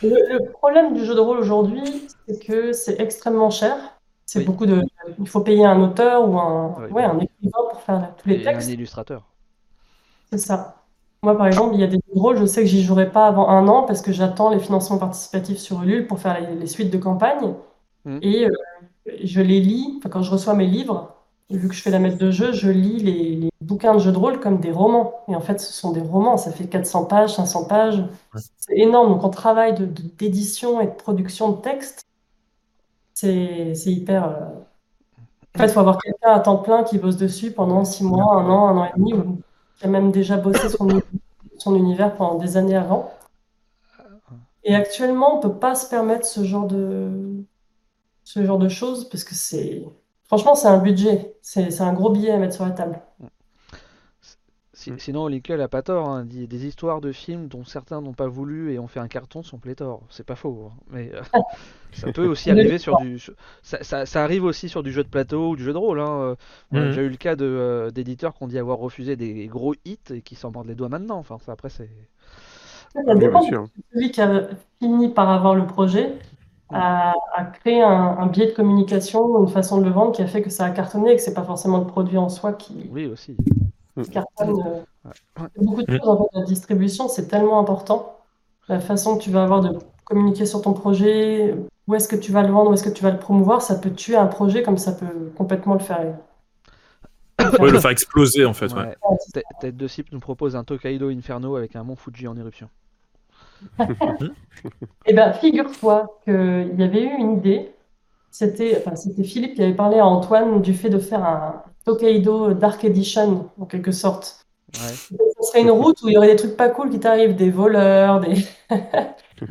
Le, le problème du jeu de rôle aujourd'hui, c'est que c'est extrêmement cher. C'est Oui. beaucoup de. Il faut payer un auteur ou un, Oui. ouais, un écrivain pour faire tous les Et un textes. illustrateur. C'est ça. Moi, par exemple, il y a des jeux de rôle, je sais que j'y jouerai pas avant un an parce que j'attends les financements participatifs sur Ulule pour faire les, les suites de campagne. Mhm. Et euh, je les lis, quand je reçois mes livres, vu que je fais la maître de jeu, je lis les, les bouquins de jeux de rôle comme des romans. Et en fait, ce sont des romans, ça fait 400 pages, 500 pages. C'est énorme. Donc, on travaille de- de- d'édition et de production de texte. C'est c'est hyper. euh, En fait, il faut avoir quelqu'un à temps plein qui bosse dessus pendant six mois, un an, un an et demi, ou qui a même déjà bossé son, son univers pendant des années avant. Et actuellement, on peut pas se permettre ce genre de, ce genre de choses parce que c'est. Franchement, c'est un budget. C'est c'est un gros billet à mettre sur la table. Mm. Sinon, Liquel a pas tort. hein, dit- Des histoires de films dont certains n'ont pas voulu et ont fait un carton sont pléthores. C'est pas faux. hein, Mais euh, ça peut aussi arriver sur du. Ça, ça- ça arrive aussi sur du jeu de plateau ou du jeu de rôle. Hein. Mhm. déjà eu le cas de, euh, d'éditeurs qui ont dit avoir refusé des gros hits et qui s'en mordent les doigts maintenant. Enfin, ça, après, c'est. Ça dépend bien sûr. de celui qui a fini par avoir le projet a, a créé un, un biais de communication, une façon de le vendre qui a fait que ça a cartonné et que c'est pas forcément le produit en soi qui Oui, aussi. Cartonne. euh. Ouais. Beaucoup de choses en fait, la distribution, c'est tellement important. La façon que tu vas avoir de communiquer sur ton projet, où est-ce que tu vas le vendre, où est-ce que tu vas le promouvoir, ça peut tuer un projet comme ça peut complètement le faire. Ouais, le faire exploser en fait. Ouais. Ouais. Tête- Tête de Cible nous propose un Tokaido Inferno avec un mont Fuji en éruption. Eh ben, figure-toi qu'il y avait eu une idée. C'était enfin, c'était Philippe qui avait parlé à Antoine du fait de faire un Tokaido Dark Edition, en quelque sorte. Ouais. Ce serait une route où il y aurait des trucs pas cool qui t'arrivent, des voleurs, des...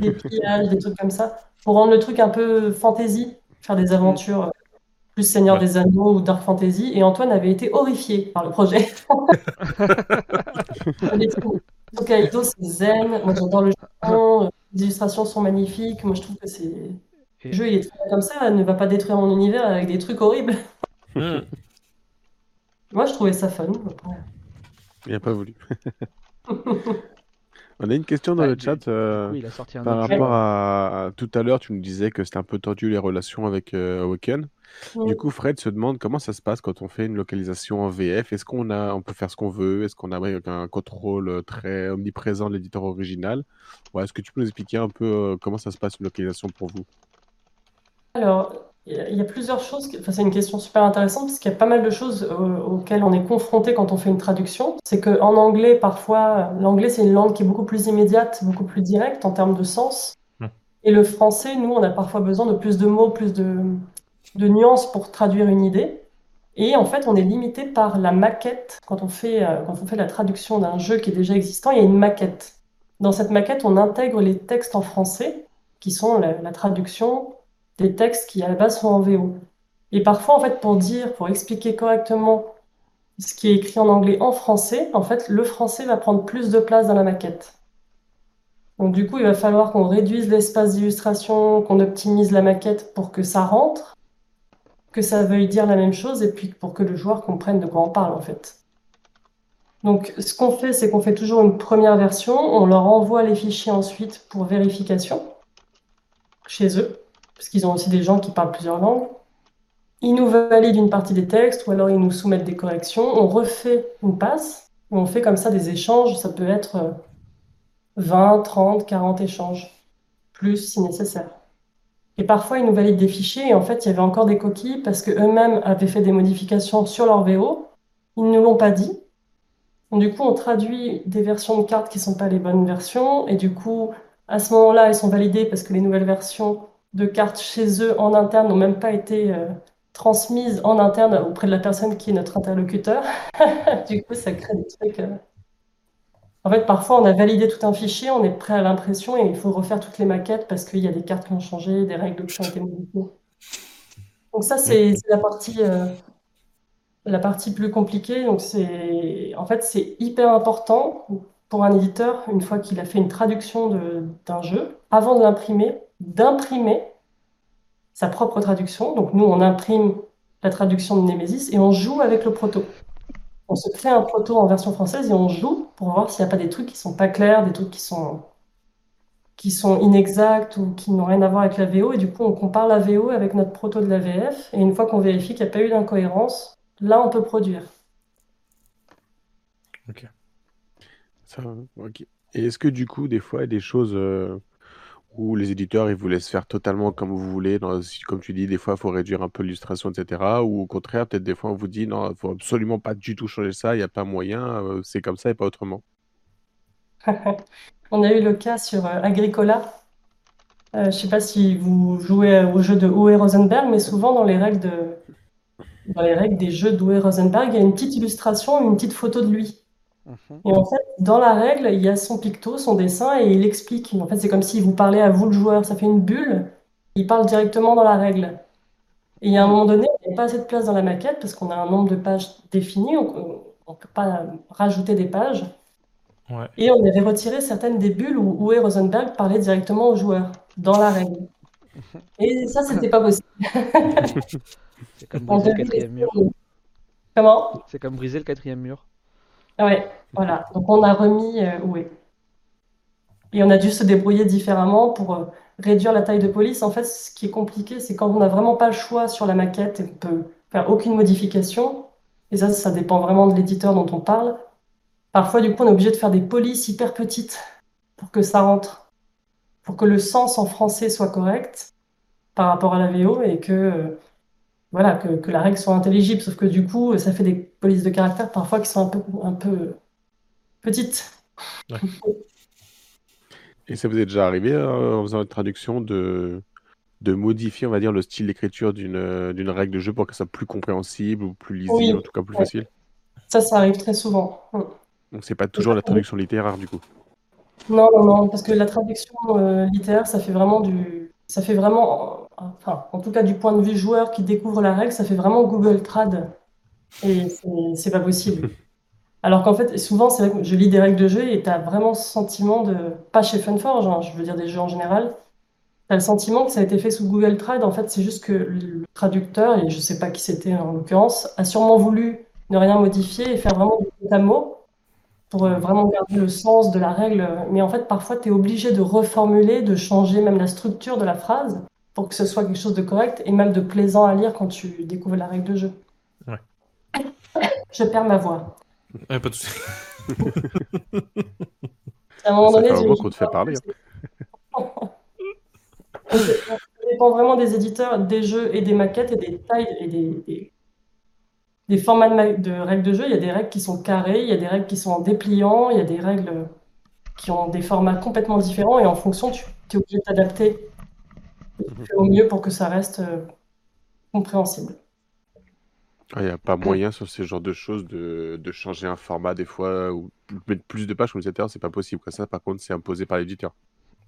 des pillages, des trucs comme ça, pour rendre le truc un peu fantasy, faire des aventures euh, plus Seigneur Ouais. des Anneaux ou Dark Fantasy. Et Antoine avait été horrifié par le projet. Tokaido, c'est zen. Moi, j'adore le Japon. Les illustrations sont magnifiques. Moi, je trouve que c'est. Le jeu, il est très bien comme ça. Ne va pas détruire mon univers avec des trucs horribles. Moi, je trouvais ça fun. Il n'a pas voulu. On a une question dans Ouais, le du- chat. euh, Oui, il a sorti un Par rapport à, à- tout à l'heure, tu nous disais que c'était un peu tendu les relations avec euh, Awaken. Du coup, Fred se demande comment ça se passe quand on fait une localisation en VF. Est-ce qu'on a, on peut faire ce qu'on veut? Est-ce qu'on a ouais, un contrôle euh, très omniprésent de l'éditeur original? Ouais, est-ce que tu peux nous expliquer un peu euh, comment ça se passe une localisation pour vous? Alors, il y a- plusieurs choses. Enfin, c'est une question super intéressante parce qu'il y a pas mal de choses euh, auxquelles on est confronté quand on fait une traduction. C'est qu'en anglais, parfois, l'anglais, c'est une langue qui est beaucoup plus immédiate, beaucoup plus directe en termes de sens. Hmm. Et le français, nous, on a parfois besoin de plus de mots, plus de, de nuances pour traduire une idée. Et en fait, on est limité par la maquette. Quand on fait, euh, quand on fait la traduction d'un jeu qui est déjà existant, il y a une maquette. Dans cette maquette, on intègre les textes en français, qui sont la, la traduction des textes qui à la base sont en VO. Et parfois, en fait, pour dire, pour expliquer correctement ce qui est écrit en anglais en français, en fait, le français va prendre plus de place dans la maquette. Donc du coup, il va falloir qu'on réduise l'espace d'illustration, qu'on optimise la maquette pour que ça rentre, que ça veuille dire la même chose, et puis pour que le joueur comprenne de quoi on parle, en fait. Donc ce qu'on fait, c'est qu'on fait toujours une première version, on leur envoie les fichiers ensuite pour vérification chez eux, parce qu'ils ont aussi des gens qui parlent plusieurs langues. Ils nous valident une partie des textes, ou alors ils nous soumettent des corrections, on refait une passe, on fait comme ça des échanges, ça peut être euh, 20, 30, 40 échanges, plus si nécessaire. Et parfois, ils nous valident des fichiers, et en fait, il y avait encore des coquilles, parce qu'eux-mêmes avaient fait des modifications sur leur VO, ils ne nous l'ont pas dit. Du coup, on traduit des versions de cartes qui ne sont pas les bonnes versions, et du coup, à ce moment-là, elles sont validées parce que les nouvelles versions de cartes chez eux en interne n'ont même pas été euh, transmises en interne auprès de la personne qui est notre interlocuteur. Du coup, ça crée des trucs. euh. En fait, parfois, on a validé tout un fichier, on est prêt à l'impression et il faut refaire toutes les maquettes parce qu'il y a des cartes qui ont changé, des règles qui ont été modifiées. Donc ça, c'est la partie, euh, la partie plus compliquée, donc c'est en fait c'est hyper important pour un éditeur, une fois qu'il a fait une traduction d'un jeu, avant de l'imprimer, d'imprimer sa propre traduction. Donc nous, on imprime la traduction de Nemesis et on joue avec le proto. On se crée un proto en version française et on joue pour voir s'il n'y a pas des trucs qui sont pas clairs, des trucs qui sont qui sont inexacts ou qui n'ont rien à voir avec la VO. Et du coup, on compare la VO avec notre proto de la VF. Et une fois qu'on vérifie qu'il n'y a pas eu d'incohérence, là, on peut produire. Ok. Et est-ce que du coup, des fois, des choses euh, où les éditeurs ils vous laissent faire totalement comme vous voulez, dans, comme tu dis, des fois, il faut réduire un peu l'illustration, etc. Ou au contraire, peut-être des fois, on vous dit non, il faut absolument pas du tout changer ça, il n'y a pas moyen, euh, c'est comme ça et pas autrement. On a eu le cas sur euh, Agricola. Euh, je ne sais pas si vous jouez au jeu de Uwe Rosenberg, mais souvent dans les règles, de, dans les règles des jeux d'Uwe Rosenberg, il y a une petite illustration, une petite photo de lui. Mhm. Et en fait, dans la règle, il y a son picto, son dessin, et il explique. En fait, c'est comme s'il vous parlait à vous, le joueur. Ça fait une bulle. Il parle directement dans la règle. Et il y a un moment donné, il n'y a pas assez de place dans la maquette parce qu'on a un nombre de pages défini. On ne peut pas rajouter des pages. Et on avait retiré certaines des bulles où Uwe Rosenberg parlait directement aux joueurs, dans la règle. Et ça, c'était pas possible. C'est comme briser le quatrième mur. Comment? C'est comme briser le quatrième mur. Ouais, voilà. Donc on a remis euh, Uwe. Et on a dû se débrouiller différemment pour euh, réduire la taille de police. En fait, ce qui est compliqué, c'est quand on n'a vraiment pas le choix sur la maquette et qu'on peut faire aucune modification. Et ça, ça dépend vraiment de l'éditeur dont on parle. Parfois, du coup, on est obligé de faire des polices hyper petites pour que ça rentre, pour que le sens en français soit correct par rapport à la VO et que, euh, voilà, que, la règle soit intelligible. Sauf que du coup, ça fait des polices de caractère parfois qui sont un peu, un peu petites. Et ça vous est déjà arrivé euh, en faisant une traduction de, de modifier, on va dire, le style d'écriture d'une d'une règle de jeu pour que ça soit plus compréhensible ou plus lisible, en tout cas plus facile? Ça, ça arrive très souvent. Donc c'est pas toujours la traduction littéraire du coup? Non, non, non, parce que la traduction euh, littéraire, ça fait vraiment du. Ça fait vraiment. Enfin, en tout cas, du point de vue joueur qui découvre la règle, ça fait vraiment Google Trad. Et c'est pas possible. Alors qu'en fait, souvent, c'est vrai que je lis des règles de jeu et tu as vraiment ce sentiment de. Pas chez Funforge, je veux dire des jeux en général. Tu as le sentiment que ça a été fait sous Google Trad. En fait, c'est juste que le traducteur, et je sais pas qui c'était en l'occurrence, a sûrement voulu ne rien modifier et faire vraiment du mot pour euh, vraiment garder le sens de la règle. Mais en fait, parfois, tu es obligé de reformuler, de changer même la structure de la phrase pour que ce soit quelque chose de correct et même de plaisant à lire quand tu découvres la règle de jeu. Je perds ma voix. pas de soucis. à un moment donné, fait te fait parler. Hein. ça dépend vraiment des éditeurs, des jeux et des maquettes et des tailles et des, des formats de, règles de jeu. Il y a des règles qui sont carrées, il y a des règles qui sont en dépliant, il y a des règles qui ont des formats complètement différents et en fonction, tu es obligé de t'adapter au mieux pour que ça reste euh, compréhensible. Ah, il n'y a pas moyen sur ce genre de choses de, changer un format des fois ou mettre plus de pages comme l'éditeur, c'est pas possible. Ça, par contre, c'est imposé par l'éditeur.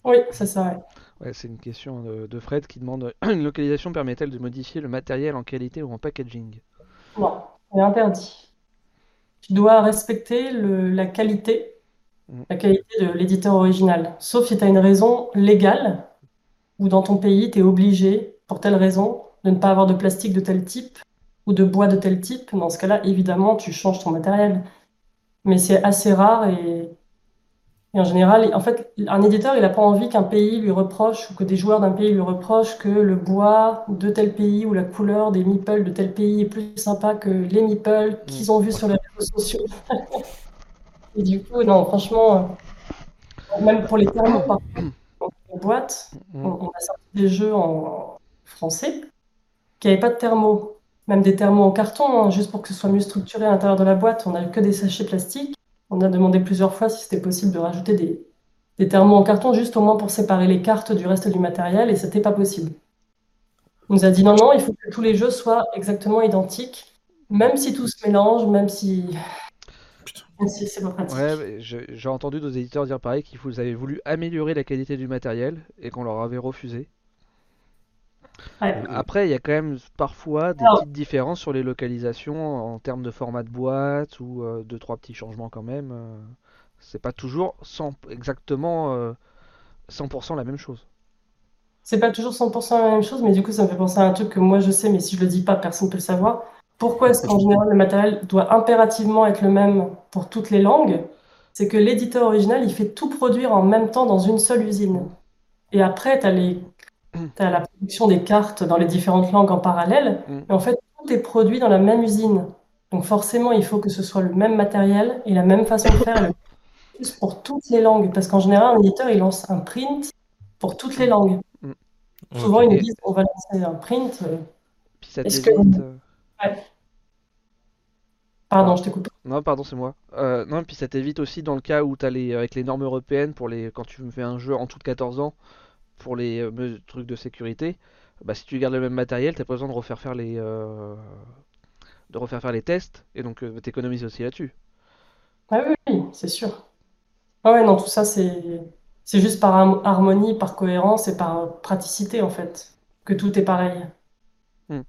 Oui, c'est ça. Ouais. c'est une question de, de, Fred qui demande une localisation permet-elle de modifier le matériel en qualité ou en packaging? Non, c'est interdit. Tu dois respecter la qualité, mm. la qualité de l'éditeur original. Sauf si tu as une raison légale, ou dans ton pays, tu es obligé, pour telle raison, de ne pas avoir de plastique de tel type ou de bois de tel type. Dans ce cas-là, évidemment, tu changes ton matériel. Mais c'est assez rare et et en général, en fait, un éditeur, il n'a pas envie qu'un pays lui reproche ou que des joueurs d'un pays lui reprochent que le bois de tel pays ou la couleur des meeples de tel pays est plus sympa que les meeples qu'ils ont vus sur les réseaux sociaux. Et du coup, non, franchement, euh, même pour les thermos, par en boîte, on, a sorti des jeux en français qui n'avaient pas de thermos. Même des thermos en carton, hein, juste pour que ce soit mieux structuré à l'intérieur de la boîte. On n'a que des sachets plastiques. On a demandé plusieurs fois si c'était possible de rajouter des, des thermos en carton, juste au moins pour séparer les cartes du reste du matériel, et c'était pas possible. On nous a dit non, non, il faut que tous les jeux soient exactement identiques, même si tout se mélange, même si. c'est pas pratique. Ouais, j'ai entendu nos éditeurs dire pareil, qu'ils avez voulu améliorer la qualité du matériel et qu'on leur avait refusé. Ouais. Après, il y a quand même parfois des Alors- petites différences sur les localisations en termes de format de boîte ou euh, deux trois petits changements quand même. euh. c'est pas toujours 100 exactement euh, 100% la même chose. C'est pas toujours 100% la même chose, mais du coup, ça me fait penser à un truc que moi je sais, mais si je le dis pas, personne ne peut le savoir. Pourquoi est-ce qu'en général le matériel doit impérativement être le même pour toutes les langues? C'est que l'éditeur original, il fait tout produire en même temps dans une seule usine. Et après, tu as les... t'as la production des cartes dans les différentes langues en parallèle. Mm. Et en fait, tout est produit dans la même usine. Donc forcément, il faut que ce soit le même matériel et la même façon de faire, pour toutes les langues. Parce qu'en général, un éditeur, il lance un print pour toutes les langues. Souvent, ils nous disent on va lancer un print. euh, Puis ça Est-ce que- euh, Pardon, je t'ai coupé. Non, pardon, c'est moi. Euh, non, puis ça t'évite aussi dans le cas où t'as les avec les normes européennes pour les quand tu fais un jeu en tout de 14 ans pour les euh, trucs de sécurité. Bah si tu gardes le même matériel, t'as pas besoin de refaire faire les euh, de refaire faire les tests et donc euh, t'économises aussi là-dessus. Ah oui, c'est sûr. Ah ouais, non, tout ça, c'est c'est juste par harmonie, par cohérence et par praticité, en fait, que tout est pareil. Hmm.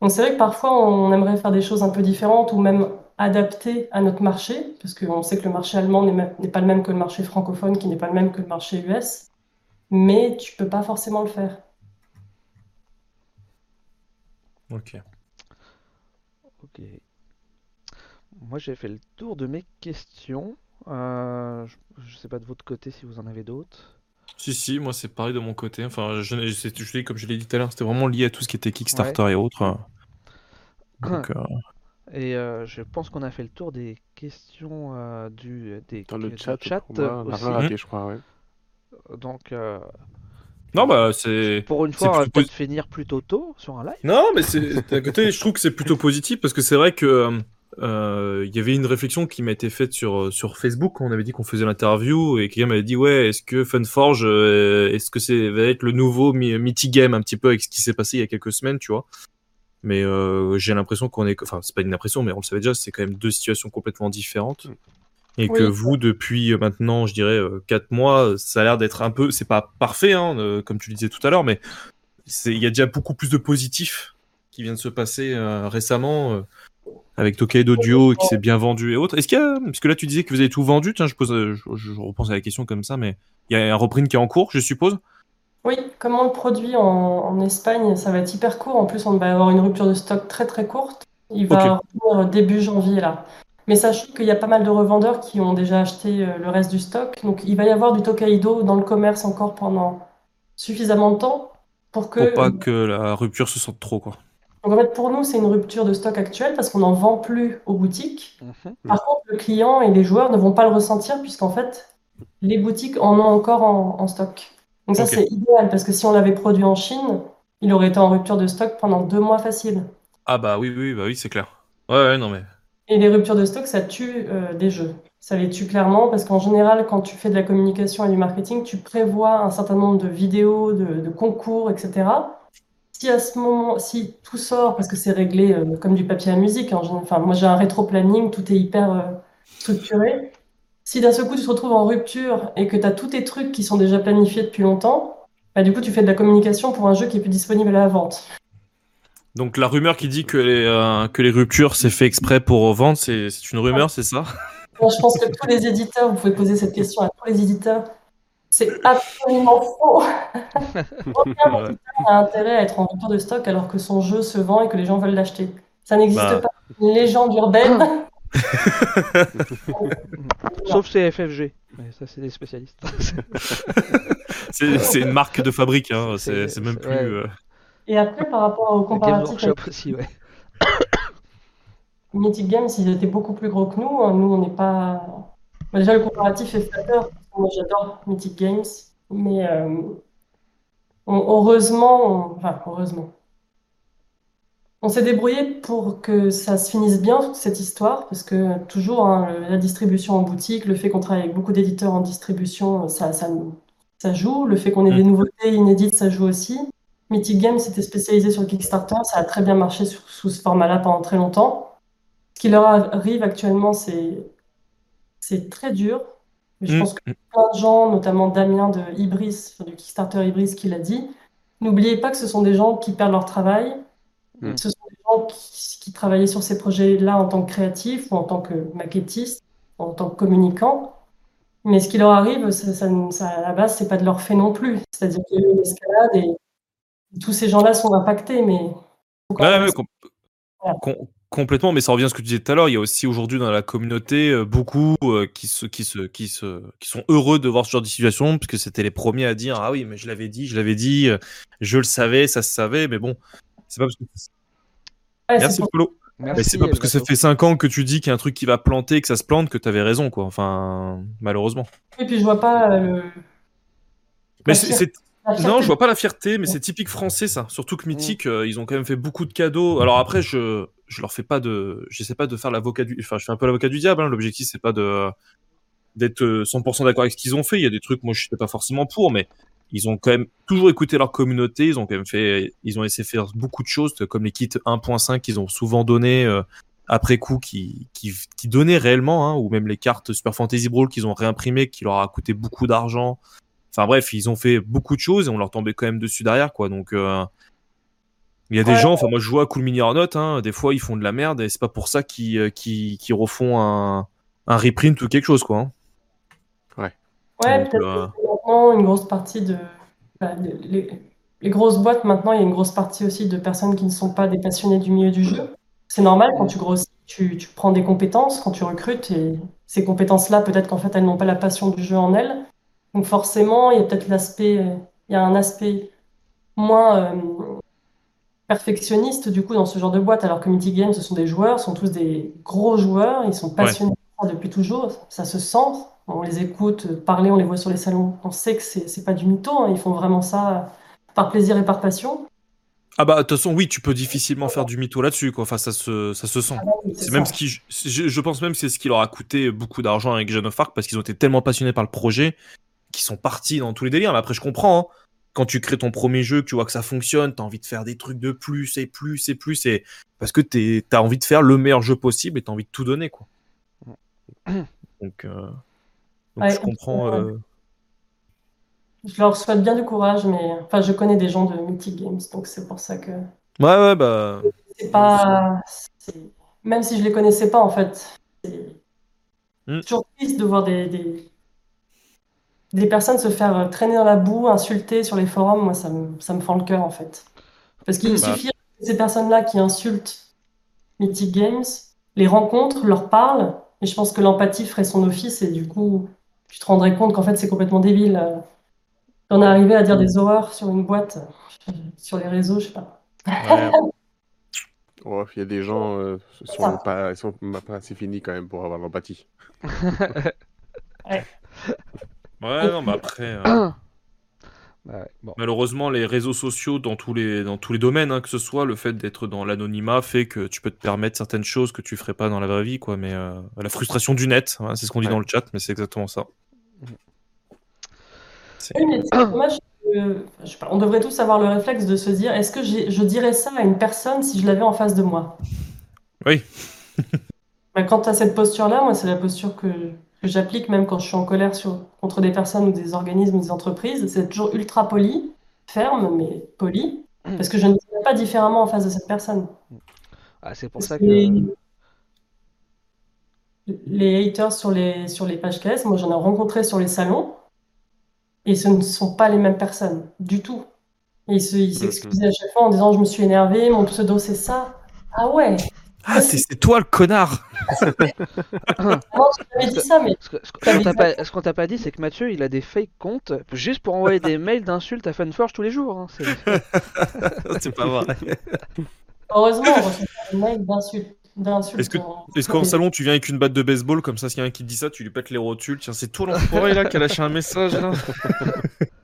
Donc c'est vrai que parfois, on aimerait faire des choses un peu différentes ou même adaptées à notre marché, parce qu'on sait que le marché allemand n'est pas le même que le marché francophone, qui n'est pas le même que le marché US, mais tu peux pas forcément le faire. Ok. Ok. Moi j'ai fait le tour de mes questions. Euh, je, je sais pas de votre côté si vous en avez d'autres. Si, si, moi c'est pareil de mon côté. Enfin, je, comme je l'ai dit tout à l'heure, c'était vraiment lié à tout ce qui était Kickstarter et autres. Donc, euh, Et euh, je pense qu'on a fait le tour des questions euh, du des Dans le chat, chat, moi, aussi. raté, je crois, ouais. Donc euh, Non, bah c'est. pour une fois, on va peut-être finir plutôt tôt sur un live. Non, mais c'est d'un côté, je trouve que c'est plutôt positif parce que c'est vrai que euh, il y avait une réflexion qui m'a été faite sur sur Facebook quand on avait dit qu'on faisait l'interview et quelqu'un m'avait dit ouais, est-ce que Funforge, euh, est-ce que c'est va être le nouveau Mythic Game un petit peu avec ce qui s'est passé il y a quelques semaines, tu vois Mais euh, j'ai l'impression qu'on est, enfin c'est pas une impression, mais on le savait déjà, c'est quand même deux situations complètement différentes. Et que vous, depuis euh, maintenant, je dirais, euh, quatre mois, ça a l'air d'être un peu, c'est pas parfait, hein, euh, comme tu le disais tout à l'heure, mais il y a déjà beaucoup plus de positifs qui viennent de se passer euh, récemment euh, avec Tokaido Duo qui s'est bien vendu et autres. Est-ce qu'il y a, parce que là tu disais que vous avez tout vendu, tiens, je pose, euh, je, je repense à la question comme ça, mais il y a un reprint qui est en cours, je suppose? Oui, comme on le produit en, en Espagne, ça va être hyper court. En plus, on va avoir une rupture de stock très très courte. Il va revenir début janvier là. Mais sachant qu'il y a pas mal de revendeurs qui ont déjà acheté euh, le reste du stock. Donc il va y avoir du Tokaido dans le commerce encore pendant suffisamment de temps pour que... Pour pas que la rupture se sente trop, quoi. Donc en fait, pour nous, c'est une rupture de stock actuelle parce qu'on n'en vend plus aux boutiques. Mhm. Par contre, le client et les joueurs ne vont pas le ressentir puisqu'en fait, les boutiques en ont encore en, en stock. Donc ça, c'est idéal parce que si on l'avait produit en Chine, il aurait été en rupture de stock pendant deux mois facile. Ah bah oui, oui, bah oui, c'est clair. Ouais, ouais, non mais. Et les ruptures de stock, ça tue euh, des jeux. Ça les tue clairement parce qu'en général, quand tu fais de la communication et du marketing, tu prévois un certain nombre de vidéos, de, concours, etc. Si à ce moment, si tout sort, parce que c'est réglé euh, comme du papier à musique, hein, enfin, moi j'ai un rétro-planning, tout est hyper euh, structuré. Si d'un seul coup tu te retrouves en rupture et que tu as tous tes trucs qui sont déjà planifiés depuis longtemps, bah, du coup tu fais de la communication pour un jeu qui est plus disponible à la vente. Donc la rumeur qui dit que les, euh, que les ruptures c'est fait exprès pour vendre, c'est c'est une rumeur, c'est ça? Moi, je pense que tous les éditeurs, vous pouvez poser cette question à tous les éditeurs. C'est absolument faux. Aucun Ouais. éditeur n'a intérêt à être en rupture de stock alors que son jeu se vend et que les gens veulent l'acheter. Ça n'existe Bah. pas. Une légende urbaine. Sauf CFFG. Mais ça c'est des spécialistes. C'est c'est une marque de fabrique, hein. c'est même plus. ouais. euh, Et après, par rapport au Game comparatif avec aussi, ouais. Mythic Games, ils étaient beaucoup plus gros que nous. hein. Nous, on n'est pas. Bah, déjà, le comparatif est flatteur. Moi, j'adore Mythic Games. Mais euh, on- heureusement, on- enfin, heureusement. On s'est débrouillé pour que ça se finisse bien, toute cette histoire, parce que toujours, hein, la distribution en boutique, le fait qu'on travaille avec beaucoup d'éditeurs en distribution, ça, ça, nous- ça joue. Le fait qu'on ait Mm. des nouveautés inédites, ça joue aussi. Mythic Games s'était spécialisé sur le Kickstarter, ça a très bien marché sous ce format-là pendant très longtemps. Ce qui leur arrive actuellement, c'est c'est très dur. Mais je Mm. pense que plein de gens, notamment Damien de Ibris, du Kickstarter Ibris, qui l'a dit, n'oubliez pas que ce sont des gens qui perdent leur travail. Mm. Ce sont des gens qui, qui travaillaient sur ces projets-là en tant que créatifs ou en tant que maquettistes, en tant que communicants. Mais ce qui leur arrive, ça, ça, ça- à la base, c'est pas de leur fait non plus. C'est-à-dire qu'il y a eu une escalade et tous ces gens-là sont impactés, mais Ouais, même ouais, com- Voilà. com- complètement, mais ça revient à ce que tu disais tout à l'heure. Il y a aussi aujourd'hui dans la communauté euh, beaucoup euh, qui, se, qui, se, qui, se, qui sont heureux de voir ce genre de situation, parce que c'était les premiers à dire Ah oui, mais je l'avais dit, je l'avais dit, euh, je le savais, ça se savait, mais bon, c'est pas parce que. Ouais, Merci Polo. C'est pas parce que ça fait 5 ans que tu dis qu'il y a un truc qui va planter, que ça se plante, que t'avais raison, quoi. Enfin, malheureusement. Et puis je vois pas euh, le. Mais c'est. Non, je vois pas la fierté, mais c'est typique français ça. Surtout que Mythique, euh, ils ont quand même fait beaucoup de cadeaux. Alors après, je je leur fais pas de, j'essaie pas de faire l'avocat du, enfin, je fais un peu l'avocat du diable. Hein. L'objectif c'est pas de d'être euh, 100% d'accord avec ce qu'ils ont fait. Il y a des trucs, moi je suis pas forcément pour, mais ils ont quand même toujours écouté leur communauté. Ils ont quand même fait, ils ont essayé de faire beaucoup de choses, comme les kits 1.5 qu'ils ont souvent donné euh, après coup, qui qui qui donnaient réellement, hein, ou même les cartes Super Fantasy Brawl qu'ils ont réimprimées, qui leur a coûté beaucoup d'argent. Enfin bref, ils ont fait beaucoup de choses et on leur tombait quand même dessus derrière, quoi. Donc euh, il y a des Ouais. gens, enfin moi je vois à Cool Mini or Not, hein, des fois ils font de la merde et c'est pas pour ça qu'ils euh, refont un un reprint ou quelque chose, quoi. hein. Ouais, Donc, peut-être euh, maintenant, une grosse partie de. les, les- les grosses boîtes, maintenant, il y a une grosse partie aussi de personnes qui ne sont pas des passionnés du milieu du jeu. C'est normal, quand tu grossis, tu, tu prends des compétences, quand tu recrutes, et ces compétences-là, peut-être qu'en fait, elles n'ont pas la passion du jeu en elles. Donc forcément, il y a peut-être l'aspect, euh, il y a un aspect moins euh, perfectionniste, du coup, dans ce genre de boîte, alors que Mythic Games, ce sont des joueurs, ce sont tous des gros joueurs, ils sont passionnés depuis toujours, ça se sent. On les écoute parler, on les voit sur les salons. On sait que c'est pas du mytho, hein, ils font vraiment ça par plaisir et par passion. Ah bah de toute façon oui, tu peux difficilement faire du mytho là-dessus, quoi. Enfin ça se ça se sent. C'est même ce qui, je, je pense même que c'est ce qui leur a coûté beaucoup d'argent avec Jeanne of Arc parce qu'ils ont été tellement passionnés par le projet qu'ils sont partis dans tous les délires. Mais après, je comprends. hein. Quand tu crées ton premier jeu, que tu vois que ça fonctionne, t'as envie de faire des trucs de plus et plus et plus et parce que t'es, t'as envie de faire le meilleur jeu possible et t'as envie de tout donner, quoi. Donc, euh, donc Ouais, je comprends. euh, Je leur souhaite bien du courage, mais enfin, je connais des gens de Mythic Games, donc c'est pour ça que Ouais, ouais, bah. c'est pas. c'est- Même si je les connaissais pas, en fait, c'est Hmm. toujours triste de voir des, des, des personnes se faire traîner dans la boue, insulter sur les forums. Moi, ça me, ça me fend le cœur, en fait. Parce qu'il Bah. suffit que ces personnes-là qui insultent Mythic Games les rencontrent, leur parlent, et je pense que l'empathie ferait son office, et du coup, tu te rendrais compte qu'en fait, c'est complètement débile. euh, d'en arriver à dire des horreurs sur une boîte, euh, sur les réseaux, je sais pas. ouais. Ouais, il y a des gens euh, qui sont pas, ils sont pas assez finis quand même pour avoir l'empathie. Ouais, non, mais après. euh, Ouais, bon. Malheureusement, les réseaux sociaux dans tous les, dans tous les domaines, hein, que ce soit le fait d'être dans l'anonymat, fait que tu peux te permettre certaines choses que tu ferais pas dans la vraie vie, quoi. Mais euh, la frustration du net, hein, c'est ce qu'on dit Ouais. dans le chat, mais c'est exactement ça. Oui, mais c'est dommage. que- je sais pas, on devrait tous avoir le réflexe de se dire, est-ce que je dirais ça à une personne si je l'avais en face de moi? Oui. Bah, quand tu as cette posture-là, moi, c'est la posture que, que j'applique même quand je suis en colère sur, contre des personnes ou des organismes ou des entreprises. C'est toujours ultra poli, ferme, mais poli, parce que je ne dirais pas différemment en face de cette personne. Ah, c'est pour Parce ça que les, les haters sur les, sur les pages caisses, moi, j'en ai rencontré sur les salons, et ce ne sont pas les mêmes personnes, du tout. Et ils se- ils s'excusaient à chaque fois en disant, je me suis énervé, mon pseudo, c'est ça. Ah ouais, Ah, c'est toi le connard je t'avais dit ça, mais Ce qu'on t'a pas, dit, c'est que Mathieu, il a des fake comptes juste pour envoyer des mails d'insultes à Funforge tous les jours. hein. C'est- pas vrai. heureusement, on reçoit des mails d'insultes. Est-ce que- en- Est-ce qu'en salon, tu viens avec une batte de baseball, comme ça, s'il y a un qui te dit ça, tu lui pètes les rotules Tiens, c'est toi l'enfoiré là qui a lâché un message là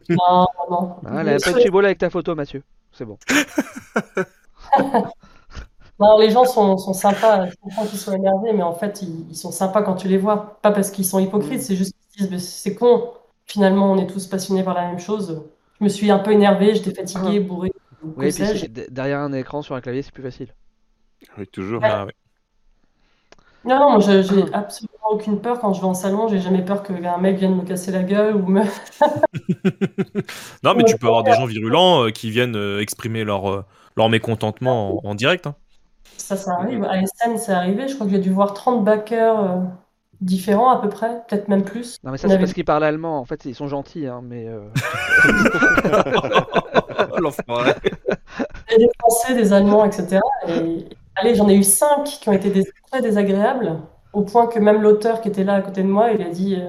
Non, non. Ah, là, pas de avec ta photo, Mathieu. C'est bon. Non, les gens sont, sont sympas, je comprends qu'ils soient énervés, mais en fait, ils, ils sont sympas quand tu les vois. Pas parce qu'ils sont hypocrites, c'est juste qu'ils se disent, Mais c'est con, finalement, on est tous passionnés par la même chose. Je me suis un peu énervé, j'étais fatigué, bourré, ou que Oui, et puis derrière un écran sur un clavier, c'est plus facile. Oui, toujours. Ouais. Ah, ouais. Non, non, moi j'ai absolument aucune peur quand je vais en salon. J'ai jamais peur qu'un mec vienne me casser la gueule ou me. Non, mais tu peux avoir des gens virulents euh, qui viennent euh, exprimer leur, euh, leur mécontentement en, en direct. hein. Ça, ça arrive. À Essen, c'est arrivé. Je crois que j'ai dû voir 30 backers euh, différents à peu près, peut-être même plus. Non mais ça c'est avait- parce qu'ils parlent allemand. En fait ils sont gentils, hein, mais euh, L'enfoiré. Il y a des Français, des Allemands, etc. Et allez, j'en ai eu cinq qui ont été des- très désagréables, au point que même l'auteur qui était là à côté de moi, il a dit euh,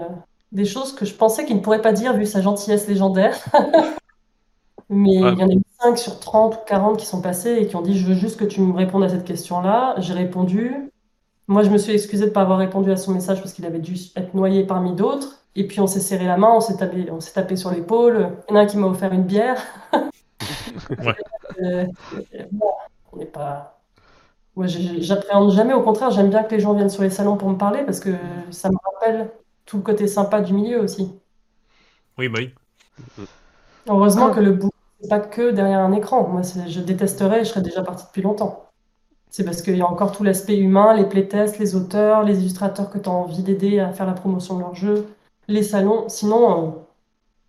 des choses que je pensais qu'il ne pourrait pas dire vu sa gentillesse légendaire. Mais Ouais. il y en a eu 5 sur 30 ou 40 qui sont passés et qui ont dit Je veux juste que tu me répondes à cette question-là. J'ai répondu. Moi, je me suis excusée de ne pas avoir répondu à son message parce qu'il avait dû être noyé parmi d'autres. Et puis, on s'est serré la main, on s'est tapé, on s'est tapé sur l'épaule. Il y en a un qui m'a offert une bière. Ouais. Euh, bon, on n'est pas. Moi, j'appréhende jamais. Au contraire, j'aime bien que les gens viennent sur les salons pour me parler parce que ça me rappelle tout le côté sympa du milieu aussi. Oui, bah oui. Heureusement Ah. que le boulot, pas que derrière un écran. Moi, je détesterais, je serais déjà partie depuis longtemps. C'est parce qu'il y a encore tout l'aspect humain, les playtests, les auteurs, les illustrateurs que tu as envie d'aider à faire la promotion de leur jeu, les salons. Sinon, euh,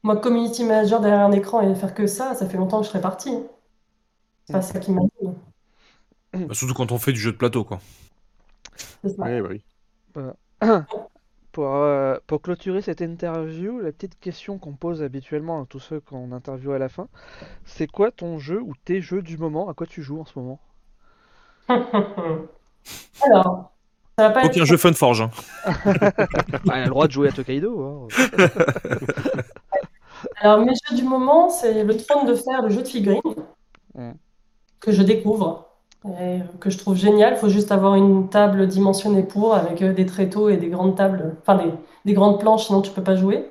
moi, community manager derrière un écran et faire que ça, ça fait longtemps que je serais partie. C'est pas ça qui m'anime. Bah, surtout quand on fait du jeu de plateau, quoi. C'est ça. Ouais, bah oui. pour, euh, pour clôturer cette interview, la petite question qu'on pose habituellement à tous ceux qu'on interviewe à la fin, c'est quoi ton jeu ou tes jeux du moment? À quoi tu joues en ce moment? Alors, ça va pas être Aucun jeu Funforge. Hein. Bah, Elle a le droit de jouer à Tokaido. hein. Alors, mes jeux du moment, c'est le trône de fer, le jeu de figurines, Mm. que je découvre, et que je trouve génial. Il faut juste avoir une table dimensionnée pour, avec euh, des tréteaux et des grandes tables, enfin des, des grandes planches, sinon tu peux pas jouer.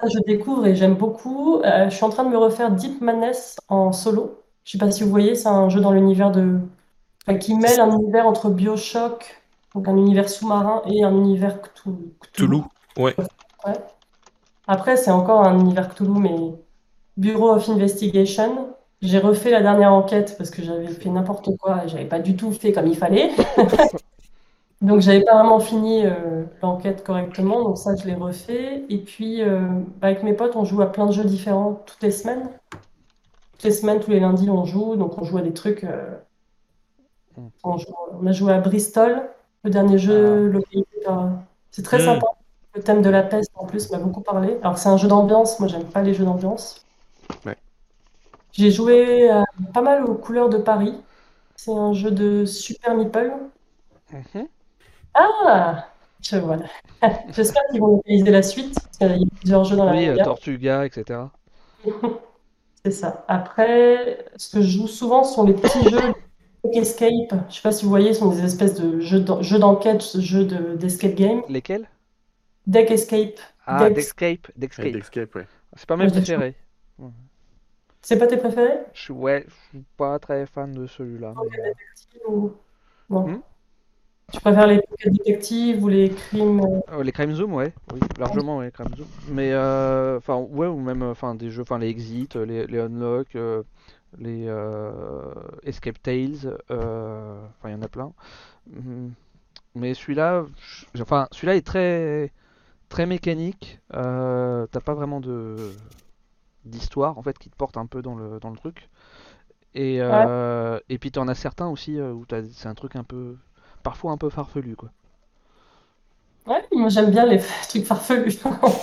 Ça, je découvre et j'aime beaucoup. Euh, je suis en train de me refaire Deep Madness en solo. Je sais pas si vous voyez, c'est un jeu dans l'univers de... enfin, qui mêle un univers entre Bioshock, donc un univers sous-marin, et un univers Cthulhu. Toulouse. Ouais. Ouais. Après, c'est encore un univers Cthulhu, mais Bureau of Investigation. J'ai refait la dernière enquête parce que j'avais fait n'importe quoi et j'avais pas du tout fait comme il fallait. Donc, j'avais pas vraiment fini euh, l'enquête correctement. Donc, ça, je l'ai refait. Et puis, euh, bah, avec mes potes, on joue à plein de jeux différents toutes les semaines. Toutes les semaines, tous les lundis, on joue. Donc, on joue à des trucs. euh, on, joue- on a joué à Bristol, le dernier jeu localisé par- C'est très Mm. sympa. Le thème de la peste, en plus, m'a beaucoup parlé. Alors, c'est un jeu d'ambiance. Moi, j'aime pas les jeux d'ambiance. Ouais. J'ai joué euh, pas mal aux couleurs de Paris. C'est un jeu de Super Meeple. Mhm. Ah! Je vois. J'espère qu'ils vont localiser la suite, parce qu'il y a plusieurs jeux dans la Oui, euh. Tortuga, etc. C'est ça. Après, ce que je joue souvent sont les petits jeux Deck Escape. Je sais pas si vous voyez, ce sont des espèces de jeux d'en- jeux d'enquête, jeux de- d'escape game. Lesquels? Deck Escape. Ah, Dexcape. Ouais, Dexcape. D'Escape, ouais. C'est pas mes préférés. C'est pas tes préférés? Je ouais, je suis pas très fan de celui-là. mais- Ou... Non. Hmm? Tu préfères les Detective ou les crimes? euh, Euh, les Crime Zoom, ouais, oui, largement, ouais, Crime Zoom. Mais, euh, enfin, ouais, ou même, enfin, des jeux, enfin, les Exit, euh, les, les Unlock, euh, les euh, Escape Tales, euh, enfin, il y en a plein. Mhm. Mais celui-là, enfin, celui-là est très, très mécanique. Euh, T'as pas vraiment de d'histoire, en fait, qui te porte un peu dans le, dans le truc. Et, euh, et puis t'en as certains aussi euh, où c'est un truc un peu, parfois un peu farfelu, quoi. Ouais, moi j'aime bien les trucs farfelus.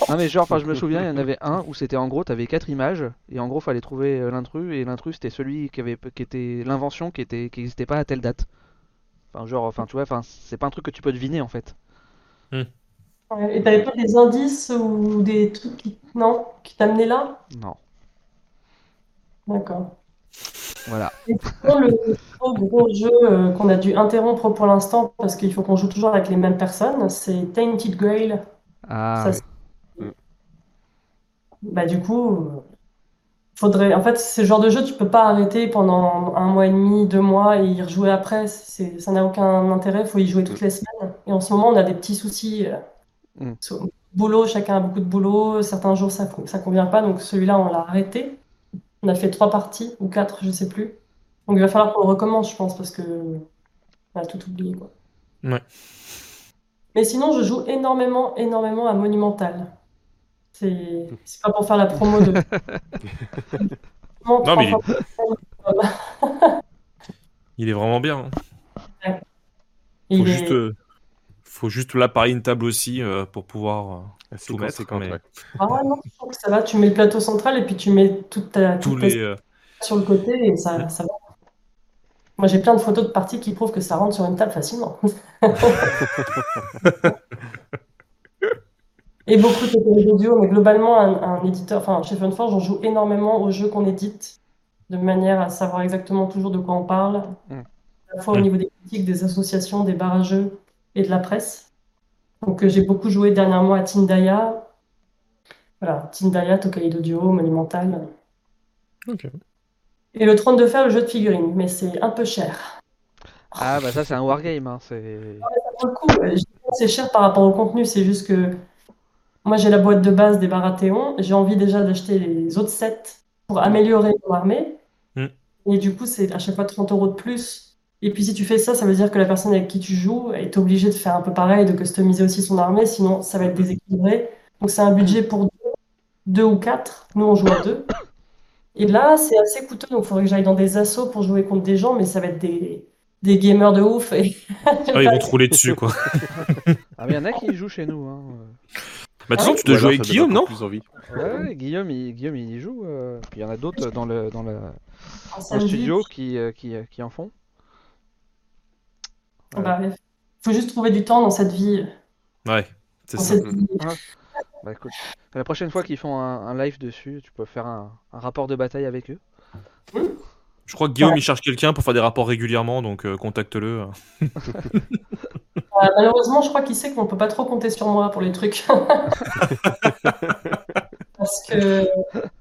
Non mais genre, enfin je me souviens, il y en avait un où c'était en gros, t'avais quatre images et en gros fallait trouver euh, l'intrus et l'intrus c'était celui qui avait, qui était l'invention qui était, qui n'existait pas à telle date. Enfin genre, enfin tu vois, enfin c'est pas un truc que tu peux deviner en fait. Ouais, Et t'avais pas des indices ou des trucs qui, non, qui t'amenaient là? Non, D'accord. voilà. Sinon, le gros, gros jeu euh, qu'on a dû interrompre pour l'instant parce qu'il faut qu'on joue toujours avec les mêmes personnes, c'est Tainted Grail. Ah Ça, oui. c'est- Bah, du coup, euh, faudrait. En fait, c'est le genre de jeu, tu peux pas arrêter pendant un mois et demi, deux mois et y rejouer après. C'est, ça n'a aucun intérêt, faut y jouer toutes les semaines. Et en ce moment, on a des petits soucis. euh, Mm. sur- Boulot, chacun a beaucoup de boulot. Certains jours, ça, ça convient pas. Donc, celui-là, on l'a arrêté. On a fait trois parties ou quatre, je sais plus. Donc, il va falloir qu'on recommence, je pense, parce que on a tout oublié, quoi. Ouais. Mais sinon, je joue énormément, énormément à Monumental. C'est c'est pas pour faire la promo de. Non, mais il est vraiment bien. hein. Faut Il est- juste, euh, faut juste l'appareil une table aussi euh, pour pouvoir euh, tout mettre. mais? Ouais. Ah non, je trouve que ça va. Tu mets le plateau central et puis tu mets toute ta, tous toute ta les, euh, sur le côté et ça, ça va. Moi, j'ai plein de photos de parties qui prouvent que ça rentre sur une table facilement. Et beaucoup de catégories d'audio, mais globalement, un, un éditeur, enfin, chez Funforge, on joue énormément aux jeux qu'on édite, de manière à savoir exactement toujours de quoi on parle, Mm. à la fois au Mm. niveau des critiques, des associations, des barrageux et de la presse. Donc, euh, j'ai beaucoup joué dernièrement à Tindaya. Voilà, Tindaya, Tokai d'audio, Monumental. Ok. Et le trône de fer, le jeu de figurines, mais c'est un peu cher. Ah bah ça c'est un wargame, hein, c'est... Coup, euh, c'est cher par rapport au contenu, c'est juste que moi j'ai la boîte de base des Baratheon, j'ai envie déjà d'acheter les autres sets pour améliorer mon armée, Mm. et du coup c'est à chaque fois 30 euros de plus. Et puis si tu fais ça, ça veut dire que la personne avec qui tu joues est obligée de faire un peu pareil, de customiser aussi son armée, sinon ça va être déséquilibré. Donc c'est un budget pour deux, deux ou quatre, nous on joue à deux. Et là c'est assez coûteux, donc il faudrait que j'aille dans des assos pour jouer contre des gens, mais ça va être des, des gamers de ouf. Et... Ah, ils vont te rouler dessus, quoi. Ah mais y en a qui jouent chez nous, hein. Bah, de toute façon, tu dois jouer avec Guillaume, non plus envie. Ouais, ouais, Guillaume, il, Guillaume il y joue, euh, puis il y en a d'autres dans le, dans le, dans le studio qui, euh, qui, euh, qui en font. Bah, il faut juste trouver du temps dans cette vie. Ouais, c'est ça. Bah écoute, la prochaine fois qu'ils font un, un live dessus, tu peux faire un, un rapport de bataille avec eux. Je crois que Guillaume, il cherche quelqu'un pour faire des rapports régulièrement, donc euh, contacte-le. Euh, malheureusement, je crois qu'il sait qu'on peut pas trop compter sur moi pour les trucs. Parce que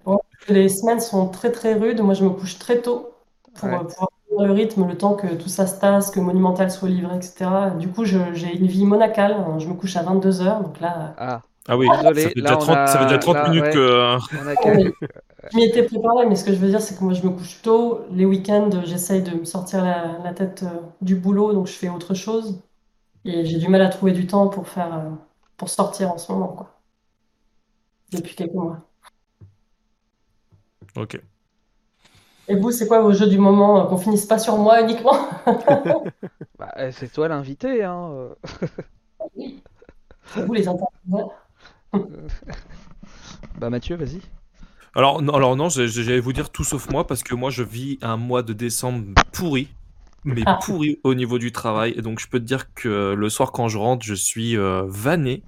bon, les semaines sont très très rudes. Moi, je me couche très tôt pour Ouais. euh, pouvoir le rythme, le temps que tout ça se tasse, que Monumental soit livré, etc. Du coup, j'ai une vie monacale. Je me couche à 22h. Donc là, Ah, Ah oui, Désolé, ça fait là, déjà on 30, ça fait déjà a- 30 là, minutes ouais. que. on a qu'à- je m'y étais préparée, mais ce que je veux dire, c'est que moi, je me couche tôt. Les week-ends, j'essaye de me sortir la, la tête euh, du boulot, donc je fais autre chose. Et j'ai du mal à trouver du temps pour faire, euh, pour sortir en ce moment, quoi. Depuis quelques mois. Ok. Et vous, c'est quoi vos jeux du moment? euh, Qu'on finisse pas sur moi uniquement? Bah, euh, c'est toi l'invité, hein. euh. Oui. C'est vous les intervenants. Bah Mathieu, vas-y. Alors non, alors non, j'allais vous dire tout sauf moi parce que moi je vis un mois de décembre pourri, mais Ah. pourri au niveau du travail. Et donc je peux te dire que le soir quand je rentre, je suis euh, vanné.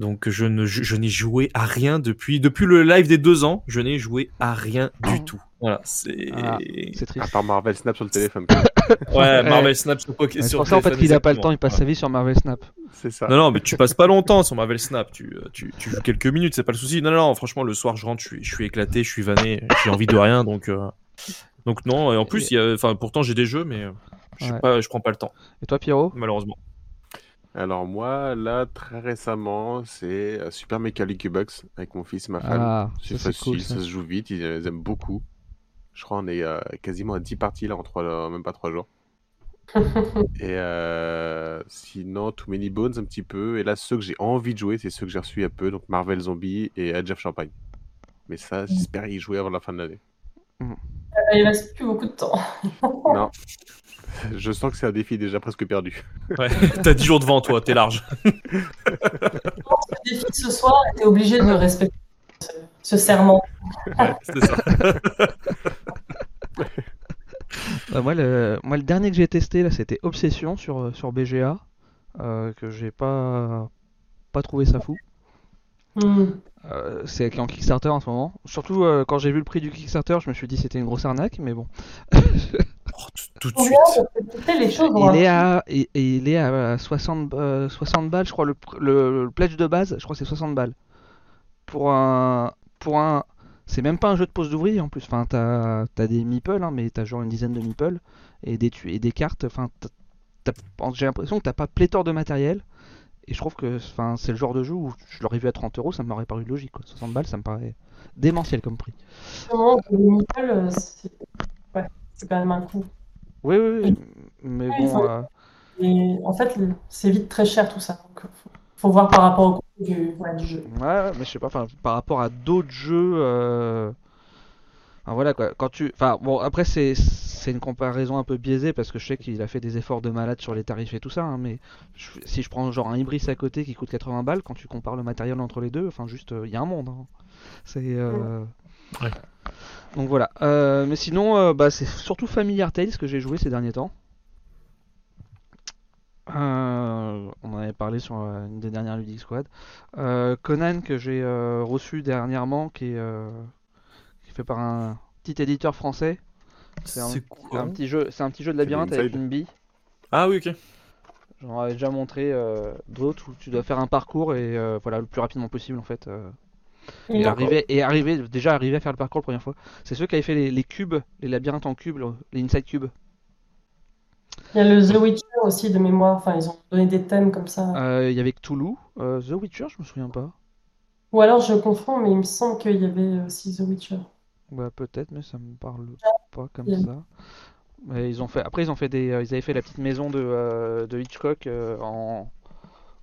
Donc je ne je, je n'ai joué à rien depuis depuis le live des deux ans. Je n'ai joué à rien du tout. Voilà, c'est Ah, C'est À triste. part Marvel Snap sur le téléphone. ouais Marvel Snap sur Poké- sur pour ça en fait qu'il a pas le temps, il passe sa vie sur Marvel Snap. C'est ça. Non, non, mais tu passes pas longtemps sur Marvel Snap. Tu, euh, tu, tu joues quelques minutes, c'est pas le souci. Non, non, non, franchement, le soir, je rentre, je suis, je suis éclaté, je suis vanné, j'ai envie de rien, donc. euh, Donc, non, et en plus, il y a... enfin, pourtant, j'ai des jeux, mais euh, je, Ouais. pas, je prends pas le temps, Et toi Pierrot? Malheureusement. Alors moi, là, très récemment, c'est euh, Super Mecha Bucks avec mon fils et ma femme. Ah, c'est facile, cool ça. ça se joue vite, ils, euh, ils aiment beaucoup. Je crois qu'on est euh, quasiment à 10 parties là en trois, même pas 3 jours. Et euh, sinon, Too Many Bones un petit peu. Et là, ceux que j'ai envie de jouer, c'est ceux que j'ai reçus il y a peu, donc Marvel Zombie et Edge of Champagne. Mais ça, j'espère y jouer avant la fin de l'année. Euh, Il reste plus beaucoup de temps. non, je sens que c'est un défi déjà presque perdu. Ouais, t'as 10 jours devant toi, t'es large. Le défi de ce soir, t'es obligé de respecter ce, ce serment. Ouais, c'est ça. Bah, moi, le, moi, le dernier que j'ai testé là, c'était Obsession sur, euh, sur BGA, euh, que j'ai pas pas trouvé ça fou. Hmm. Euh, c'est en Kickstarter en ce moment. Surtout euh, quand j'ai vu le prix du Kickstarter, je me suis dit c'était une grosse arnaque, mais bon. Oh, tout, tout de suite. Parce que, tu sais, les choses ont Il un est à et, et il est à 60 euh, 60 balles, je crois le, le, le pledge de base, je crois que c'est 60 balles. Pour un pour un c'est même pas un jeu de pose d'ouvrier en plus. Enfin, t'as as des meeples, hein, mais t'as genre une dizaine de meeples et des et des cartes. Enfin, j'ai l'impression que t'as pas pléthore de matériel. Et je trouve que c'est le genre de jeu où je l'aurais vu à 30 euros, ça m'aurait paru logique. Quoi. 60 balles, ça me paraît démentiel comme prix. euh, c'est ouais, quand même un coup. Oui, oui, oui. Mais Ouais, bon, euh, Et en fait, c'est vite très cher tout ça. Donc, faut, faut voir par rapport au coût du, ouais, du jeu. Ouais, mais je sais pas, par rapport à d'autres jeux. euh, enfin, voilà quoi, quand tu. Enfin, bon, après, c'est c'est une comparaison un peu biaisée parce que je sais qu'il a fait des efforts de malade sur les tarifs et tout ça, hein, mais je- si je prends genre un Ibris à côté qui coûte 80 balles, quand tu compares le matériel entre les deux, enfin, juste, il y a un monde. hein. C'est. euh, Ouais. Donc voilà. Euh, mais sinon, euh, bah, c'est surtout Familiar Tales que j'ai joué ces derniers temps. Euh, on en avait parlé sur euh, une des dernières Ludic Squad. Euh, Conan que j'ai euh, reçu dernièrement, qui est, euh, qui est fait par un petit éditeur français. C'est un, petit jeu, c'est un petit jeu de labyrinthe avec une bille. Ah oui, ok. J'en avais déjà montré euh, d'autres où tu dois faire un parcours et euh, voilà le plus rapidement possible en fait. euh, et arriver et arriver déjà arriver à faire le parcours la première fois. C'est ceux qui avaient fait les, les cubes, les labyrinthes en cubes, le- les inside cubes. Il y a le The Witcher aussi de mémoire. Enfin, ils ont donné des thèmes comme ça. Euh, Il y avait Cthulhu, euh, The Witcher, je me souviens pas. Ou alors je confonds, mais il me semble qu'il y avait aussi The Witcher. Bah peut-être, mais ça me parle pas comme ça. Mais ils ont fait. Après ils ont fait des. euh, Ils avaient fait la petite maison de, euh, de Hitchcock euh, en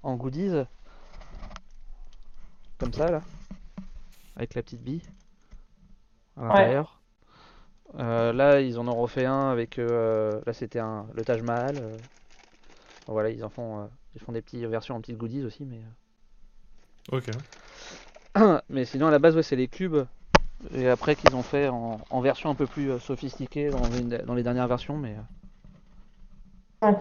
en goodies. Comme ça là. Avec la petite bille. À l'intérieur. Euh, là ils en ont refait un avec. euh, là c'était un le Taj Mahal. euh. Bon, voilà ils en font. euh, Ils font des petites versions en petites goodies aussi, mais. Ok. Mais sinon, à la base, ouais, c'est les cubes. Et après, qu'ils ont fait en, en version un peu plus euh, sophistiquée dans, les- dans les dernières versions. Mais euh,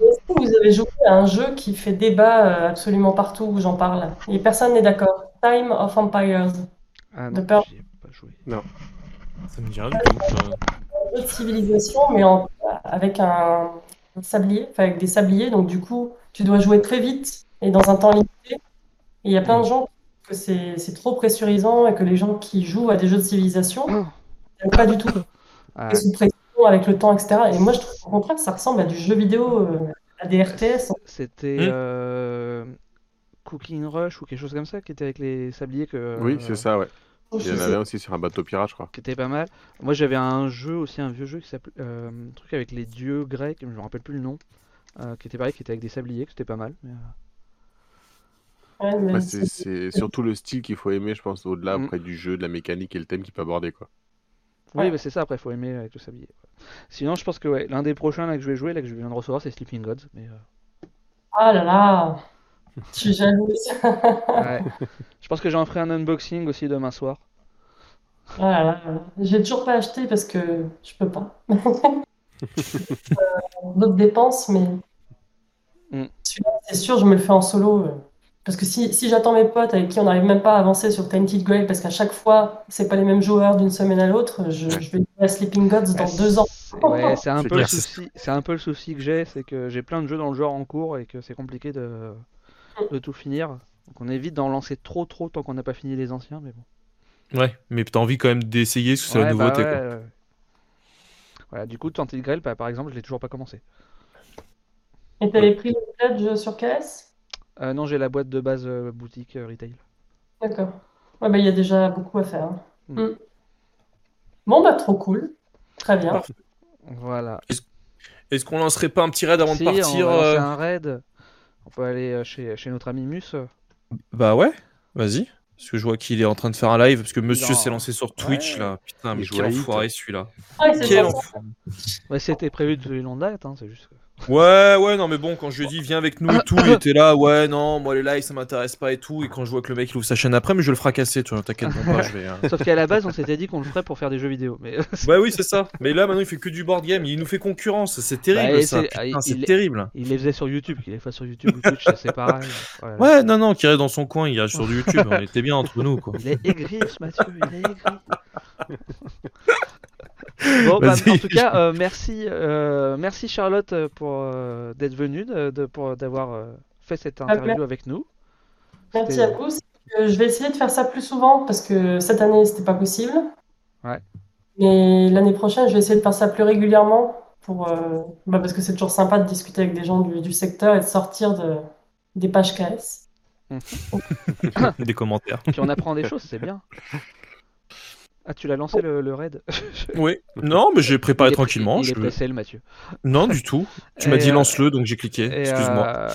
Est-ce que vous avez joué à un jeu qui fait débat euh, absolument partout où j'en parle? Et personne n'est d'accord? Time of Empires. ah De non, peur. j'y ai pas joué. Ça me dit rien du tout. Un jeu de civilisation, mais en- avec un, un sablier, enfin avec des sabliers. Donc du coup, tu dois jouer très vite et dans un temps limité. Et il y a plein de gens qui trouvent que c'est c'est trop pressurisant et que les gens qui jouent à des jeux de civilisation n'aiment pas du tout. Et sous pression avec le temps, etc. Et moi, je trouve au contraire que ça ressemble à du jeu vidéo, euh, à des RTS. C'était Hmm. euh, Cooking Rush ou quelque chose comme ça qui était avec les sabliers que, Oui, euh, c'est ça, ouais. Je Il y en avait un aussi sur un bateau pirate, je crois. qui était pas mal. Moi, j'avais un jeu aussi, un vieux jeu qui s'appelait euh, un truc avec les dieux grecs, je me rappelle plus le nom, euh, qui était pareil, qui était avec des sabliers, que c'était pas mal. mais, euh, Ouais, mais Ouais, c'est- c'est c'est surtout le style qu'il faut aimer, je pense, au-delà Mm. après du jeu, de la mécanique et le thème qu'il peut aborder, quoi. Oui, Ouais. bah, c'est ça, après, faut aimer avec le sablier. ouais. Sinon, je pense que ouais, l'un des prochains là, que je vais jouer, là, que je viens de recevoir, c'est Sleeping Gods. Mais, euh, Ah là là, je suis jalouse. ouais. je pense que j'en ferai un unboxing aussi demain soir. Ah là là, j'ai toujours pas acheté parce que je peux pas. Euh, D'autres dépenses, mais Mm. celui-là, c'est sûr, je me le fais en solo. euh. Parce que si, si j'attends mes potes avec qui on n'arrive même pas à avancer sur Tainted Grail, parce qu'à chaque fois, c'est pas les mêmes joueurs d'une semaine à l'autre, je, je vais jouer à Sleeping Gods dans Ouais, deux ans. c'est- Ouais, c'est un peu le souci. C'est un peu le souci que j'ai, c'est que j'ai plein de jeux dans le genre en cours et que c'est compliqué de, de tout finir. Donc on évite d'en lancer trop trop tant qu'on n'a pas fini les anciens, mais bon. Ouais, mais t'as envie quand même d'essayer parce que c'est la bah nouveauté. ouais, quoi. ouais. Voilà, du coup, Tainted Grail, bah, par exemple, je l'ai toujours pas commencé. Et t'avais pris le pledge sur KS? Euh, non, j'ai la boîte de base euh, boutique euh, retail. D'accord. Ouais, bah, il y a déjà beaucoup à faire. hein. Mm. Mm. Bon, bah, trop cool. Très bien. Parfait. Voilà. Est-ce qu'on lancerait pas un petit raid avant Si, de partir on va lancer euh, un raid. On peut aller euh, chez, chez notre ami Mus. Bah ouais, vas-y. Parce que je vois qu'il est en train de faire un live, parce que monsieur Non. s'est lancé sur Twitch Ouais. là. Putain, mais Il joue quel à Hit. enfoiré celui-là. Ouais, c'est Quel pour ça. enfoiré. Ouais, c'était prévu depuis longue date, hein, c'est juste. que- Ouais, ouais, non, mais bon, quand je lui ai dit viens avec nous et tout, il était là, ouais, non, moi les lives ça m'intéresse pas et tout. Et quand je vois que le mec il ouvre sa chaîne après, mais je vais le fracasser, tu vois, t'inquiète bon, pas, je vais. euh. Sauf qu'à la base, on s'était dit qu'on le ferait pour faire des jeux vidéo. Mais Ouais, oui, c'est ça. Mais là maintenant il fait que du board game, il nous fait concurrence, c'est terrible Bah, et ça. c'est- Putain, il- c'est il- terrible. il les faisait sur YouTube, qu'il les fasse sur YouTube ou Twitch, c'est pareil. Ouais, non, non, qui reste dans son coin, il reste sur du YouTube, on était bien entre nous quoi. Il est aigri, ce Mathieu, il est aigri. bon, bah, en tout cas, euh, merci, euh, merci Charlotte euh, pour euh, d'être venue, de, de- pour d'avoir euh, fait cette interview avec nous. Merci à vous. Je vais essayer de faire ça plus souvent parce que cette année, c'était pas possible. Ouais. Mais l'année prochaine, je vais essayer de faire ça plus régulièrement pour, euh, bah, parce que c'est toujours sympa de discuter avec des gens du, du secteur et de sortir de, des pages KS. Des commentaires. Puis on apprend des choses, c'est bien. Ah, tu l'as lancé le, le raid Oui. Non, mais j'ai préparé Il est- tranquillement. Il est je- Mathieu. Non, du tout. Tu m'as dit euh, lance-le, donc j'ai cliqué. Excuse-moi. euh,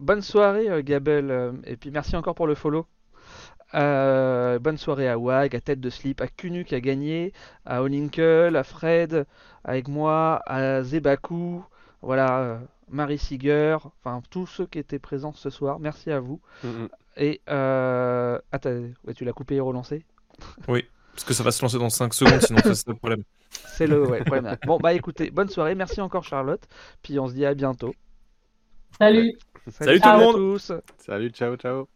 bonne soirée, euh, Gabel. et puis merci encore pour le follow. Euh, bonne soirée à Wag, à Tête de Slip, à Kunu qui a gagné, à Olinkle, à Fred, avec moi, à Zebaku, voilà, Marie Siger, enfin tous ceux qui étaient présents ce soir. Merci à vous. Et euh... ah, t'as- ouais, tu l'as coupé et relancé? Parce que ça va se lancer dans 5 secondes, sinon ça, c'est le problème. C'est le ouais, problème. Bon, bah écoutez, bonne soirée, merci encore Charlotte, puis on se dit à bientôt. Salut! Salut tout le à monde tous Salut, ciao, ciao.